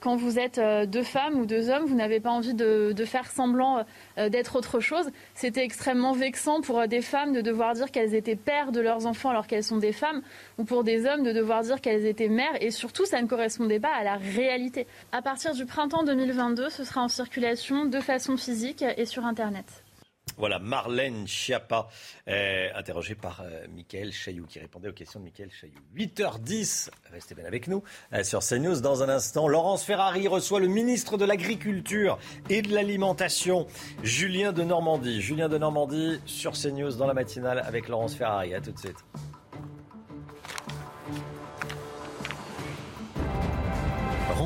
quand vous êtes deux femmes ou deux hommes, vous n'avez pas envie de, de faire semblant d'être autre chose. C'était extrêmement vexant pour des femmes de devoir dire qu'elles étaient pères de leurs enfants alors qu'elles sont des femmes, ou pour des hommes de devoir dire qu'elles étaient mères. Et surtout, ça ne correspondait pas à la réalité. À partir du printemps 2022, ce sera en circulation de façon physique et sur Internet. Voilà, Marlène Schiappa, interrogée par euh, Mickaël Chailloux, qui répondait aux questions de Mickaël Chailloux. 8h10, restez bien avec nous euh, sur CNews. Dans un instant, Laurence Ferrari reçoit le ministre de l'Agriculture et de l'Alimentation, Julien de Normandie. Julien de Normandie sur CNews dans la matinale avec Laurence Ferrari. À tout de suite.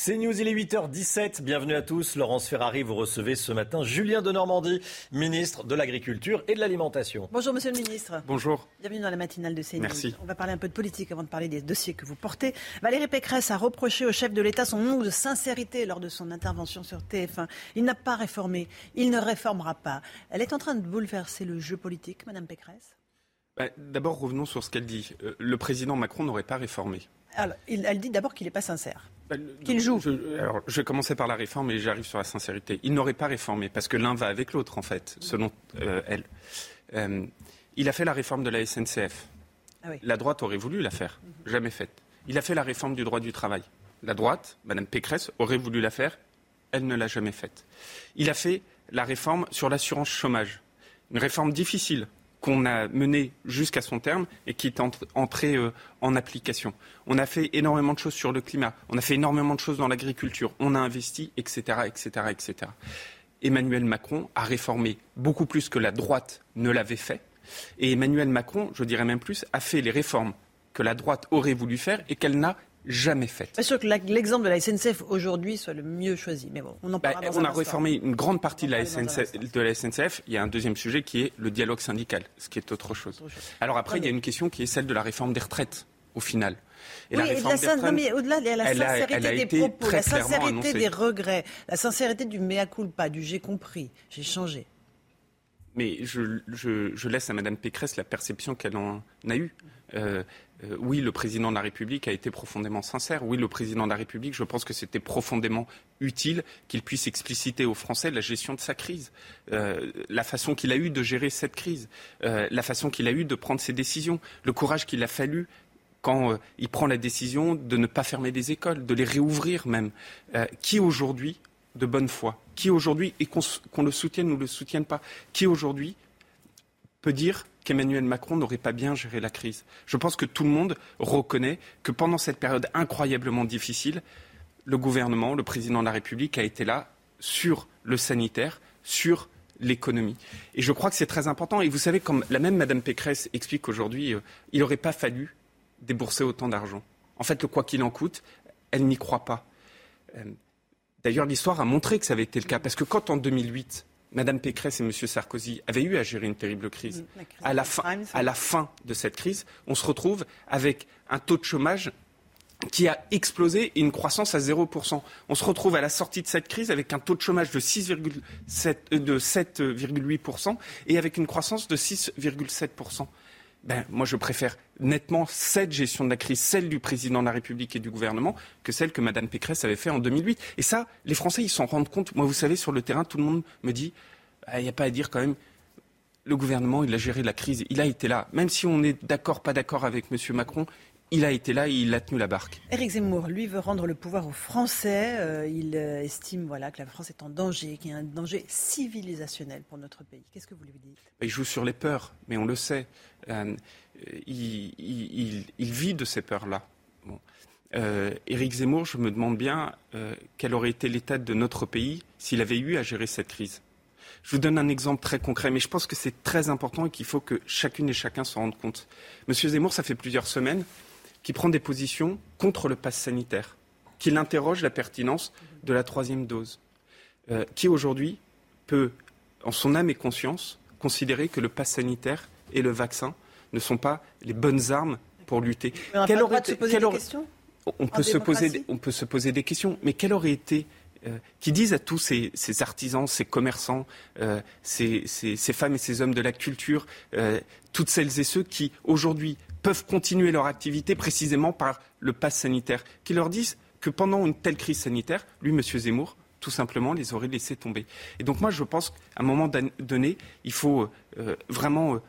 C'est News, il est 8h17. Bienvenue à tous. Laurence Ferrari, vous recevez ce matin Julien de Normandie, ministre de l'Agriculture et de l'Alimentation. Bonjour, monsieur le ministre. Bonjour. Bienvenue dans la matinale de CNews. Merci. On va parler un peu de politique avant de parler des dossiers que vous portez. Valérie Pécresse a reproché au chef de l'État son manque de sincérité lors de son intervention sur TF1. Il n'a pas réformé. Il ne réformera pas. Elle est en train de bouleverser le jeu politique, madame Pécresse? Bah, D'abord, revenons sur ce qu'elle dit. Euh, le président Macron n'aurait pas réformé. Alors, elle dit d'abord qu'il n'est pas sincère. Bah, qu'il joue. Je, alors, je vais commencer par la réforme et j'arrive sur la sincérité. Il n'aurait pas réformé parce que l'un va avec l'autre, en fait, selon euh, elle. Euh, il a fait la réforme de la SNCF. Ah la droite aurait voulu la faire, jamais faite. Il a fait la réforme du droit du travail. La droite, Mme Pécresse, aurait voulu la faire, elle ne l'a jamais faite. Il a fait la réforme sur l'assurance chômage. Une réforme difficile, qu'on a mené jusqu'à son terme et qui est entré euh, en application. On a fait énormément de choses sur le climat, on a fait énormément de choses dans l'agriculture, on a investi, etc., etc., etc. Emmanuel Macron a réformé beaucoup plus que la droite ne l'avait fait. Et Emmanuel Macron, je dirais même plus, a fait les réformes que la droite aurait voulu faire et qu'elle n'a jamais faite. Pas sûr que l'exemple de la SNCF aujourd'hui soit le mieux choisi, mais bon, on en parlera bah, On a réformé une grande partie de la, SNCF, Il y a un deuxième sujet qui est le dialogue syndical, ce qui est autre chose. Alors après, il y a une question qui est celle de la réforme des retraites, au final. Et oui, la la, mais au-delà, il y a la sincérité des propos, la sincérité des regrets, la sincérité du mea culpa, du j'ai compris, j'ai changé. Mais je, je, laisse à Mme Pécresse la perception qu'elle en a eue. Euh, euh, oui, le président de la République a été profondément sincère. Oui, le président de la République, je pense que c'était profondément utile qu'il puisse expliciter aux Français la gestion de sa crise, euh, la façon qu'il a eu de gérer cette crise, euh, la façon qu'il a eu de prendre ses décisions, le courage qu'il a fallu quand il prend la décision de ne pas fermer des écoles, de les réouvrir même. qui aujourd'hui, de bonne foi, qui aujourd'hui, et qu'on le soutienne ou ne le soutienne pas, qui aujourd'hui peut dire qu'Emmanuel Macron n'aurait pas bien géré la crise. Je pense que tout le monde reconnaît que pendant cette période incroyablement difficile, le gouvernement, le président de la République a été là sur le sanitaire, sur l'économie. Et je crois que c'est très important. Et vous savez, comme la même Madame Pécresse explique aujourd'hui, euh, il n'aurait pas fallu débourser autant d'argent. En fait, le quoi qu'il en coûte, elle n'y croit pas. Euh, d'ailleurs, l'histoire a montré que ça avait été le cas. Parce que quand en 2008, Madame Pécresse et M. Sarkozy avaient eu à gérer une terrible crise. À, la fin, de cette crise, on se retrouve avec un taux de chômage qui a explosé et une croissance à 0%. On se retrouve à la sortie de cette crise avec un taux de chômage de 7,8% et avec une croissance de 6,7%. Ben, moi, je préfère nettement cette gestion de la crise, celle du président de la République et du gouvernement, que celle que Mme Pécresse avait fait en 2008. Et ça, les Français, ils s'en rendent compte. Moi, vous savez, sur le terrain, tout le monde me dit, ah, il n'y a pas à dire quand même, le gouvernement, il a géré la crise, il a été là. Même si on est d'accord, pas d'accord avec M. Macron, il a été là et il a tenu la barque. Éric Zemmour, lui, veut rendre le pouvoir aux Français. Euh, il euh, estime voilà, que la France est en danger, qu'il y a un danger civilisationnel pour notre pays. Qu'est-ce que vous lui dites? Il joue sur les peurs, mais on le sait. Euh, il, vit de ces peurs-là. Éric Zemmour, je me demande bien quel aurait été l'état de notre pays s'il avait eu à gérer cette crise. Je vous donne un exemple très concret, mais je pense que c'est très important et qu'il faut que chacune et chacun s'en rende compte. Monsieur Zemmour, ça fait plusieurs semaines qui prend des positions contre le pass sanitaire, qui interroge la pertinence de la troisième dose, euh, qui aujourd'hui peut, en son âme et conscience, considérer que le pass sanitaire et le vaccin ne sont pas les bonnes armes pour lutter. quelle aurait se poser des questions on peut, se poser, on peut se poser des questions, mais quelle aurait été euh, qui disent à tous ces, artisans, ces commerçants, euh, ces, femmes et ces hommes de la culture, euh, toutes celles et ceux qui aujourd'hui peuvent continuer leur activité précisément par le pass sanitaire, qui leur disent que pendant une telle crise sanitaire, lui, M. Zemmour, tout simplement les aurait laissés tomber. Et donc moi, je pense qu'à un moment donné, il faut vraiment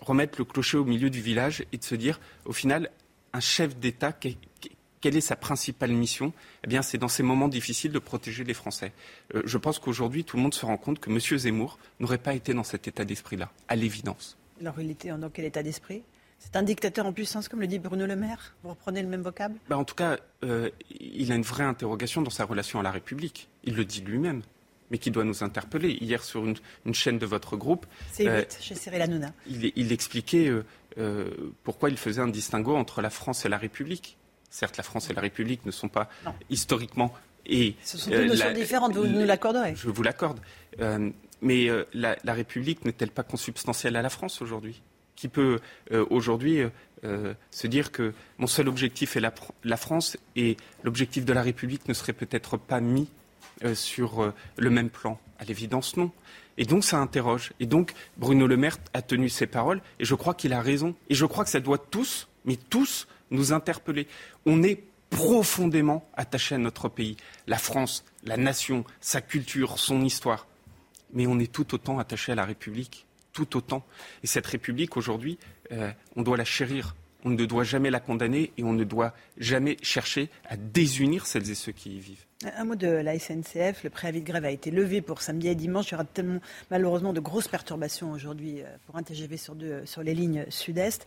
remettre le clocher au milieu du village et de se dire, au final, un chef d'État, quelle est sa principale mission? Eh bien, c'est dans ces moments difficiles de protéger les Français. Euh, je pense qu'aujourd'hui, tout le monde se rend compte que M. Zemmour n'aurait pas été dans cet état d'esprit-là, à l'évidence. Alors, il était dans quel état d'esprit? C'est un dictateur en puissance, comme le dit Bruno Le Maire? Vous reprenez le même vocable? Ben, En tout cas, euh, il a une vraie interrogation dans sa relation à la République. Il le dit lui-même, mais qui doit nous interpeller. Hier, sur une, chaîne de votre groupe. C'est euh, chez Cyril Hanouna. Il, il expliquait pourquoi il faisait un distinguo entre la France et la République. Certes, la France et la République ne sont pas historiquement et ce sont deux euh, notions différentes. Vous nous l'accorderez. Je vous l'accorde. Euh, mais euh, la, République n'est-elle pas consubstantielle à la France aujourd'hui? Qui peut aujourd'hui se dire que mon seul objectif est la, France et l'objectif de la République ne serait peut-être pas mis sur le même plan À l'évidence, non. Et donc ça interroge. Et donc Bruno Le Maire a tenu ses paroles et je crois qu'il a raison. Et je crois que ça doit tous, mais tous, nous interpeller. On est profondément attaché à notre pays, la France, la nation, sa culture, son histoire. Mais on est tout autant attaché à la République, tout autant. Et cette République, aujourd'hui, euh, on doit la chérir. On ne doit jamais la condamner et on ne doit jamais chercher à désunir celles et ceux qui y vivent. Un mot de la SNCF. Le préavis de grève a été levé pour samedi et dimanche. Il y aura malheureusement, de grosses perturbations aujourd'hui euh, pour un TGV sur, deux, sur les lignes sud-est.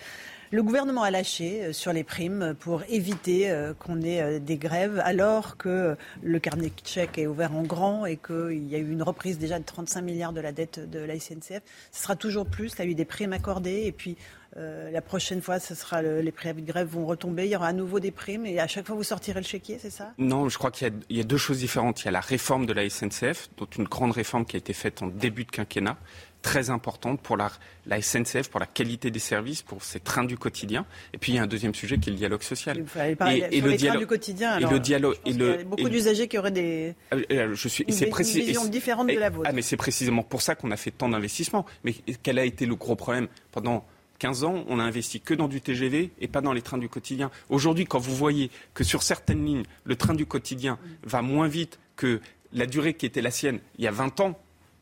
Le gouvernement a lâché euh, sur les primes pour éviter euh, qu'on ait des grèves, alors que le carnet de chèques est ouvert en grand et qu'il y a eu une reprise déjà de 35 milliards de la dette de la SNCF. Ce sera toujours plus. Il y a eu des primes accordées et puis euh, la prochaine fois, ce sera les préavis de grève vont retomber. Il y aura à nouveau des primes et à chaque fois, vous sortirez le chéquier, c'est ça? Non, je crois qu'il y, a deux choses différentes. Il y a la réforme de la SNCF, dont une grande réforme qui a été faite en début de quinquennat, très importante pour la, SNCF, pour la qualité des services, pour ses trains du quotidien. Et puis il y a un deuxième sujet qui est le dialogue social. et, le dialogue du quotidien. et le dialogue. il y a beaucoup d'usagers qui auraient des. Ah, euh, je suis. C'est précis, vision différente de la vôtre. Ah, mais c'est précisément pour ça qu'on a fait tant d'investissements. Mais quel a été le gros problème? Pendant 15 ans, on a investi que dans du TGV et pas dans les trains du quotidien. Aujourd'hui, quand vous voyez que sur certaines lignes, le train du quotidien va moins vite que la durée qui était la sienne il y a 20 ans,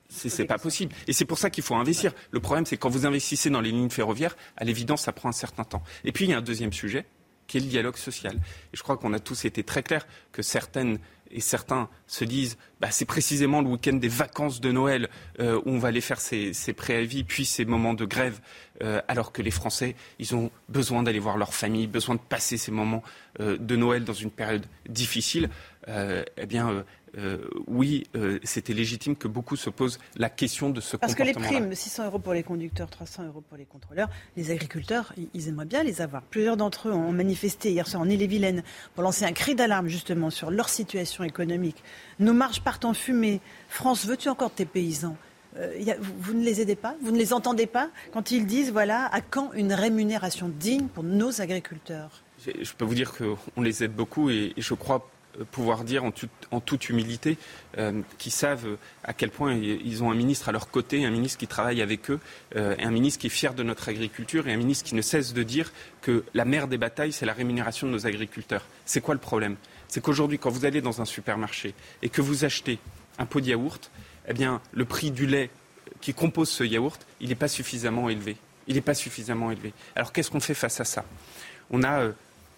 c'est pas possible. Et c'est pour ça qu'il faut investir. Le problème, c'est quand vous investissez dans les lignes ferroviaires, à l'évidence, ça prend un certain temps. Et puis, il y a un deuxième sujet, qui est le dialogue social. Et je crois qu'on a tous été très clairs que certaines et certains se disent bah, c'est précisément le week-end des vacances de Noël euh, où on va aller faire ces, préavis, puis ces moments de grève, euh, alors que les Français, ils ont besoin d'aller voir leur famille, besoin de passer ces moments euh, de Noël dans une période difficile. eh bien, euh, oui, euh, c'était légitime que beaucoup se posent la question de ce Parce que les primes, 600 euros pour les conducteurs, 300 euros pour les contrôleurs, les agriculteurs, ils aimeraient bien les avoir. Plusieurs d'entre eux ont manifesté hier soir en Ille-et-Vilaine pour lancer un cri d'alarme justement sur leur situation économique. Nos marges partent en fumée. France, veux-tu encore tes paysans? Euh, vous, ne les aidez pas? Vous ne les entendez pas quand ils disent, voilà, à quand une rémunération digne pour nos agriculteurs? Je peux vous dire qu'on les aide beaucoup et je crois pouvoir dire en, toute humilité euh, qu'ils savent à quel point ils ont un ministre à leur côté, un ministre qui travaille avec eux, euh, un ministre qui est fier de notre agriculture et un ministre qui ne cesse de dire que la mère des batailles, c'est la rémunération de nos agriculteurs. C'est quoi le problème? C'est qu'aujourd'hui, quand vous allez dans un supermarché et que vous achetez un pot de yaourt, eh bien, le prix du lait qui compose ce yaourt, il n'est pas suffisamment élevé. Il n'est pas suffisamment élevé. Alors qu'est-ce qu'on fait face à ça? On a euh,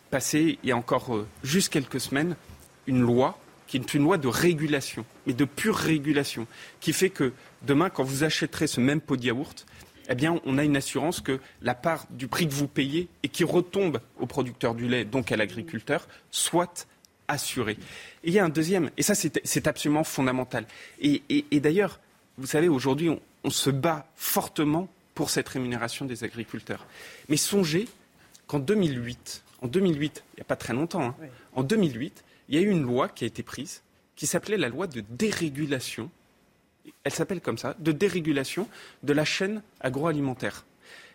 passé, il y a encore juste quelques semaines, une loi qui est une loi de régulation, mais de pure régulation, qui fait que demain, quand vous achèterez ce même pot de yaourt, eh bien, on a une assurance que la part du prix que vous payez et qui retombe au producteur du lait, donc à l'agriculteur, soit assurée. Et il y a un deuxième, et ça c'est absolument fondamental. Et, d'ailleurs, vous savez, aujourd'hui, on, se bat fortement pour cette rémunération des agriculteurs. Mais songez qu'en 2008, en 2008, il n'y a pas très longtemps, hein, en 2008, il y a eu une loi qui a été prise qui s'appelait la loi de dérégulation. Elle s'appelle comme ça, de dérégulation de la chaîne agroalimentaire.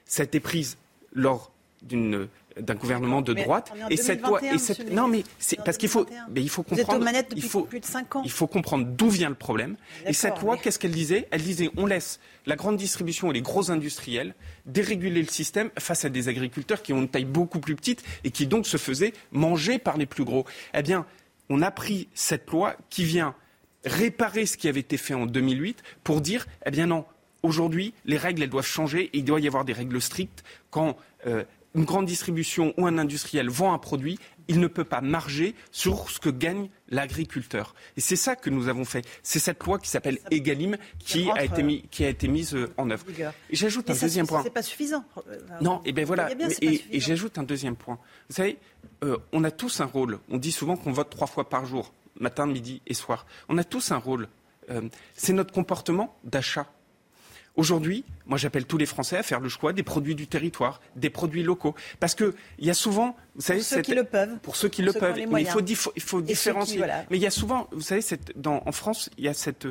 Ça a été prise lors d'une d'un gouvernement de droite et cette loi et cette non mais c'est parce qu'il faut mais il faut comprendre il faut plus de 5 ans. il faut comprendre d'où vient le problème et cette loi qu'est-ce qu'elle disait? Elle disait on laisse la grande distribution et les gros industriels déréguler le système face à des agriculteurs qui ont une taille beaucoup plus petite et qui donc se faisaient manger par les plus gros eh bien on a pris cette loi qui vient réparer ce qui avait été fait en 2008 pour dire eh bien non aujourd'hui les règles elles doivent changer et il doit y avoir des règles strictes. Quand euh, une grande distribution ou un industriel vend un produit, il ne peut pas marger sur ce que gagne l'agriculteur. Et c'est ça que nous avons fait. C'est cette loi qui s'appelle Egalim qui a, été mis, qui a été mise euh, en œuvre. Et j'ajoute un deuxième point. C'est pas suffisant. Non, et ben voilà. et, j'ajoute un deuxième point. Vous savez, euh, on a tous un rôle. On dit souvent qu'on vote trois fois par jour, matin, midi et soir. On a tous un rôle. Euh, c'est notre comportement d'achat. Aujourd'hui, moi j'appelle tous les Français à faire le choix des produits du territoire, des produits locaux. Parce qu'il y a souvent, vous savez, pour ceux qui le peuvent. Pour ceux qui le peuvent. Mais il faut, il faut différencier. Mais il y a souvent, vous savez, dans, en France, il y a cette.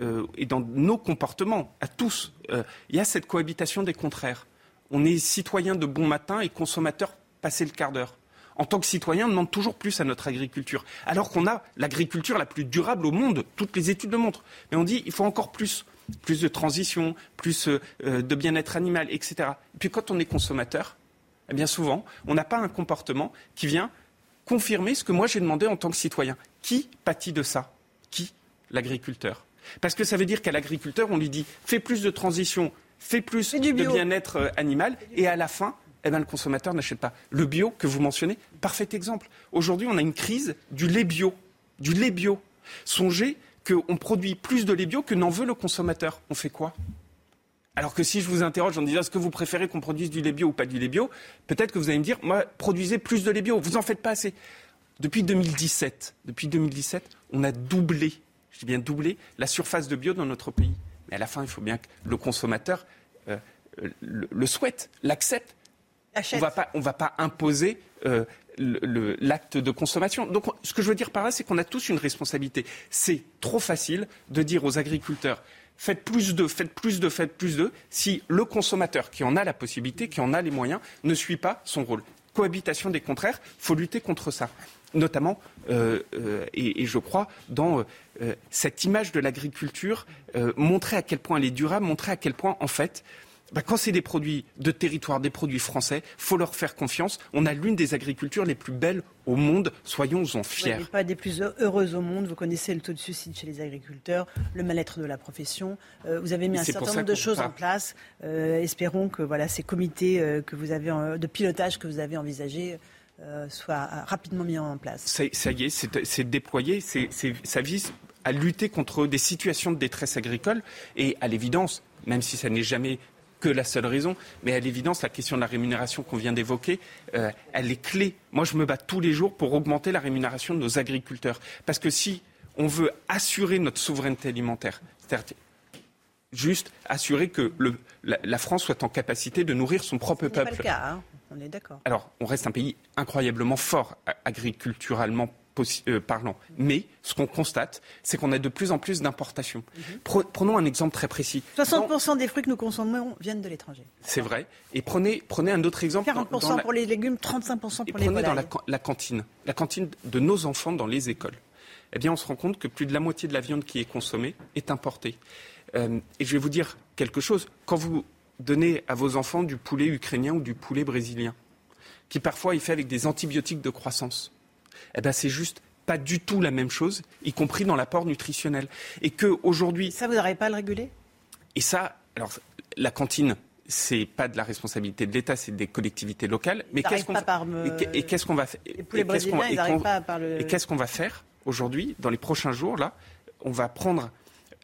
Euh, et dans nos comportements, à tous, euh, il y a cette cohabitation des contraires. On est citoyen de bon matin et consommateur passé le quart d'heure. En tant que citoyen, on demande toujours plus à notre agriculture. Alors qu'on a l'agriculture la plus durable au monde. Toutes les études le montrent. Mais on dit il faut encore plus plus de transition, plus euh, de bien-être animal, etc. Et puis quand on est consommateur, eh bien souvent, on n'a pas un comportement qui vient confirmer ce que moi j'ai demandé en tant que citoyen. Qui pâtit de ça? Qui? L'agriculteur. Parce que ça veut dire qu'à l'agriculteur, on lui dit fais plus de transition, fais plus de bien-être euh, animal, et à la fin, eh bien, le consommateur n'achète pas. Le bio que vous mentionnez, parfait exemple. Aujourd'hui, on a une crise du lait bio. Du lait bio. Songez qu'on produit plus de lait bio que n'en veut le consommateur. On fait quoi? Alors que si je vous interroge en disant est-ce que vous préférez qu'on produise du lait bio ou pas du lait bio, peut-être que vous allez me dire moi produisez plus de lait bio, vous en faites pas assez. Depuis 2017, depuis 2017, on a doublé, je dis bien doublé la surface de bio dans notre pays. Mais à la fin, il faut bien que le consommateur euh, le, souhaite, l'accepte. On ne va pas imposer euh, l'acte de consommation. Donc, ce que je veux dire par là, c'est qu'on a tous une responsabilité. C'est trop facile de dire aux agriculteurs faites plus de, faites plus de, faites plus de, si le consommateur qui en a la possibilité, qui en a les moyens, ne suit pas son rôle. Cohabitation des contraires, faut lutter contre ça. Notamment, euh, euh, et, je crois, dans euh, cette image de l'agriculture, montrer à quel point elle est durable, montrer à quel point, en fait, bah, quand c'est des produits de territoire, des produits français, faut leur faire confiance. On a l'une des agricultures les plus belles au monde, soyons-en fiers. Oui, pas des plus heureuses au monde. Vous connaissez le taux de suicide chez les agriculteurs, le mal-être de la profession. Euh, vous avez mis un certain nombre de choses en place. Euh, espérons que voilà, ces comités euh, que vous avez de pilotage que vous avez envisagés soient rapidement mis en place. Ça, y est, c'est déployé. ça vise à lutter contre des situations de détresse agricole et à l'évidence, même si ça n'est jamais que la seule raison. Mais à l'évidence, la question de la rémunération qu'on vient d'évoquer, euh, elle est clé. Moi, je me bats tous les jours pour augmenter la rémunération de nos agriculteurs. Parce que si on veut assurer notre souveraineté alimentaire, c'est-à-dire juste assurer que la, France soit en capacité de nourrir son propre peuple. Pas le cas, hein. on est d'accord. Alors, on reste un pays incroyablement fort agriculturellement euh, parlant. Mais ce qu'on constate, c'est qu'on a de plus en plus d'importations. Mhm. Prenons un exemple très précis. 60% des fruits que nous consommons viennent de l'étranger. C'est vrai. Et prenez, prenez un autre exemple. 40% pour les légumes, 35% pour les volailles. dans la, cantine, la cantine de nos enfants dans les écoles. Eh bien, on se rend compte que plus de la moitié de la viande qui est consommée est importée. Euh, et je vais vous dire quelque chose. Quand vous donnez à vos enfants du poulet ukrainien ou du poulet brésilien, qui parfois est fait avec des antibiotiques de croissance, eh ben c'est juste pas du tout la même chose, y compris dans l'apport nutritionnel. Et que aujourd'hui. Ça, vous n'arrivez pas à le réguler? Et ça, alors la cantine, c'est pas de la responsabilité de l'État, c'est des collectivités locales. Mais qu'est-ce qu'on et qu'est-ce qu'on va faire Et qu'est-ce qu'on va faire aujourd'hui, dans les prochains jours là? On va prendre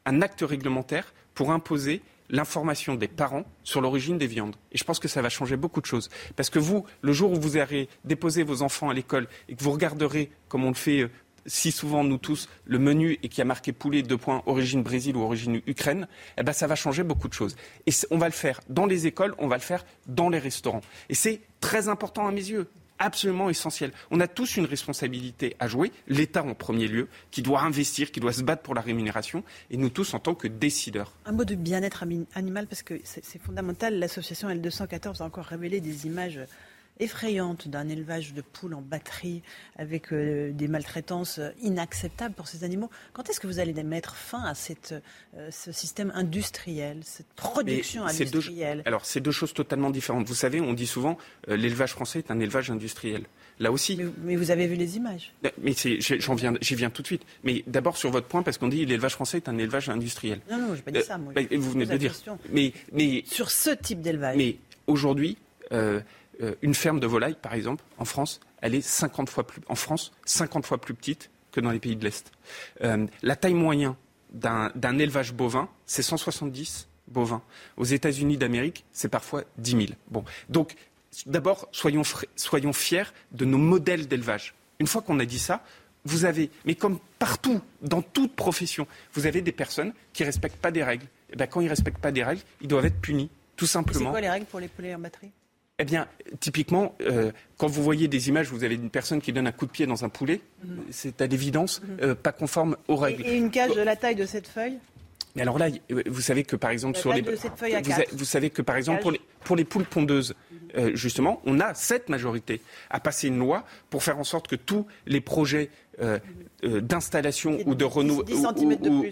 un acte réglementaire pour imposer l'information des parents sur l'origine des viandes. Et je pense que ça va changer beaucoup de choses. Parce que vous, le jour où vous allez déposer vos enfants à l'école et que vous regarderez, comme on le fait euh, si souvent nous tous, le menu et qui a marqué poulet, deux points, origine Brésil ou origine Ukraine, eh ben ça va changer beaucoup de choses. Et on va le faire dans les écoles, on va le faire dans les restaurants. Et c'est très important à mes yeux absolument essentiel. On a tous une responsabilité à jouer, l'État en premier lieu, qui doit investir, qui doit se battre pour la rémunération, et nous tous en tant que décideurs. Un mot de bien-être animal, parce que c'est fondamental. L'association L214 a encore révélé des images effrayante d'un élevage de poules en batterie avec euh, des maltraitances inacceptables pour ces animaux. Quand est-ce que vous allez mettre fin à cette, euh, ce système industriel, cette production industrielle? Alors, c'est deux choses totalement différentes. Vous savez, on dit souvent euh, l'élevage français est un élevage industriel. Là aussi. Mais, vous avez vu les images. Mais j'en viens, j'y viens tout de suite. Mais d'abord sur votre point, parce qu'on dit l'élevage français est un élevage industriel. Non, non, je n'ai pas dit ça. Moi. Bah, vous venez de dire. Mais, mais sur ce type d'élevage. Mais aujourd'hui, euh, une ferme de volaille, par exemple, en France, elle est 50 fois plus, en France, 50 fois plus petite que dans les pays de l'Est. Euh, la taille moyenne d'un élevage bovin, c'est 170 bovins. Aux États-Unis d'Amérique, c'est parfois 10 000. Bon. Donc, d'abord, soyons, soyons fiers de nos modèles d'élevage. Une fois qu'on a dit ça, vous avez, mais comme partout, dans toute profession, vous avez des personnes qui ne respectent pas des règles. Et eh bien, quand ils ne respectent pas des règles, ils doivent être punis, tout simplement. C'est quoi les règles pour les poulets en batterie eh bien, typiquement, euh, quand vous voyez des images, vous avez une personne qui donne un coup de pied dans un poulet, mhm. c'est à l'évidence mhm. euh, pas conforme aux règles. Et, une cage de la taille de cette feuille mais alors là, vous savez que par exemple sur les, vous, vous, savez que par exemple pour les, pour les poules pondeuses, euh, justement, on a cette majorité à passer une loi pour faire en sorte que tous les projets d'installation ou de renouvellement,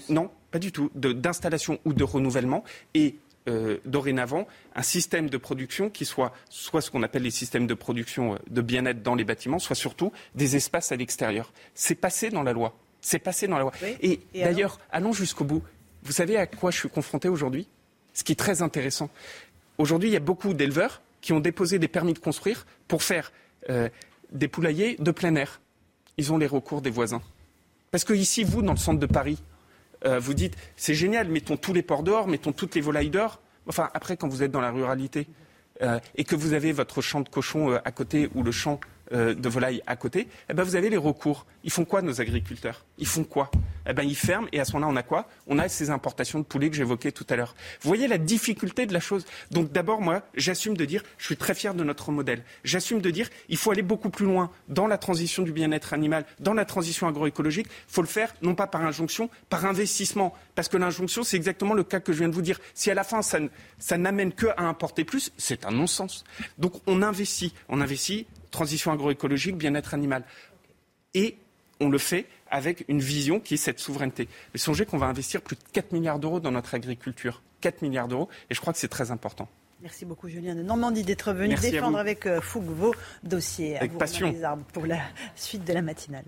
non, pas du tout, d'installation ou de renouvellement et euh, dorénavant un système de production qui soit soit ce qu'on appelle les systèmes de production euh, de bien-être dans les bâtiments, soit surtout des espaces à l'extérieur. C'est passé dans la loi. C'est passé dans la loi. Et, d'ailleurs, allons jusqu'au bout. Vous savez à quoi je suis confronté aujourd'hui? Ce qui est très intéressant. Aujourd'hui, il y a beaucoup d'éleveurs qui ont déposé des permis de construire pour faire euh, des poulaillers de plein air. Ils ont les recours des voisins. Parce que ici, vous, dans le centre de Paris, euh, vous dites c'est génial, mettons tous les ports dehors, mettons toutes les volailles dehors. Enfin, après, quand vous êtes dans la ruralité euh, et que vous avez votre champ de cochon euh, à côté ou le champ de volaille à côté, eh ben, vous avez les recours. Ils font quoi, nos agriculteurs? Ils font quoi? Eh ben, ils ferment et à ce moment-là, on a quoi? On a ces importations de poulet que j'évoquais tout à l'heure. Vous voyez la difficulté de la chose? Donc d'abord, moi, j'assume de dire, je suis très fier de notre modèle. J'assume de dire, il faut aller beaucoup plus loin dans la transition du bien-être animal, dans la transition agroécologique. Il faut le faire non pas par injonction, par investissement. Parce que l'injonction, c'est exactement le cas que je viens de vous dire. Si à la fin, ça n'amène que à importer plus, c'est un non-sens. Donc on investit. On investit transition agroécologique, bien-être animal. Et on le fait avec une vision qui est cette souveraineté. Mais songez qu'on va investir plus de 4 milliards d'euros dans notre agriculture. 4 milliards d'euros, et je crois que c'est très important. Merci beaucoup Julien de Normandie d'être venu défendre avec euh, fougue vos dossiers. Avec passion. Pour la suite de la matinale.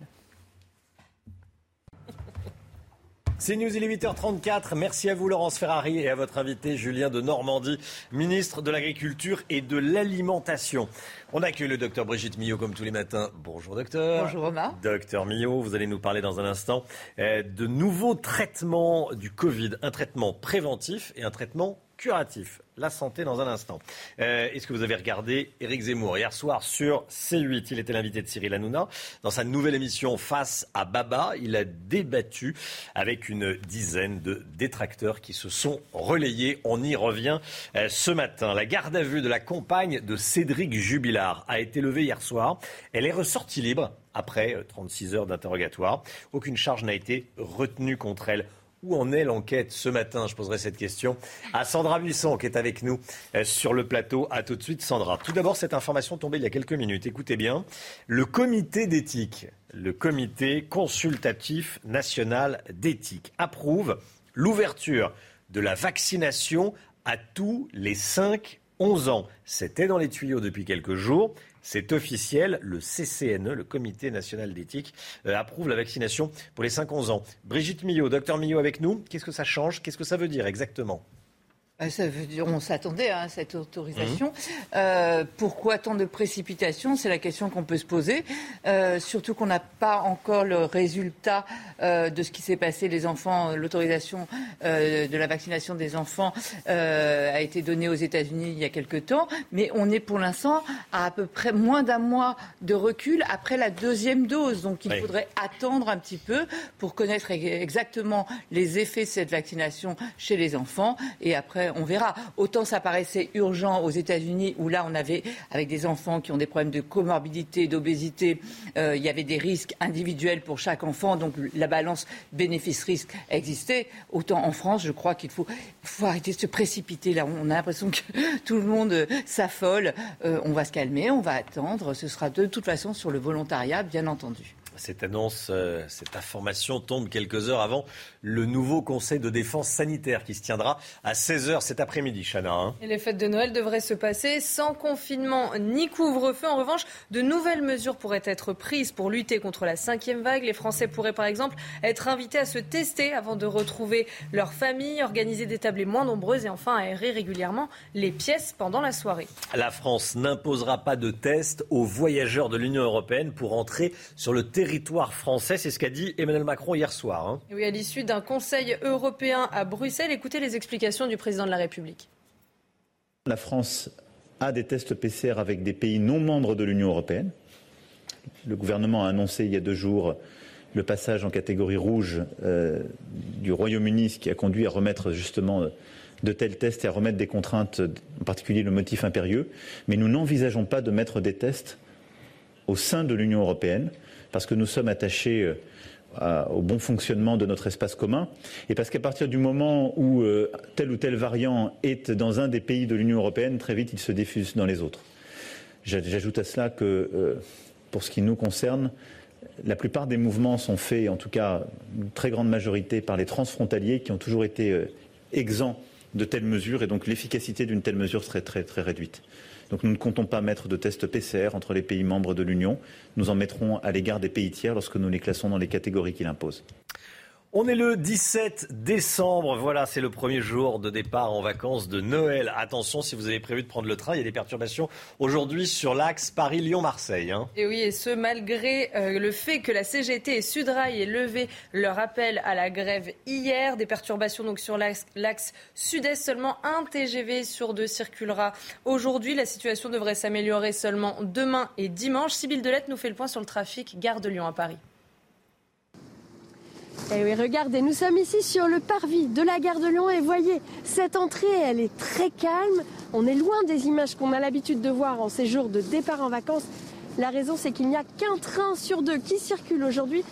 C'est News, il est 8h34. Merci à vous, Laurence Ferrari, et à votre invité, Julien de Normandie, ministre de l'Agriculture et de l'Alimentation. On accueille le docteur Brigitte Millot, comme tous les matins. Bonjour, docteur. Bonjour, Romain. Docteur Millot, vous allez nous parler dans un instant euh, de nouveaux traitements du Covid. Un traitement préventif et un traitement curatif. La santé dans un instant. Euh, est-ce que vous avez regardé Éric Zemmour hier soir sur C8 Il était l'invité de Cyril Hanouna. Dans sa nouvelle émission Face à Baba, il a débattu avec une dizaine de détracteurs qui se sont relayés. On y revient euh, ce matin. La garde à vue de la compagne de Cédric Jubilard a été levée hier soir. Elle est ressortie libre après 36 euh, heures d'interrogatoire. Aucune charge n'a été retenue contre elle. Où en est l'enquête ce matin Je poserai cette question à Sandra Buisson qui est avec nous euh, sur le plateau. À tout de suite, Sandra. Tout d'abord, cette information tombée il y a quelques minutes. Écoutez bien. Le comité d'éthique, le comité consultatif national d'éthique, approuve l'ouverture de la vaccination à tous les 5-11 ans. C'était dans les tuyaux depuis quelques jours. C'est officiel, le CCNE, le Comité national d'éthique, euh, approuve la vaccination pour les 5-11 ans. Brigitte Millot, docteur Millot avec nous, qu'est-ce que ça change? Qu'est-ce que ça veut dire exactement? Ça veut dire, on s'attendait à cette autorisation. Mmh. Euh, pourquoi tant de précipitation C'est la question qu'on peut se poser. Euh, surtout qu'on n'a pas encore le résultat de ce qui s'est passé. Les enfants, l'autorisation de la vaccination des enfants a été donnée aux États-Unis il y a quelque temps, mais on est pour l'instant à à peu près moins d'un mois de recul après la deuxième dose. Donc il faudrait attendre un petit peu pour connaître exactement les effets de cette vaccination chez les enfants et après on verra. Autant ça paraissait urgent aux États-Unis, où là, on avait, avec des enfants qui ont des problèmes de comorbidité, d'obésité, il y avait des risques individuels pour chaque enfant, donc la balance bénéfice-risque existait. Autant en France, je crois qu'il faut, faut arrêter de se précipiter. Là, on a l'impression que tout le monde s'affole. on va se calmer, on va attendre. Ce sera de toute façon sur le volontariat, bien entendu. Cette annonce, euh, cette information tombe quelques heures avant le nouveau Conseil de défense sanitaire qui se tiendra à 16h cet après-midi, Chana. Hein. Et les fêtes de Noël devraient se passer sans confinement ni couvre-feu. En revanche, de nouvelles mesures pourraient être prises pour lutter contre la cinquième vague. Les Français pourraient par exemple être invités à se tester avant de retrouver leur famille, organiser des tablées moins nombreuses et enfin aérer régulièrement les pièces pendant la soirée. La France n'imposera pas de tests aux voyageurs de l'Union européenne pour entrer sur le territoire territoire français. C'est ce qu'a dit Emmanuel Macron hier soir. Hein. Oui, à l'issue d'un Conseil européen à Bruxelles, écoutez les explications du président de la République. La France a des tests PCR avec des pays non membres de l'Union européenne. Le gouvernement a annoncé il y a deux jours le passage en catégorie rouge euh, du Royaume-Uni, ce qui a conduit à remettre justement de tels tests et à remettre des contraintes, en particulier le motif impérieux. Mais nous n'envisageons pas de mettre des tests au sein de l'Union européenne parce que nous sommes attachés euh, au bon fonctionnement de notre espace commun, et parce qu'à partir du moment où euh, tel ou tel variant est dans un des pays de l'Union européenne, très vite il se diffuse dans les autres. J'ajoute à cela que, euh, pour ce qui nous concerne, la plupart des mouvements sont faits, en tout cas une très grande majorité, par les transfrontaliers qui ont toujours été exempts de telles mesures, et donc l'efficacité d'une telle mesure serait très, très réduite. Donc nous ne comptons pas mettre de tests PCR entre les pays membres de l'Union. Nous en mettrons à l'égard des pays tiers lorsque nous les classons dans les catégories qu'il impose. On est le 17 décembre. Voilà, c'est le premier jour de départ en vacances de Noël. Attention, si vous avez prévu de prendre le train, il y a des perturbations aujourd'hui sur l'axe Paris-Lyon-Marseille. Hein. Et oui, et ce malgré euh, le fait que la CGT et Sudrail aient levé leur appel à la grève hier. Des perturbations donc sur l'axe sud-est. Seulement un TGV sur deux circulera aujourd'hui. La situation devrait s'améliorer seulement demain et dimanche. Sybille Delette nous fait le point sur le trafic gare de Lyon à Paris. Eh oui, regardez, nous sommes ici sur le parvis de la gare de Lyon et voyez, cette entrée, elle est très calme. On est loin des images qu'on a l'habitude de voir en ces jours de départ en vacances. La raison, c'est qu'il n'y a qu'un train sur deux qui circule aujourd'hui.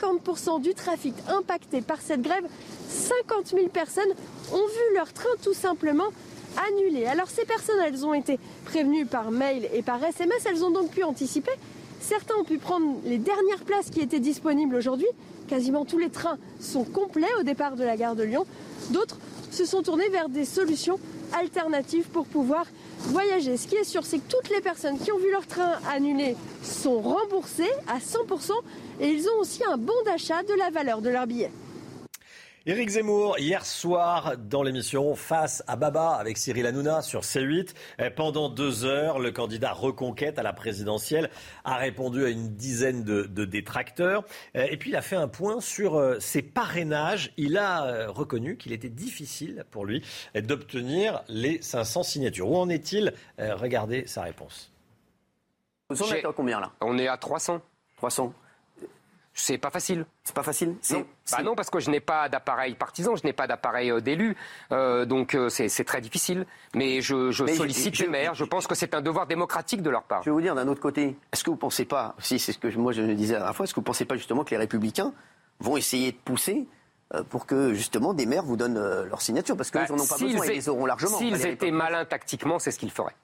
50% du trafic impacté par cette grève. 50 000 personnes ont vu leur train tout simplement annulé. Alors ces personnes, elles ont été prévenues par mail et par SMS. Elles ont donc pu anticiper. Certains ont pu prendre les dernières places qui étaient disponibles aujourd'hui. Quasiment tous les trains sont complets au départ de la gare de Lyon. D'autres se sont tournés vers des solutions alternatives pour pouvoir voyager. Ce qui est sûr, c'est que toutes les personnes qui ont vu leur train annulé sont remboursées à 100% et ils ont aussi un bon d'achat de la valeur de leur billet. Éric Zemmour, hier soir, dans l'émission Face à Baba avec Cyril Hanouna sur C8, eh, pendant deux heures, le candidat reconquête à la présidentielle a répondu à une dizaine de, détracteurs. Eh, et puis, il a fait un point sur euh, ses parrainages. Il a euh, reconnu qu'il était difficile pour lui eh, d'obtenir les 500 signatures. Où en est-il? Regardez sa réponse. Vous en êtes à combien là? On est à 300. 300. C'est pas facile. C'est pas facile non. Bah non, parce que je n'ai pas d'appareil partisan, je n'ai pas d'appareil euh, d'élu. Euh, donc euh, c'est très difficile. Mais je, sollicite les maires. Je pense que c'est un devoir démocratique de leur part. Je vais vous dire d'un autre côté, est-ce que vous ne pensez pas, si c'est ce que moi je disais la dernière fois, est-ce que vous ne pensez pas justement que les républicains vont essayer de pousser pour que justement des maires vous donnent leur signature? Parce qu'ils bah, n'en ont pas besoin, ils les auront largement. S'ils étaient malins tactiquement, c'est ce qu'ils feraient.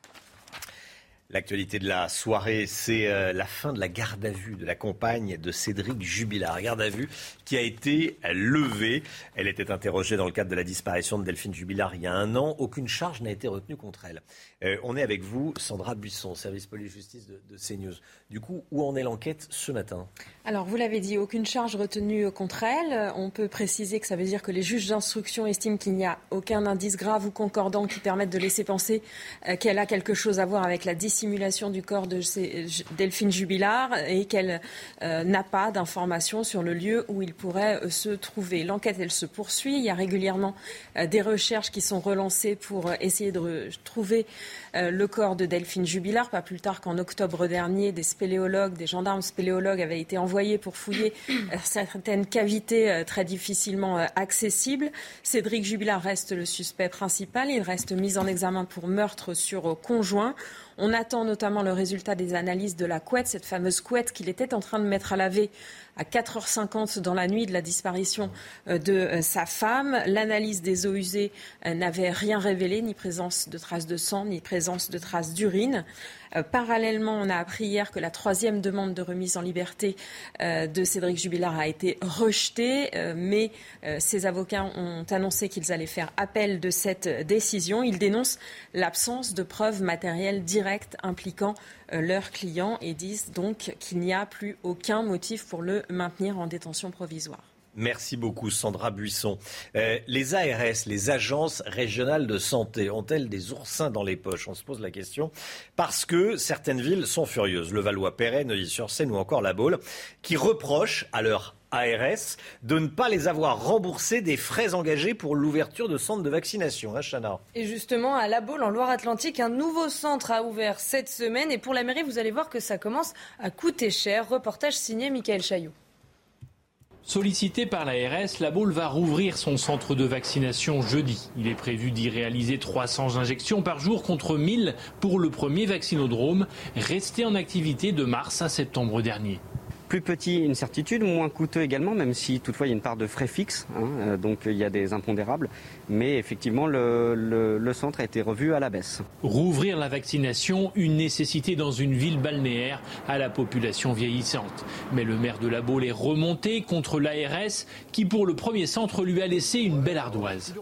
L'actualité de la soirée, c'est euh, la fin de la garde à vue de la compagne de Cédric Jubilard. Garde à vue qui a été levée. Elle était interrogée dans le cadre de la disparition de Delphine Jubilard il y a un an. Aucune charge n'a été retenue contre elle. Euh, on est avec vous, Sandra Buisson, service police-justice de, de, CNews. Du coup, où en est l'enquête ce matin? Alors, vous l'avez dit, aucune charge retenue contre elle. On peut préciser que ça veut dire que les juges d'instruction estiment qu'il n'y a aucun indice grave ou concordant qui permette de laisser penser euh, qu'elle a quelque chose à voir avec la dissimulation du corps de Delphine Jubilard et qu'elle n'a pas d'informations sur le lieu où il pourrait se trouver. L'enquête, elle se poursuit. Il y a régulièrement des recherches qui sont relancées pour essayer de trouver le corps de Delphine Jubilard. Pas plus tard qu'en octobre dernier, des spéléologues, des gendarmes spéléologues avaient été envoyés pour fouiller certaines cavités très difficilement accessibles. Cédric Jubilard reste le suspect principal. Il reste mis en examen pour meurtre sur conjoint. On attend notamment le résultat des analyses de la couette, cette fameuse couette qu'il était en train de mettre à laver à 4h50 dans la nuit de la disparition euh, de euh, sa femme. L'analyse des eaux usées euh, n'avait rien révélé, ni présence de traces de sang, ni présence de traces d'urine. Parallèlement, on a appris hier que la troisième demande de remise en liberté de Cédric Jubilard a été rejetée, mais ses avocats ont annoncé qu'ils allaient faire appel de cette décision. Ils dénoncent l'absence de preuves matérielles directes impliquant euh, leurs clients et disent donc qu'il n'y a plus aucun motif pour le maintenir en détention provisoire. Merci beaucoup, Sandra Buisson. Euh, les ARS, les agences régionales de santé, ont-elles des oursins dans les poches? On se pose la question parce que certaines villes sont furieuses. Le Valois-Perret, Neuilly-sur-Seine ou encore La Baule, qui reprochent à leur ARS de ne pas les avoir remboursés des frais engagés pour l'ouverture de centres de vaccination. Hein, et justement, à La Baule, en Loire-Atlantique, un nouveau centre a ouvert cette semaine. Et pour la mairie, vous allez voir que ça commence à coûter cher. Reportage signé Michael Chaillot. Sollicité par l'ARS, la Baule va rouvrir son centre de vaccination jeudi. Il est prévu d'y réaliser 300 injections par jour contre 1000 pour le premier vaccinodrome, resté en activité de mars à septembre dernier plus petit, une certitude, moins coûteux également, même si toutefois il y a une part de frais fixes, hein, euh, donc il y a des impondérables. Mais effectivement, le, centre a été revu à la baisse. Rouvrir la vaccination, une nécessité dans une ville balnéaire à la population vieillissante. Mais le maire de la Baule est remonté contre l'ARS qui, pour le premier centre, lui a laissé une belle ardoise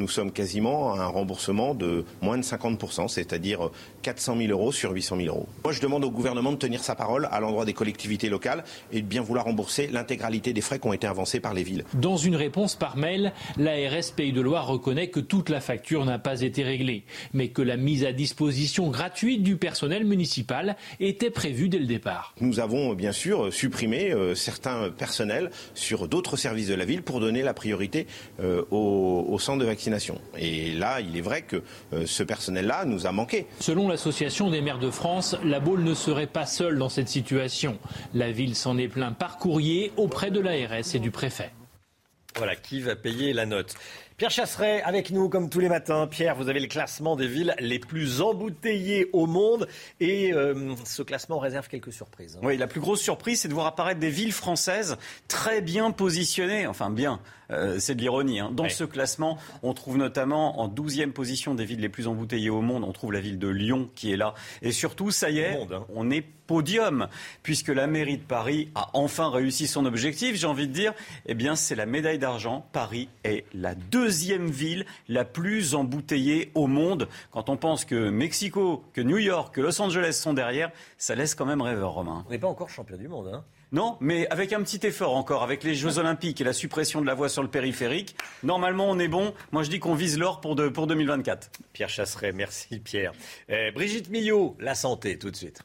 nous sommes quasiment à un remboursement de moins de 50%, c'est-à-dire 400 000 euros sur 800 000 euros. Moi, je demande au gouvernement de tenir sa parole à l'endroit des collectivités locales et de bien vouloir rembourser l'intégralité des frais qui ont été avancés par les villes. Dans une réponse par mail, l'ARS Pays de Loire reconnaît que toute la facture n'a pas été réglée, mais que la mise à disposition gratuite du personnel municipal était prévue dès le départ. Nous avons bien sûr supprimé euh, certains personnels sur d'autres services de la ville pour donner la priorité euh, au, au centre de vaccination et là, il est vrai que euh, ce personnel-là nous a manqué. Selon l'Association des maires de France, la Baule ne serait pas seule dans cette situation. La ville s'en est plaint par courrier auprès de l'ARS et du préfet. Voilà, qui va payer la note? Pierre Chasseret avec nous comme tous les matins. Pierre, vous avez le classement des villes les plus embouteillées au monde et euh, ce classement réserve quelques surprises. Oui, la plus grosse surprise, c'est de voir apparaître des villes françaises très bien positionnées, enfin bien, euh, c'est de l'ironie. Hein. Dans ce classement, on trouve notamment en 12e position des villes les plus embouteillées au monde, on trouve la ville de Lyon qui est là. Et surtout, ça y est, hein. on est podium, puisque la mairie de Paris a enfin réussi son objectif, j'ai envie de dire, eh bien c'est la médaille d'argent. Paris est la deuxième ville la plus embouteillée au monde. Quand on pense que Mexico, que New York, que Los Angeles sont derrière, ça laisse quand même rêveur, Romain. On n'est pas encore champion du monde, hein non, mais avec un petit effort encore, avec les Jeux Olympiques et la suppression de la voie sur le périphérique, normalement on est bon. Moi je dis qu'on vise l'or pour, pour 2024. Pierre Chasseret, merci Pierre. Eh, Brigitte Millot, la santé tout de suite.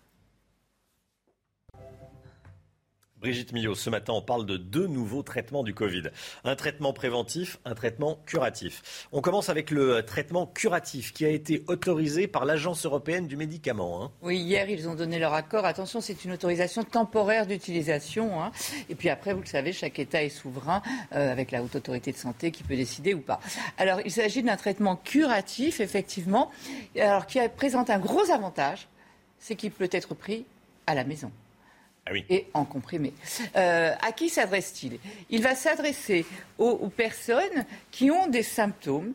Brigitte Millot, ce matin, on parle de deux nouveaux traitements du Covid. Un traitement préventif, un traitement curatif. On commence avec le traitement curatif qui a été autorisé par l'Agence européenne du médicament. Hein. Oui, hier, ils ont donné leur accord. Attention, c'est une autorisation temporaire d'utilisation. Hein. Et puis après, vous le savez, chaque État est souverain euh, avec la haute autorité de santé qui peut décider ou pas. Alors, il s'agit d'un traitement curatif, effectivement, alors qui présente un gros avantage, c'est qu'il peut être pris à la maison. Ah et en comprimé. Euh, à qui s'adresse-t-il? Il va s'adresser aux, personnes qui ont des symptômes.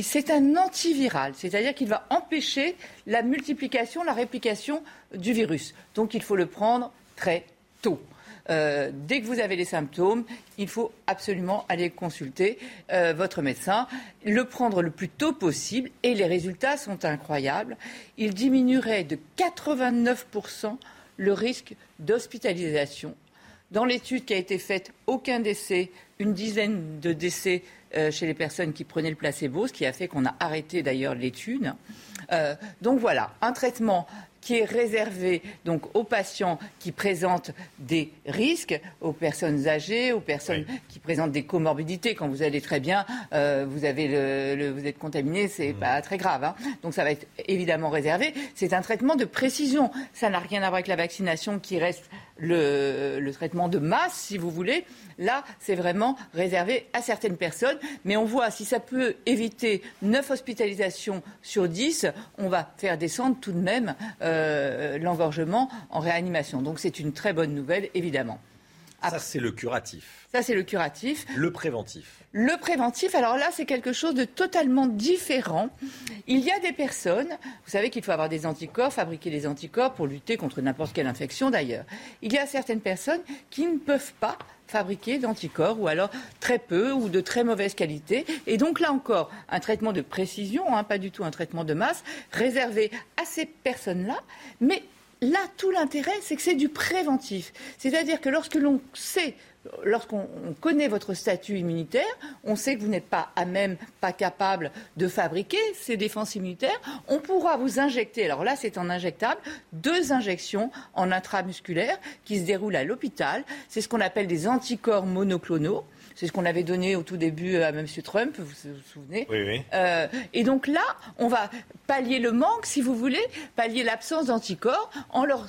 C'est un antiviral, c'est-à-dire qu'il va empêcher la multiplication, la réplication du virus. Donc il faut le prendre très tôt. Euh, dès que vous avez les symptômes, il faut absolument aller consulter euh, votre médecin, le prendre le plus tôt possible et les résultats sont incroyables. Il diminuerait de 89 le risque d'hospitalisation. Dans l'étude qui a été faite, aucun décès, une dizaine de décès euh, chez les personnes qui prenaient le placebo, ce qui a fait qu'on a arrêté d'ailleurs l'étude. Euh, donc voilà, un traitement qui est réservé donc aux patients qui présentent des risques, aux personnes âgées, aux personnes qui présentent des comorbidités. Quand vous allez très bien, euh, vous, avez le, vous êtes contaminé, c'est mmh. pas très grave. Hein. Donc ça va être évidemment réservé. C'est un traitement de précision. Ça n'a rien à voir avec la vaccination qui reste le, traitement de masse, si vous voulez. Là, c'est vraiment réservé à certaines personnes. Mais on voit, si ça peut éviter 9 hospitalisations sur 10, on va faire descendre tout de même euh, l'engorgement en réanimation. Donc c'est une très bonne nouvelle, évidemment. Ça, c'est le curatif. Ça, c'est le curatif. Le préventif. Le préventif, alors là, c'est quelque chose de totalement différent. Il y a des personnes, vous savez qu'il faut avoir des anticorps, fabriquer des anticorps pour lutter contre n'importe quelle infection d'ailleurs. Il y a certaines personnes qui ne peuvent pas fabriquer d'anticorps ou alors très peu ou de très mauvaise qualité. Et donc là encore, un traitement de précision, hein, pas du tout un traitement de masse, réservé à ces personnes-là, mais là, tout l'intérêt, c'est que c'est du préventif. C'est-à-dire que lorsque l'on sait lorsqu'on connaît votre statut immunitaire, on sait que vous n'êtes pas à même, pas capable de fabriquer ces défenses immunitaires. On pourra vous injecter, alors là c'est en injectable, deux injections en intramusculaire qui se déroulent à l'hôpital. C'est ce qu'on appelle des anticorps monoclonaux. C'est ce qu'on avait donné au tout début à M. Trump, vous vous souvenez Oui, oui. Euh, et donc là, on va pallier le manque, si vous voulez, pallier l'absence d'anticorps en leur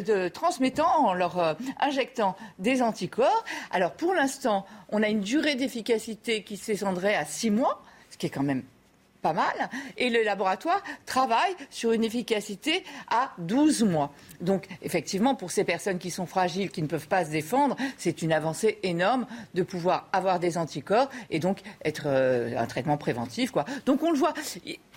de, transmettant, en leur euh, injectant des anticorps. Alors pour l'instant, on a une durée d'efficacité qui s'étendrait à six mois, ce qui est quand même pas mal. Et le laboratoire travaille sur une efficacité à 12 mois. Donc, effectivement, pour ces personnes qui sont fragiles, qui ne peuvent pas se défendre, c'est une avancée énorme de pouvoir avoir des anticorps et donc être euh, un traitement préventif. Donc, on le voit.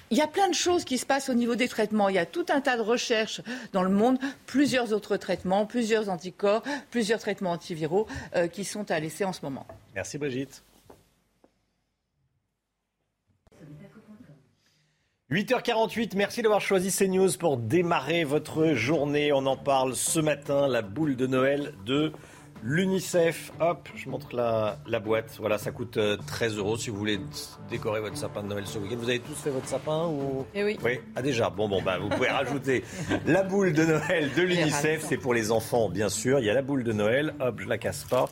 Il y a plein de choses qui se passent au niveau des traitements. Il y a tout un tas de recherches dans le monde, plusieurs autres traitements, plusieurs anticorps, plusieurs traitements antiviraux euh, qui sont à laisser en ce moment. Merci Brigitte. 8h48, merci d'avoir choisi CNews pour démarrer votre journée. On en parle ce matin, la boule de Noël de l'UNICEF. Hop, je montre la, la, boîte. Voilà, ça coûte 13 euh, euros si vous voulez décorer votre sapin de Noël ce week-end. Vous avez tous fait votre sapin ou? Eh oui. Oui, ah déjà. Bon, bon, bah, vous pouvez rajouter la boule de Noël de l'UNICEF. C'est pour les enfants, bien sûr. Il y a la boule de Noël. Hop, je la casse pas.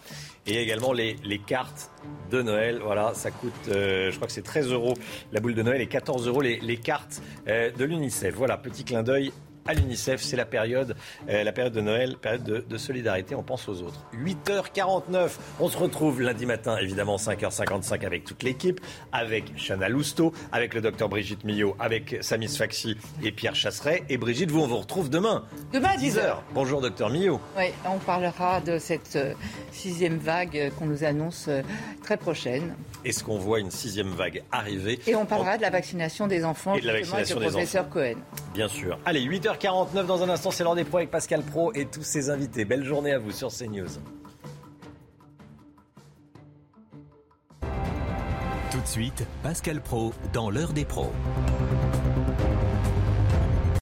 Et également les, les cartes de Noël. Voilà, ça coûte, euh, je crois que c'est 13 euros la boule de Noël et 14 euros les, les cartes euh, de l'UNICEF. Voilà, petit clin d'œil à l'UNICEF. C'est la période, euh, la période de Noël, période de, solidarité. On pense aux autres. 8h49. On se retrouve lundi matin, évidemment, 5h55 avec toute l'équipe, avec Chana Lousteau, avec le docteur Brigitte Millot, avec Samis Faxi et Pierre Chasseret. Et Brigitte, vous, on vous retrouve demain. Demain à 10h. Bonjour, docteur Millot. Oui, on parlera de cette euh, sixième vague qu'on nous annonce euh, très prochaine. Est-ce qu'on voit une sixième vague arriver Et on parlera de la vaccination des enfants, et de la vaccination avec le professeur Cohen. Bien sûr. Allez, 8h49 dans un instant, c'est l'heure des pros avec Pascal Pro et tous ses invités. Belle journée à vous sur CNews. Tout de suite, Pascal Pro dans l'heure des pros.